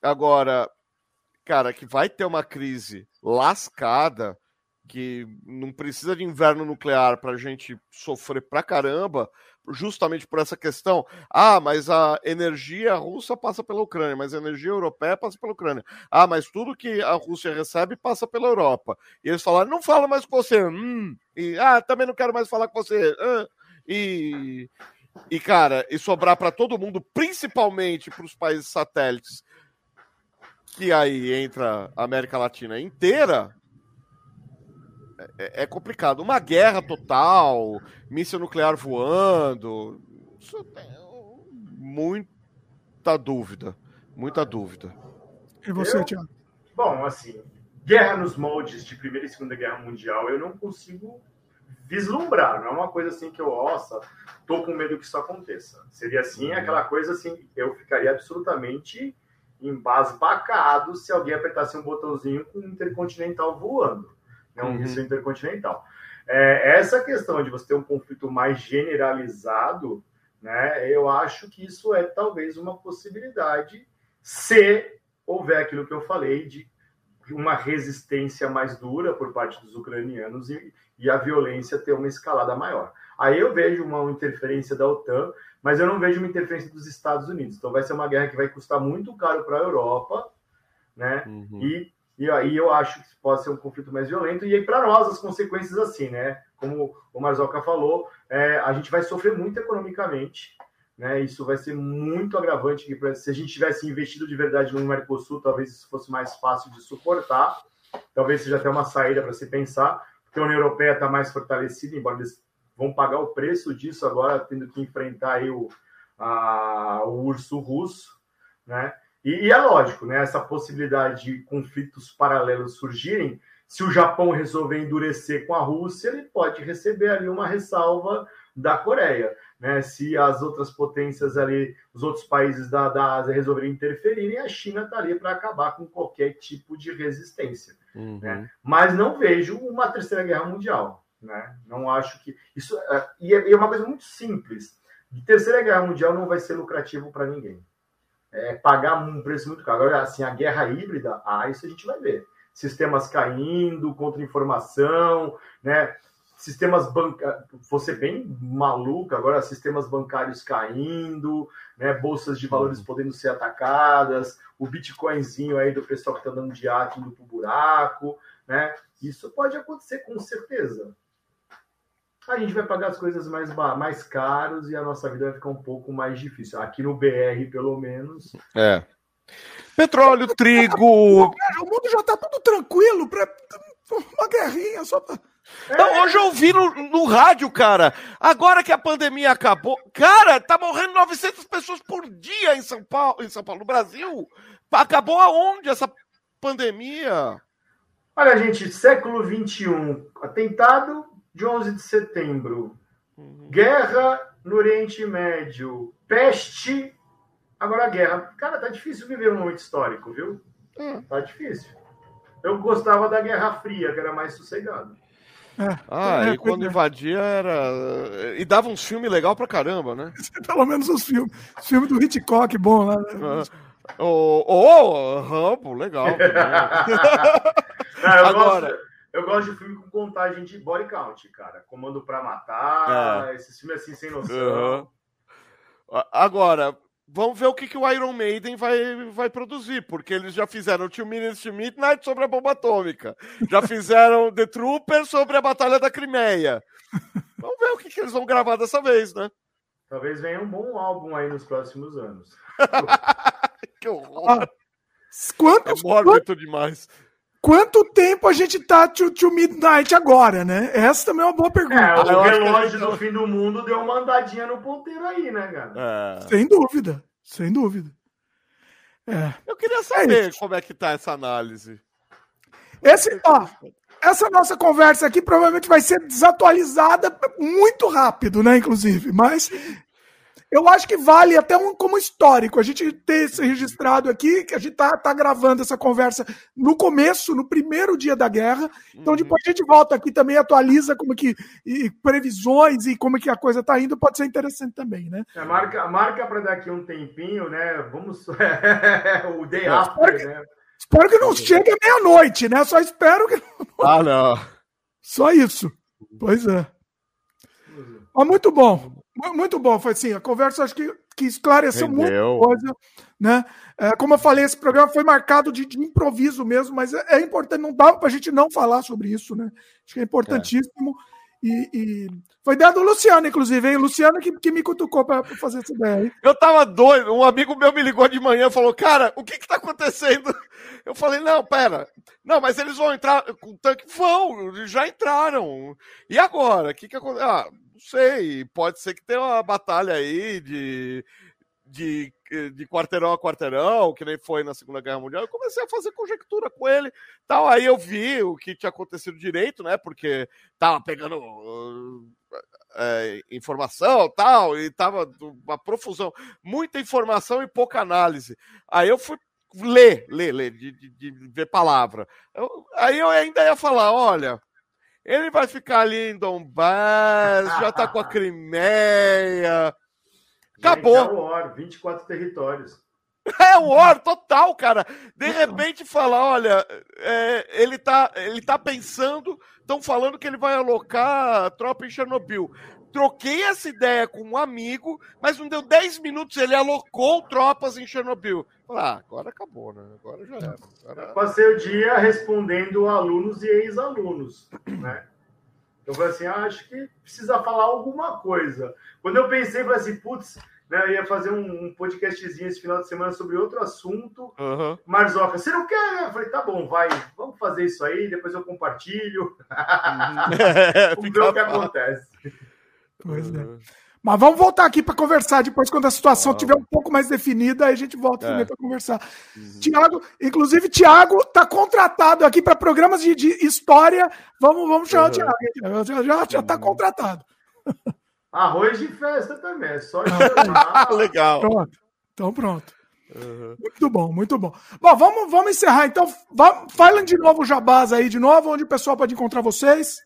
Agora, cara, que vai ter uma crise lascada, que não precisa de inverno nuclear para a gente sofrer pra caramba, justamente por essa questão. Ah, mas a energia russa passa pela Ucrânia, mas a energia europeia passa pela Ucrânia. Ah, mas tudo que a Rússia recebe passa pela Europa. E eles falaram: não fala mais com você. Hum, e, ah, também não quero mais falar com você. E, e, cara, e sobrar para todo mundo, principalmente para os países satélites, que aí entra a América Latina inteira, é, é, complicado. Uma guerra total, míssil nuclear voando, isso tem muita dúvida. Muita dúvida. E você, Tiago? Bom, assim, guerra nos moldes de Primeira e Segunda Guerra Mundial, eu não consigo vislumbrar. Não é uma coisa assim que eu, nossa, tô com medo que isso aconteça. Seria assim, uhum. aquela coisa assim, eu ficaria absolutamente embasbacado se alguém apertasse um botãozinho com um intercontinental voando né, um uhum. intercontinental. É, essa questão de você ter um conflito mais generalizado, né, eu acho que isso é talvez uma possibilidade se houver aquilo que eu falei de uma resistência mais dura por parte dos ucranianos e, e a violência ter uma escalada maior. Aí eu vejo uma interferência da OTAN, mas eu não vejo uma interferência dos Estados Unidos. Então vai ser uma guerra que vai custar muito caro para a Europa, né? Uhum. E e aí eu acho que pode ser um conflito mais violento. E aí, para nós, as consequências, assim, né? Como o Marzoca falou, é, a gente vai sofrer muito economicamente. Né? Isso vai ser muito agravante. Se a gente tivesse investido de verdade no Mercosul, talvez isso fosse mais fácil de suportar. Talvez seja até uma saída para se pensar, porque a União Europeia está mais fortalecida, embora eles vão pagar o preço disso agora, tendo que enfrentar aí o, a, o urso russo, né? E, e, é lógico, né, essa possibilidade de conflitos paralelos surgirem, se o Japão resolver endurecer com a Rússia, ele pode receber ali uma ressalva da Coreia. Né? Se as outras potências ali, os outros países da, da Ásia resolverem interferirem, a China está ali para acabar com qualquer tipo de resistência. Uhum. Né? Mas não vejo uma terceira guerra mundial. Né? Não acho que. Isso, é, e é uma coisa muito simples. De terceira guerra mundial não vai ser lucrativo para ninguém é, pagar um preço muito caro. Agora, assim, a guerra híbrida, ah, isso a gente vai ver. Sistemas caindo, contra-informação, né? Sistemas bancários, você bem maluco agora, sistemas bancários caindo, né? Bolsas de valores uhum. podendo ser atacadas, o Bitcoinzinho aí do pessoal que está dando de ato indo pro buraco, né? Isso pode acontecer com certeza a gente vai pagar as coisas mais, mais caras e a nossa vida vai ficar um pouco mais difícil. Aqui no BR, pelo menos. É. Petróleo, trigo. O mundo já tá tudo tranquilo para uma guerrinha só pra... Não, hoje eu ouvi no, no, rádio, cara. Agora que a pandemia acabou, cara, tá morrendo 900 pessoas por dia em São Paulo, em São Paulo, no Brasil. Acabou aonde essa pandemia? Olha, gente, século 21, atentado de 11 de setembro, uhum. guerra no Oriente Médio, peste, agora a guerra. Cara, tá difícil viver um momento histórico, viu? Uhum. Tá difícil. Eu gostava da Guerra Fria, que era mais sossegado. É, ah, é, e quando é. invadia era. E dava uns filmes legal pra caramba, né? Pelo menos os filmes. Os filmes do Hitchcock, bom lá. Né? Ô, oh, oh, Rambo, legal. é, Agora. Gosto... Eu gosto de filme com contagem de body count, cara. Comando para matar, é. esses filmes assim sem noção. Uhum. Agora, vamos ver o que, que o Iron Maiden vai, vai produzir, porque eles já fizeram Two Minutes to Midnight sobre a bomba atômica, já fizeram The Trooper sobre a Batalha da Crimeia. Vamos ver o que, que eles vão gravar dessa vez, né? Talvez venha um bom álbum aí nos próximos anos. que horror! Ah, quantos, é mórbido demais quanto tempo a gente tá to, to midnight agora, né? Essa também é uma boa pergunta. É, o relógio do fim do mundo deu uma andadinha no ponteiro aí, né, cara? É. Sem dúvida, sem dúvida. É. Eu queria saber é como é que tá essa análise. Esse, ó, essa nossa conversa aqui provavelmente vai ser desatualizada muito rápido, né? Inclusive, mas eu acho que vale até um, como histórico a gente ter isso registrado aqui, que a gente tá, tá gravando essa conversa no começo, no primeiro dia da guerra. Então uhum. depois a gente volta aqui também atualiza como que e, previsões e como que a coisa tá indo, pode ser interessante também, né? É, marca marca para daqui um tempinho, né? Vamos o day after, espero que, né? Espero que não chegue à meia-noite, né? Só espero que Ah, não. Só isso. Pois é. Mas muito bom. Muito bom, foi assim, a conversa acho que, que esclareceu muita coisa, né? É, como eu falei, esse programa foi marcado de, de improviso mesmo, mas é, é importante, não dava para a gente não falar sobre isso, né? Acho que é importantíssimo. É. E, e, foi ideia do Luciano, inclusive, hein? Luciano que, que me cutucou para fazer essa ideia. Hein? Eu tava doido, um amigo meu me ligou de manhã e falou: Cara, o que que tá acontecendo? Eu falei: Não, pera, não, mas eles vão entrar com tanque? Vão, já entraram. E agora? O que que aconteceu? Ah, não sei, pode ser que tenha uma batalha aí de, de, de quarteirão a quarteirão, que nem foi na Segunda Guerra Mundial. Eu comecei a fazer conjectura com ele. Tal, aí eu vi o que tinha acontecido direito, né? Porque tava pegando é, informação tal, e tava uma profusão, muita informação e pouca análise. Aí eu fui ler, ler, ler, de, de, de ver palavra. Eu, aí eu ainda ia falar, olha, ele vai ficar ali em Donbass, já tá com a Crimeia. Acabou. Gente, é o War, 24 territórios. É o War total, cara. De repente fala, olha, é, ele, tá, ele tá pensando, estão falando que ele vai alocar a tropa em Chernobyl. Troquei essa ideia com um amigo, mas não deu 10 minutos, ele alocou tropas em Chernobyl. Ah, agora acabou, né? Agora já era. Agora... Passei o dia respondendo alunos e ex-alunos, né? Eu falei assim, ah, acho que precisa falar alguma coisa. Quando eu pensei, falei assim, putz, né, eu ia fazer um, um, podcastzinho esse final de semana sobre outro assunto. Uhum. Marzoca, você não quer? Eu falei, tá bom, vai, vamos fazer isso aí, depois eu compartilho. Uhum. vamos ver o que acontece. Pois é. Mas vamos voltar aqui para conversar depois, quando a situação estiver um pouco mais definida, aí a gente volta é. também para conversar. Uhum. Tiago, inclusive, Tiago está contratado aqui para programas de, de, história. Vamos, vamos chamar uhum. o Tiago. Já está já, já tá uhum. contratado. Arroz de festa também, é só chamar. Legal. Pronto. Então, pronto. Uhum. Muito bom, muito bom. Bom, vamos, vamos encerrar. Então, falem de novo o Jabás aí, de novo, onde o pessoal pode encontrar vocês.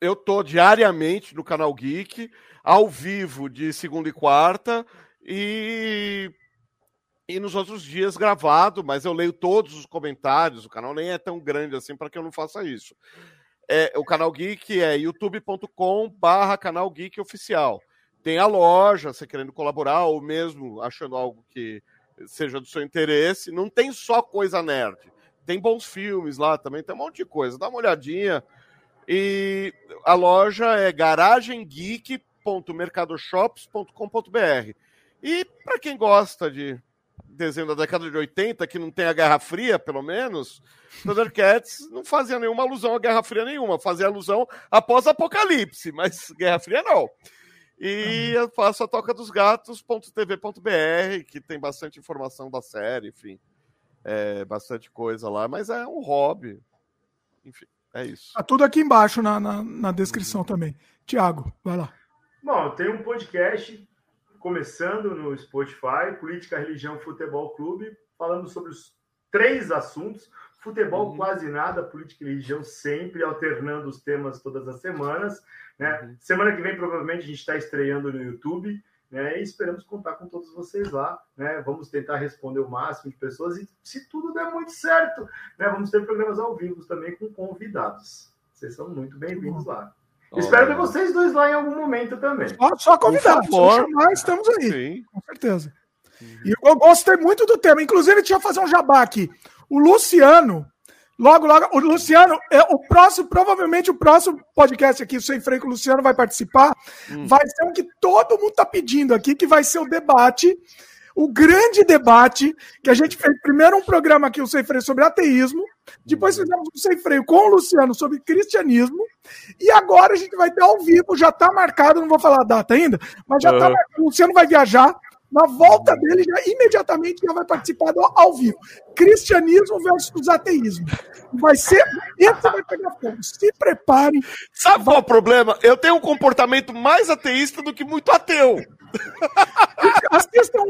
Eu tô diariamente no canal Geek ao vivo de segunda e quarta e e nos outros dias gravado, mas eu leio todos os comentários. O canal nem é tão grande assim para que eu não faça isso. É, o canal Geek é youtube.com/barra canal Geek oficial. Tem a loja, você querendo colaborar ou mesmo achando algo que seja do seu interesse. Não tem só coisa nerd. Tem bons filmes lá também, tem um monte de coisa. Dá uma olhadinha. E a loja é garagemgeek.com www.mercadoshops.com.br. E para quem gosta de desenho da década de 80, que não tem a Guerra Fria, pelo menos, Thundercats não fazia nenhuma alusão à Guerra Fria nenhuma, fazia alusão após Apocalipse, mas Guerra Fria não. E eu faço a Toca dos Gatos.tv.br, que tem bastante informação da série, enfim. É, bastante coisa lá, mas é um hobby. Enfim, é isso. Tá tudo aqui embaixo na, na, na descrição uhum. também. Tiago, vai lá. Bom, tem um podcast começando no Spotify, Política, Religião, Futebol Clube, falando sobre os três assuntos. Futebol uhum. quase nada, política e religião sempre, alternando os temas todas as semanas. Né? Uhum. Semana que vem, provavelmente, a gente está estreando no YouTube. Né? E esperamos contar com todos vocês lá. Né? Vamos tentar responder o máximo de pessoas e, se tudo der muito certo, né? vamos ter programas ao vivo também com convidados. Vocês são muito bem-vindos lá. Espero ver vocês dois lá em algum momento também. Só, só convidar, chamar, estamos aí. Sim. Com certeza. Uhum. E eu gostei muito do tema. Inclusive, deixa eu fazer um jabá aqui. O Luciano, logo, logo, o Luciano, é o próximo, provavelmente o próximo podcast aqui, o Sem Freio, que o Luciano vai participar, hum. vai ser um que todo mundo está pedindo aqui, que vai ser o debate o grande debate que a gente fez. Primeiro, um programa aqui, o Sem Freio, sobre ateísmo. Depois, uhum. fizemos um Sem Freio com o Luciano sobre cristianismo. E agora a gente vai ter ao vivo, já está marcado, não vou falar a data ainda, mas já está uhum. marcado. O Luciano vai viajar Na volta dele, já imediatamente já vai participar do ao vivo. Cristianismo versus ateísmo. Vai ser. Esse vai pegar fogo. Se preparem. Sabe qual é o problema? Eu tenho um comportamento mais ateísta do que muito ateu. Assistam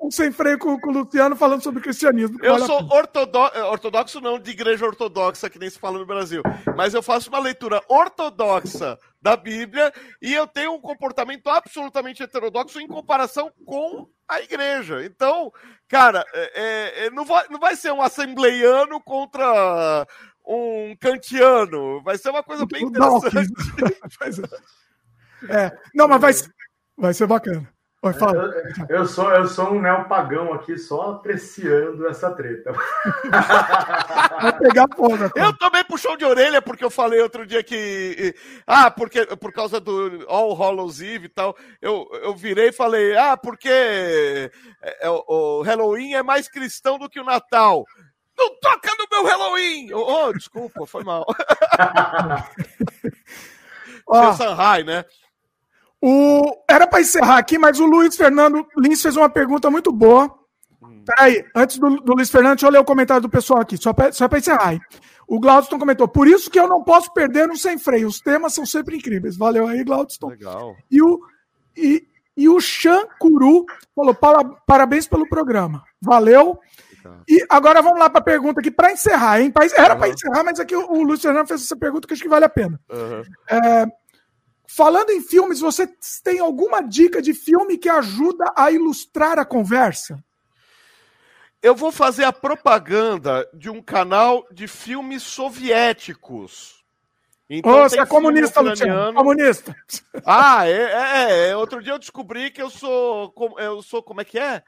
um, sem freio com, com, o Luciano falando sobre cristianismo. Eu sou ortodoxo, ortodoxo, não de igreja ortodoxa, que nem se fala no Brasil, mas eu faço uma leitura ortodoxa da Bíblia e eu tenho um comportamento absolutamente heterodoxo em comparação com a igreja. Então, cara, é, é, é não, vai, não vai ser um assembleiano contra um kantiano. Vai ser uma coisa bem interessante. é, não, mas vai, vai ser bacana. Eu, eu, sou, eu sou um neopagão aqui, só apreciando essa treta. Vai pegar fogo. Eu também puxou de orelha, porque eu falei outro dia que. Ah, porque por causa do All Hallows Eve e tal. Eu, eu virei e falei, ah, porque é, é, o Halloween é mais cristão do que o Natal. Não toca no meu Halloween! Oh, oh desculpa, foi mal. Seu Sanhai, né? O... Era para encerrar aqui, mas o Luiz Fernando Lins fez uma pergunta muito boa. Hum. Peraí, antes do, do Luiz Fernando, deixa eu ler o comentário do pessoal aqui, só para só encerrar. Aí. O Glaudston comentou: por isso que eu não posso perder no sem freio. Os temas são sempre incríveis. Valeu aí, Glaudston. Legal. E o, e, e o Chancuru falou: parabéns pelo programa. Valeu. E agora vamos lá para a pergunta aqui, para encerrar, hein? Era para encerrar, mas aqui o, o Luiz Fernando fez essa pergunta que acho que vale a pena. Uhum. É, Falando em filmes, você tem alguma dica de filme que ajuda a ilustrar a conversa? Eu vou fazer a propaganda de um canal de filmes soviéticos. Então, você é comunista, Luciano. Comunista. Ah, é, é, é, Outro dia eu descobri que eu sou. Eu sou. Como é que é?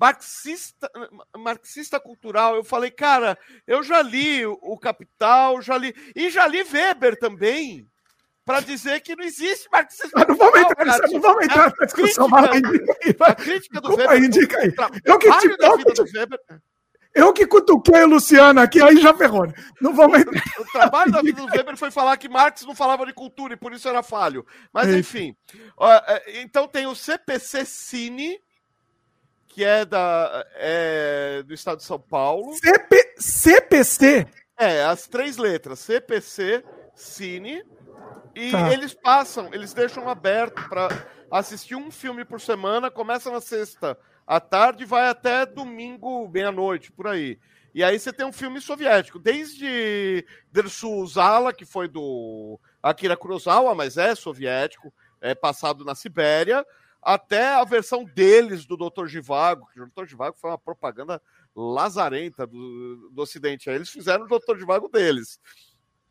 marxista, marxista cultural. Eu falei, cara, eu já li o Capital, já li. E já li Weber também para dizer que não existe marxismo. Mas não vamos entrar, cara, não vamos entrar na discussão. Crítica, a crítica do Weber. Indica aí. Eu que, te, eu, que te, Weber, eu que cutuquei o Luciano aqui, aí já ferrou. Né? Não vamos entrar. O, trabalho da vida do Weber foi falar que Marx não falava de cultura e por isso era falho. Mas é enfim. É, então tem o CPC Cine, que é, da, é do estado de São Paulo. CP, CPC? É, as três letras. CPC Cine. E tá. eles passam, eles deixam aberto para assistir um filme por semana, começa na sexta à tarde e vai até domingo, meia-noite, por aí. E aí você tem um filme soviético, desde Dersu Zala, que foi do Akira Kurosawa, mas é soviético, é passado na Sibéria, até a versão deles do Dr. Givago, que o Dr. Givago foi uma propaganda lazarenta do, do Ocidente. Aí eles fizeram o Dr. Givago deles.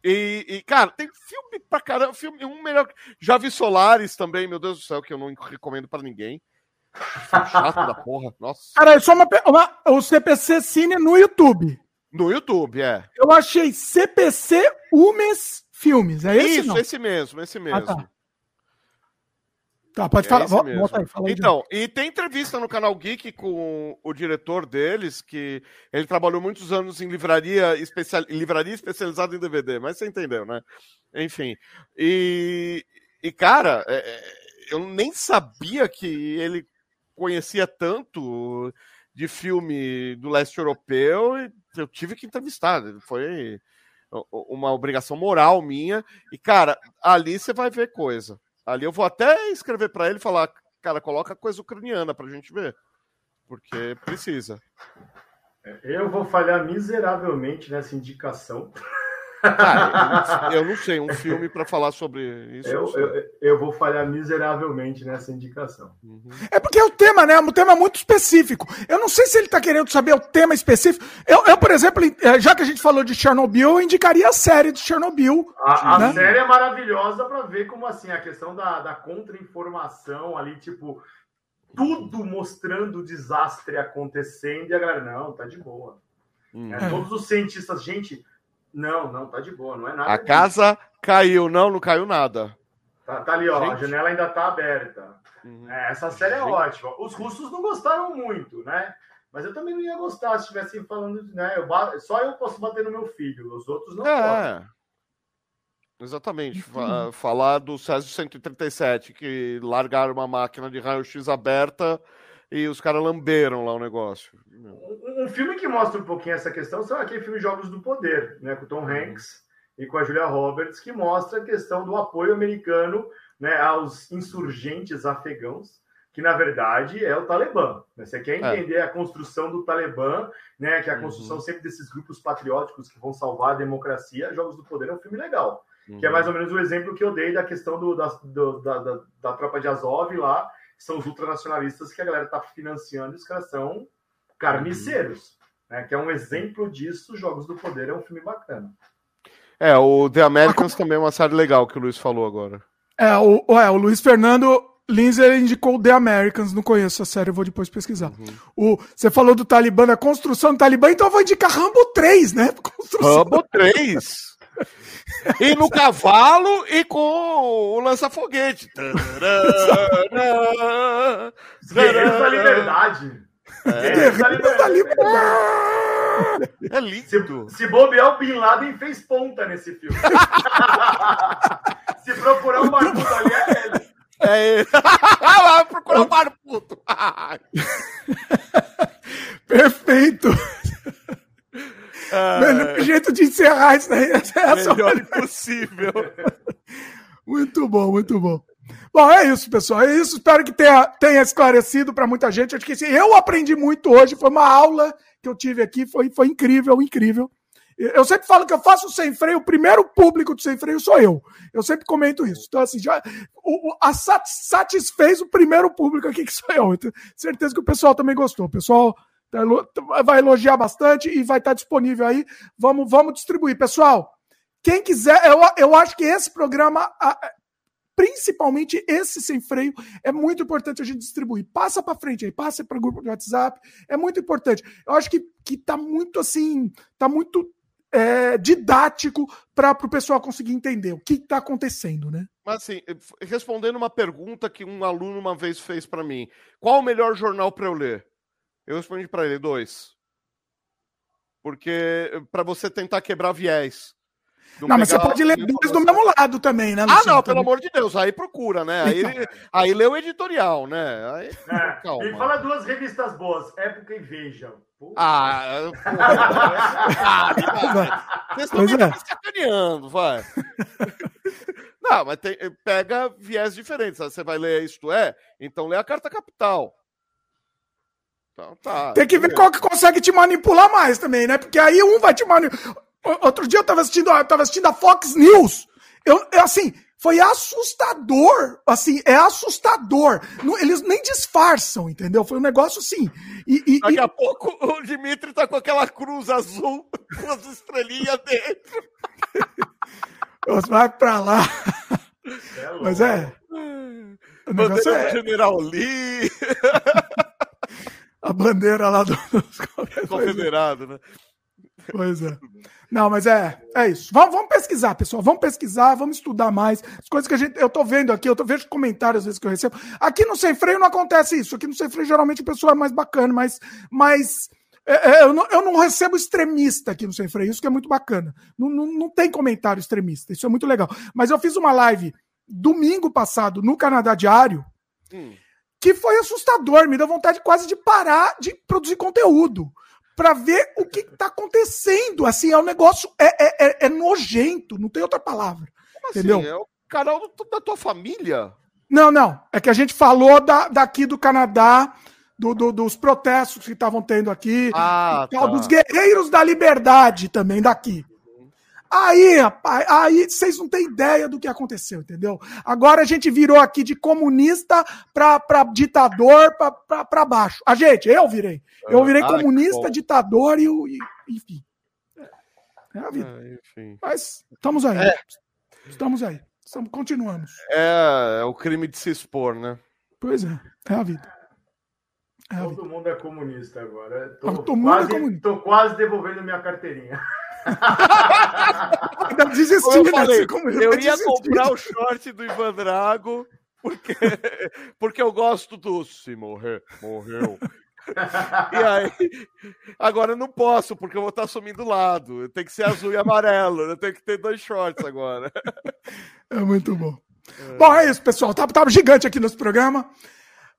E, e, cara, tem filme pra caramba, filme um melhor. Já vi Solares também, meu Deus do céu, que eu não recomendo para ninguém. chato da porra, nossa. Cara, é só uma, uma, o CPC Cine no YouTube. No YouTube, é. Eu achei CPC Umes Filmes, é esse? Isso, não? esse mesmo, esse mesmo. Ah, tá. Tá, pode é falar. Volta aí, fala aí, então, e tem entrevista no canal Geek com o diretor deles, que ele trabalhou muitos anos em livraria, especial, livraria especializada em DVD, mas você entendeu, né? Enfim. E, e cara, é, é, eu nem sabia que ele conhecia tanto de filme do leste europeu e eu tive que entrevistar. Foi uma obrigação moral minha. E, cara, ali você vai ver coisa. Ali eu vou até escrever para ele falar, cara, coloca coisa ucraniana pra gente ver. Porque precisa. Eu vou falhar miseravelmente nessa indicação. Ah, eu, não sei, um filme para falar sobre isso. Eu, eu, eu, vou falhar miseravelmente nessa indicação. Uhum. É porque é o tema, né? Um tema muito específico. Eu não sei se ele está querendo saber o tema específico. Eu, eu, por exemplo, eh, já que a gente falou de Chernobyl, eu indicaria a série de Chernobyl. A, né? a série é maravilhosa para ver como assim a questão da, da contra-informação ali, tipo, tudo mostrando o desastre acontecendo e a galera, não, tá de boa. Hum. É, todos os cientistas, gente não, não, tá de boa, não é nada. A disso. casa caiu, não, não caiu nada. Tá, tá ali, ó, Gente. a janela ainda tá aberta. Uhum. É, essa série é Gente. ótima. Os russos não gostaram muito, né? Mas eu também não ia gostar se estivessem falando, né? Eu, só eu posso bater no meu filho, os outros não é. podem. Exatamente. Falar do Césio 137, que largaram uma máquina de raio-x aberta e os caras lamberam lá o negócio. Um, um, filme que mostra um pouquinho essa questão são aquele filme Jogos do Poder, né, com Tom uhum. Hanks e com a Julia Roberts, que mostra a questão do apoio americano né, aos insurgentes afegãos, que na verdade é o Talibã. Né? Você quer é. entender é. a construção do Talibã, né, que é a construção uhum. sempre desses grupos patrióticos que vão salvar a democracia, Jogos do Poder é um filme legal. Uhum. Que é mais ou menos o exemplo que eu dei da questão do, da, do, da, da, da tropa de Azov lá, que são os ultranacionalistas que a galera está financiando, e os caras são carniceiros. Uhum. Né, que é um exemplo disso, Jogos do Poder é um filme bacana. É, o The Americans também é uma série legal que o Luiz falou agora. É, o, é, o Luiz Fernando Lindsay indicou The Americans, não conheço a série, eu vou depois pesquisar. Uhum. O, você falou do Talibã, da construção do Talibã, então eu vou indicar Rambo 3, né? Construção Rambo 3! E no cavalo e com o lança-foguete. Guerreiros da Liberdade. É. Guerreiros da Liberdade. É lindo. Se, se bobear, o Bin Laden fez ponta nesse filme. se procurar um barbudo ali, é ele. É ele. Vai procurar um barbudo. Perfeito. Uh... Melhor jeito de encerrar isso daí. É melhor impossível. muito bom, muito bom. Bom, é isso, pessoal. É isso. Espero que tenha, tenha esclarecido para muita gente. Acho que assim, eu aprendi muito hoje. Foi uma aula que eu tive aqui. Foi, foi incrível, incrível. Eu sempre falo que eu faço sem freio, o primeiro público do sem freio sou eu. Eu sempre comento isso. Então, assim, já o, a satisfez o primeiro público aqui que sou eu. Então, certeza que o pessoal também gostou. O pessoal vai elogiar bastante e vai estar disponível aí. Vamos, vamos distribuir. Pessoal, quem quiser, eu, eu acho que esse programa principalmente esse sem freio, é muito importante a gente distribuir. Passa para frente aí, passa para o grupo de WhatsApp, é muito importante. Eu acho que, que tá muito assim, tá muito é, didático para o pessoal conseguir entender o que está acontecendo, né? Mas assim, respondendo uma pergunta que um aluno uma vez fez para mim, qual o melhor jornal para eu ler? Eu respondi para ele dois, porque para você tentar quebrar viés. Não, não mas você pode ler dois do mesmo lado também, né? Ah, não, pelo amor de Deus, aí procura, né? Aí, então. aí lê o editorial, né? Aí, é, calma. E fala duas revistas boas, Época e Veja. Ah, ah, vocês estão me é. sacaneando, vai. Não, mas tem, pega viés diferentes. Você vai ler Isto É? Então lê a Carta Capital. Então, tá, tem que ver qual que consegue te manipular mais também, né? Porque aí um vai te manipular. Outro dia eu tava assistindo, eu tava assistindo a Fox News. Eu, eu, assim, foi assustador. Assim, é assustador. eles nem disfarçam, entendeu? Foi um negócio assim. E, e, Daqui e... a pouco o Dimitri tá com aquela cruz azul com as estrelinhas dentro. Vai pra lá. É Mas é. O negócio é... General Lee. a bandeira lá do. Confederado, né? Pois é. Não, mas é, é isso. Vamos, vamos, pesquisar, pessoal. Vamos pesquisar, vamos estudar mais. As coisas que a gente. Eu tô vendo aqui, eu tô, vejo comentários às vezes que eu recebo. Aqui no Sem Freio não acontece isso. Aqui no Sem Freio, geralmente, o pessoal é mais bacana, mas. mas é, é, eu, não, eu, não, recebo extremista aqui no Sem Freio, isso que é muito bacana. Não, não, não tem comentário extremista, isso é muito legal. Mas eu fiz uma live domingo passado no Canadá Diário. Hum. Que foi assustador, me deu vontade quase de parar de produzir conteúdo para ver o que está acontecendo. Assim, é um negócio é, é, é, é, nojento, não tem outra palavra. Como assim? entendeu? Assim? É o canal da tua família? Não, não. É que a gente falou da, daqui do Canadá, do, do, dos protestos que estavam tendo aqui, ah, tal, tá. dos guerreiros da liberdade também daqui. Aí, rapaz, aí vocês não têm ideia do que aconteceu, entendeu? Agora a gente virou aqui de comunista pra, pra ditador pra, pra, pra baixo. A gente, eu virei. Eu virei ah, comunista, ditador e, e enfim. É a vida. Ah, Mas estamos aí. É. Estamos aí. Estamos, continuamos. É, é o crime de se expor, né? Pois é, é a vida. É a Todo vida. mundo é comunista agora. Tô, Todo quase, mundo é comunista. Tô quase devolvendo minha carteirinha. Ainda desisti, eu, falei, eu ia comprar o short do Ivan Drago porque, porque eu gosto do se morrer, morreu. e aí, agora eu não posso, porque eu vou estar assumindo o lado. Tem que ser azul e amarelo. Eu tenho que ter dois shorts agora. É muito bom. É. Bom, é isso, pessoal. Tava, tá, tava tá gigante aqui nesse programa.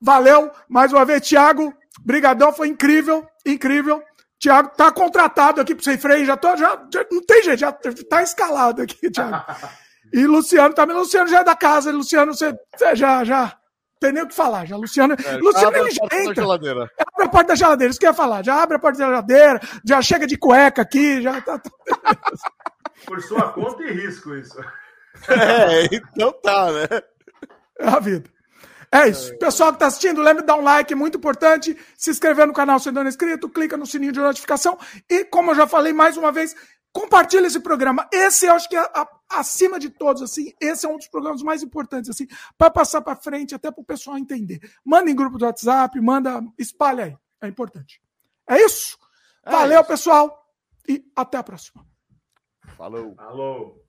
Valeu, mais uma vez, Thiago. Brigadão, foi incrível, incrível. Thiago tá contratado aqui pro Sem Freio, já tô, já, já, não tem jeito, já tá escalado aqui, Thiago. E Luciano também, Luciano já é da casa, Luciano, você, você já, já, tem nem o que falar, já, Luciano, é, Luciano ele já entra, abre a porta da geladeira, isso que eu ia falar, já abre a porta da geladeira, já chega de cueca aqui, já tá... tá Por sua conta e risco isso. É, então tá, né? É a vida. É isso. Pessoal que está assistindo, lembre de dar um like, muito importante. Se inscrever no canal se ainda não é inscrito, clica no sininho de notificação. E, como eu já falei mais uma vez, compartilhe esse programa. Esse eu acho que é a, acima de todos, assim, esse é um dos programas mais importantes, assim, para passar para frente, até para o pessoal entender. Manda em grupo do WhatsApp, manda, espalha aí. É importante. É isso. É Valeu, isso. pessoal. E até a próxima. Falou. Falou.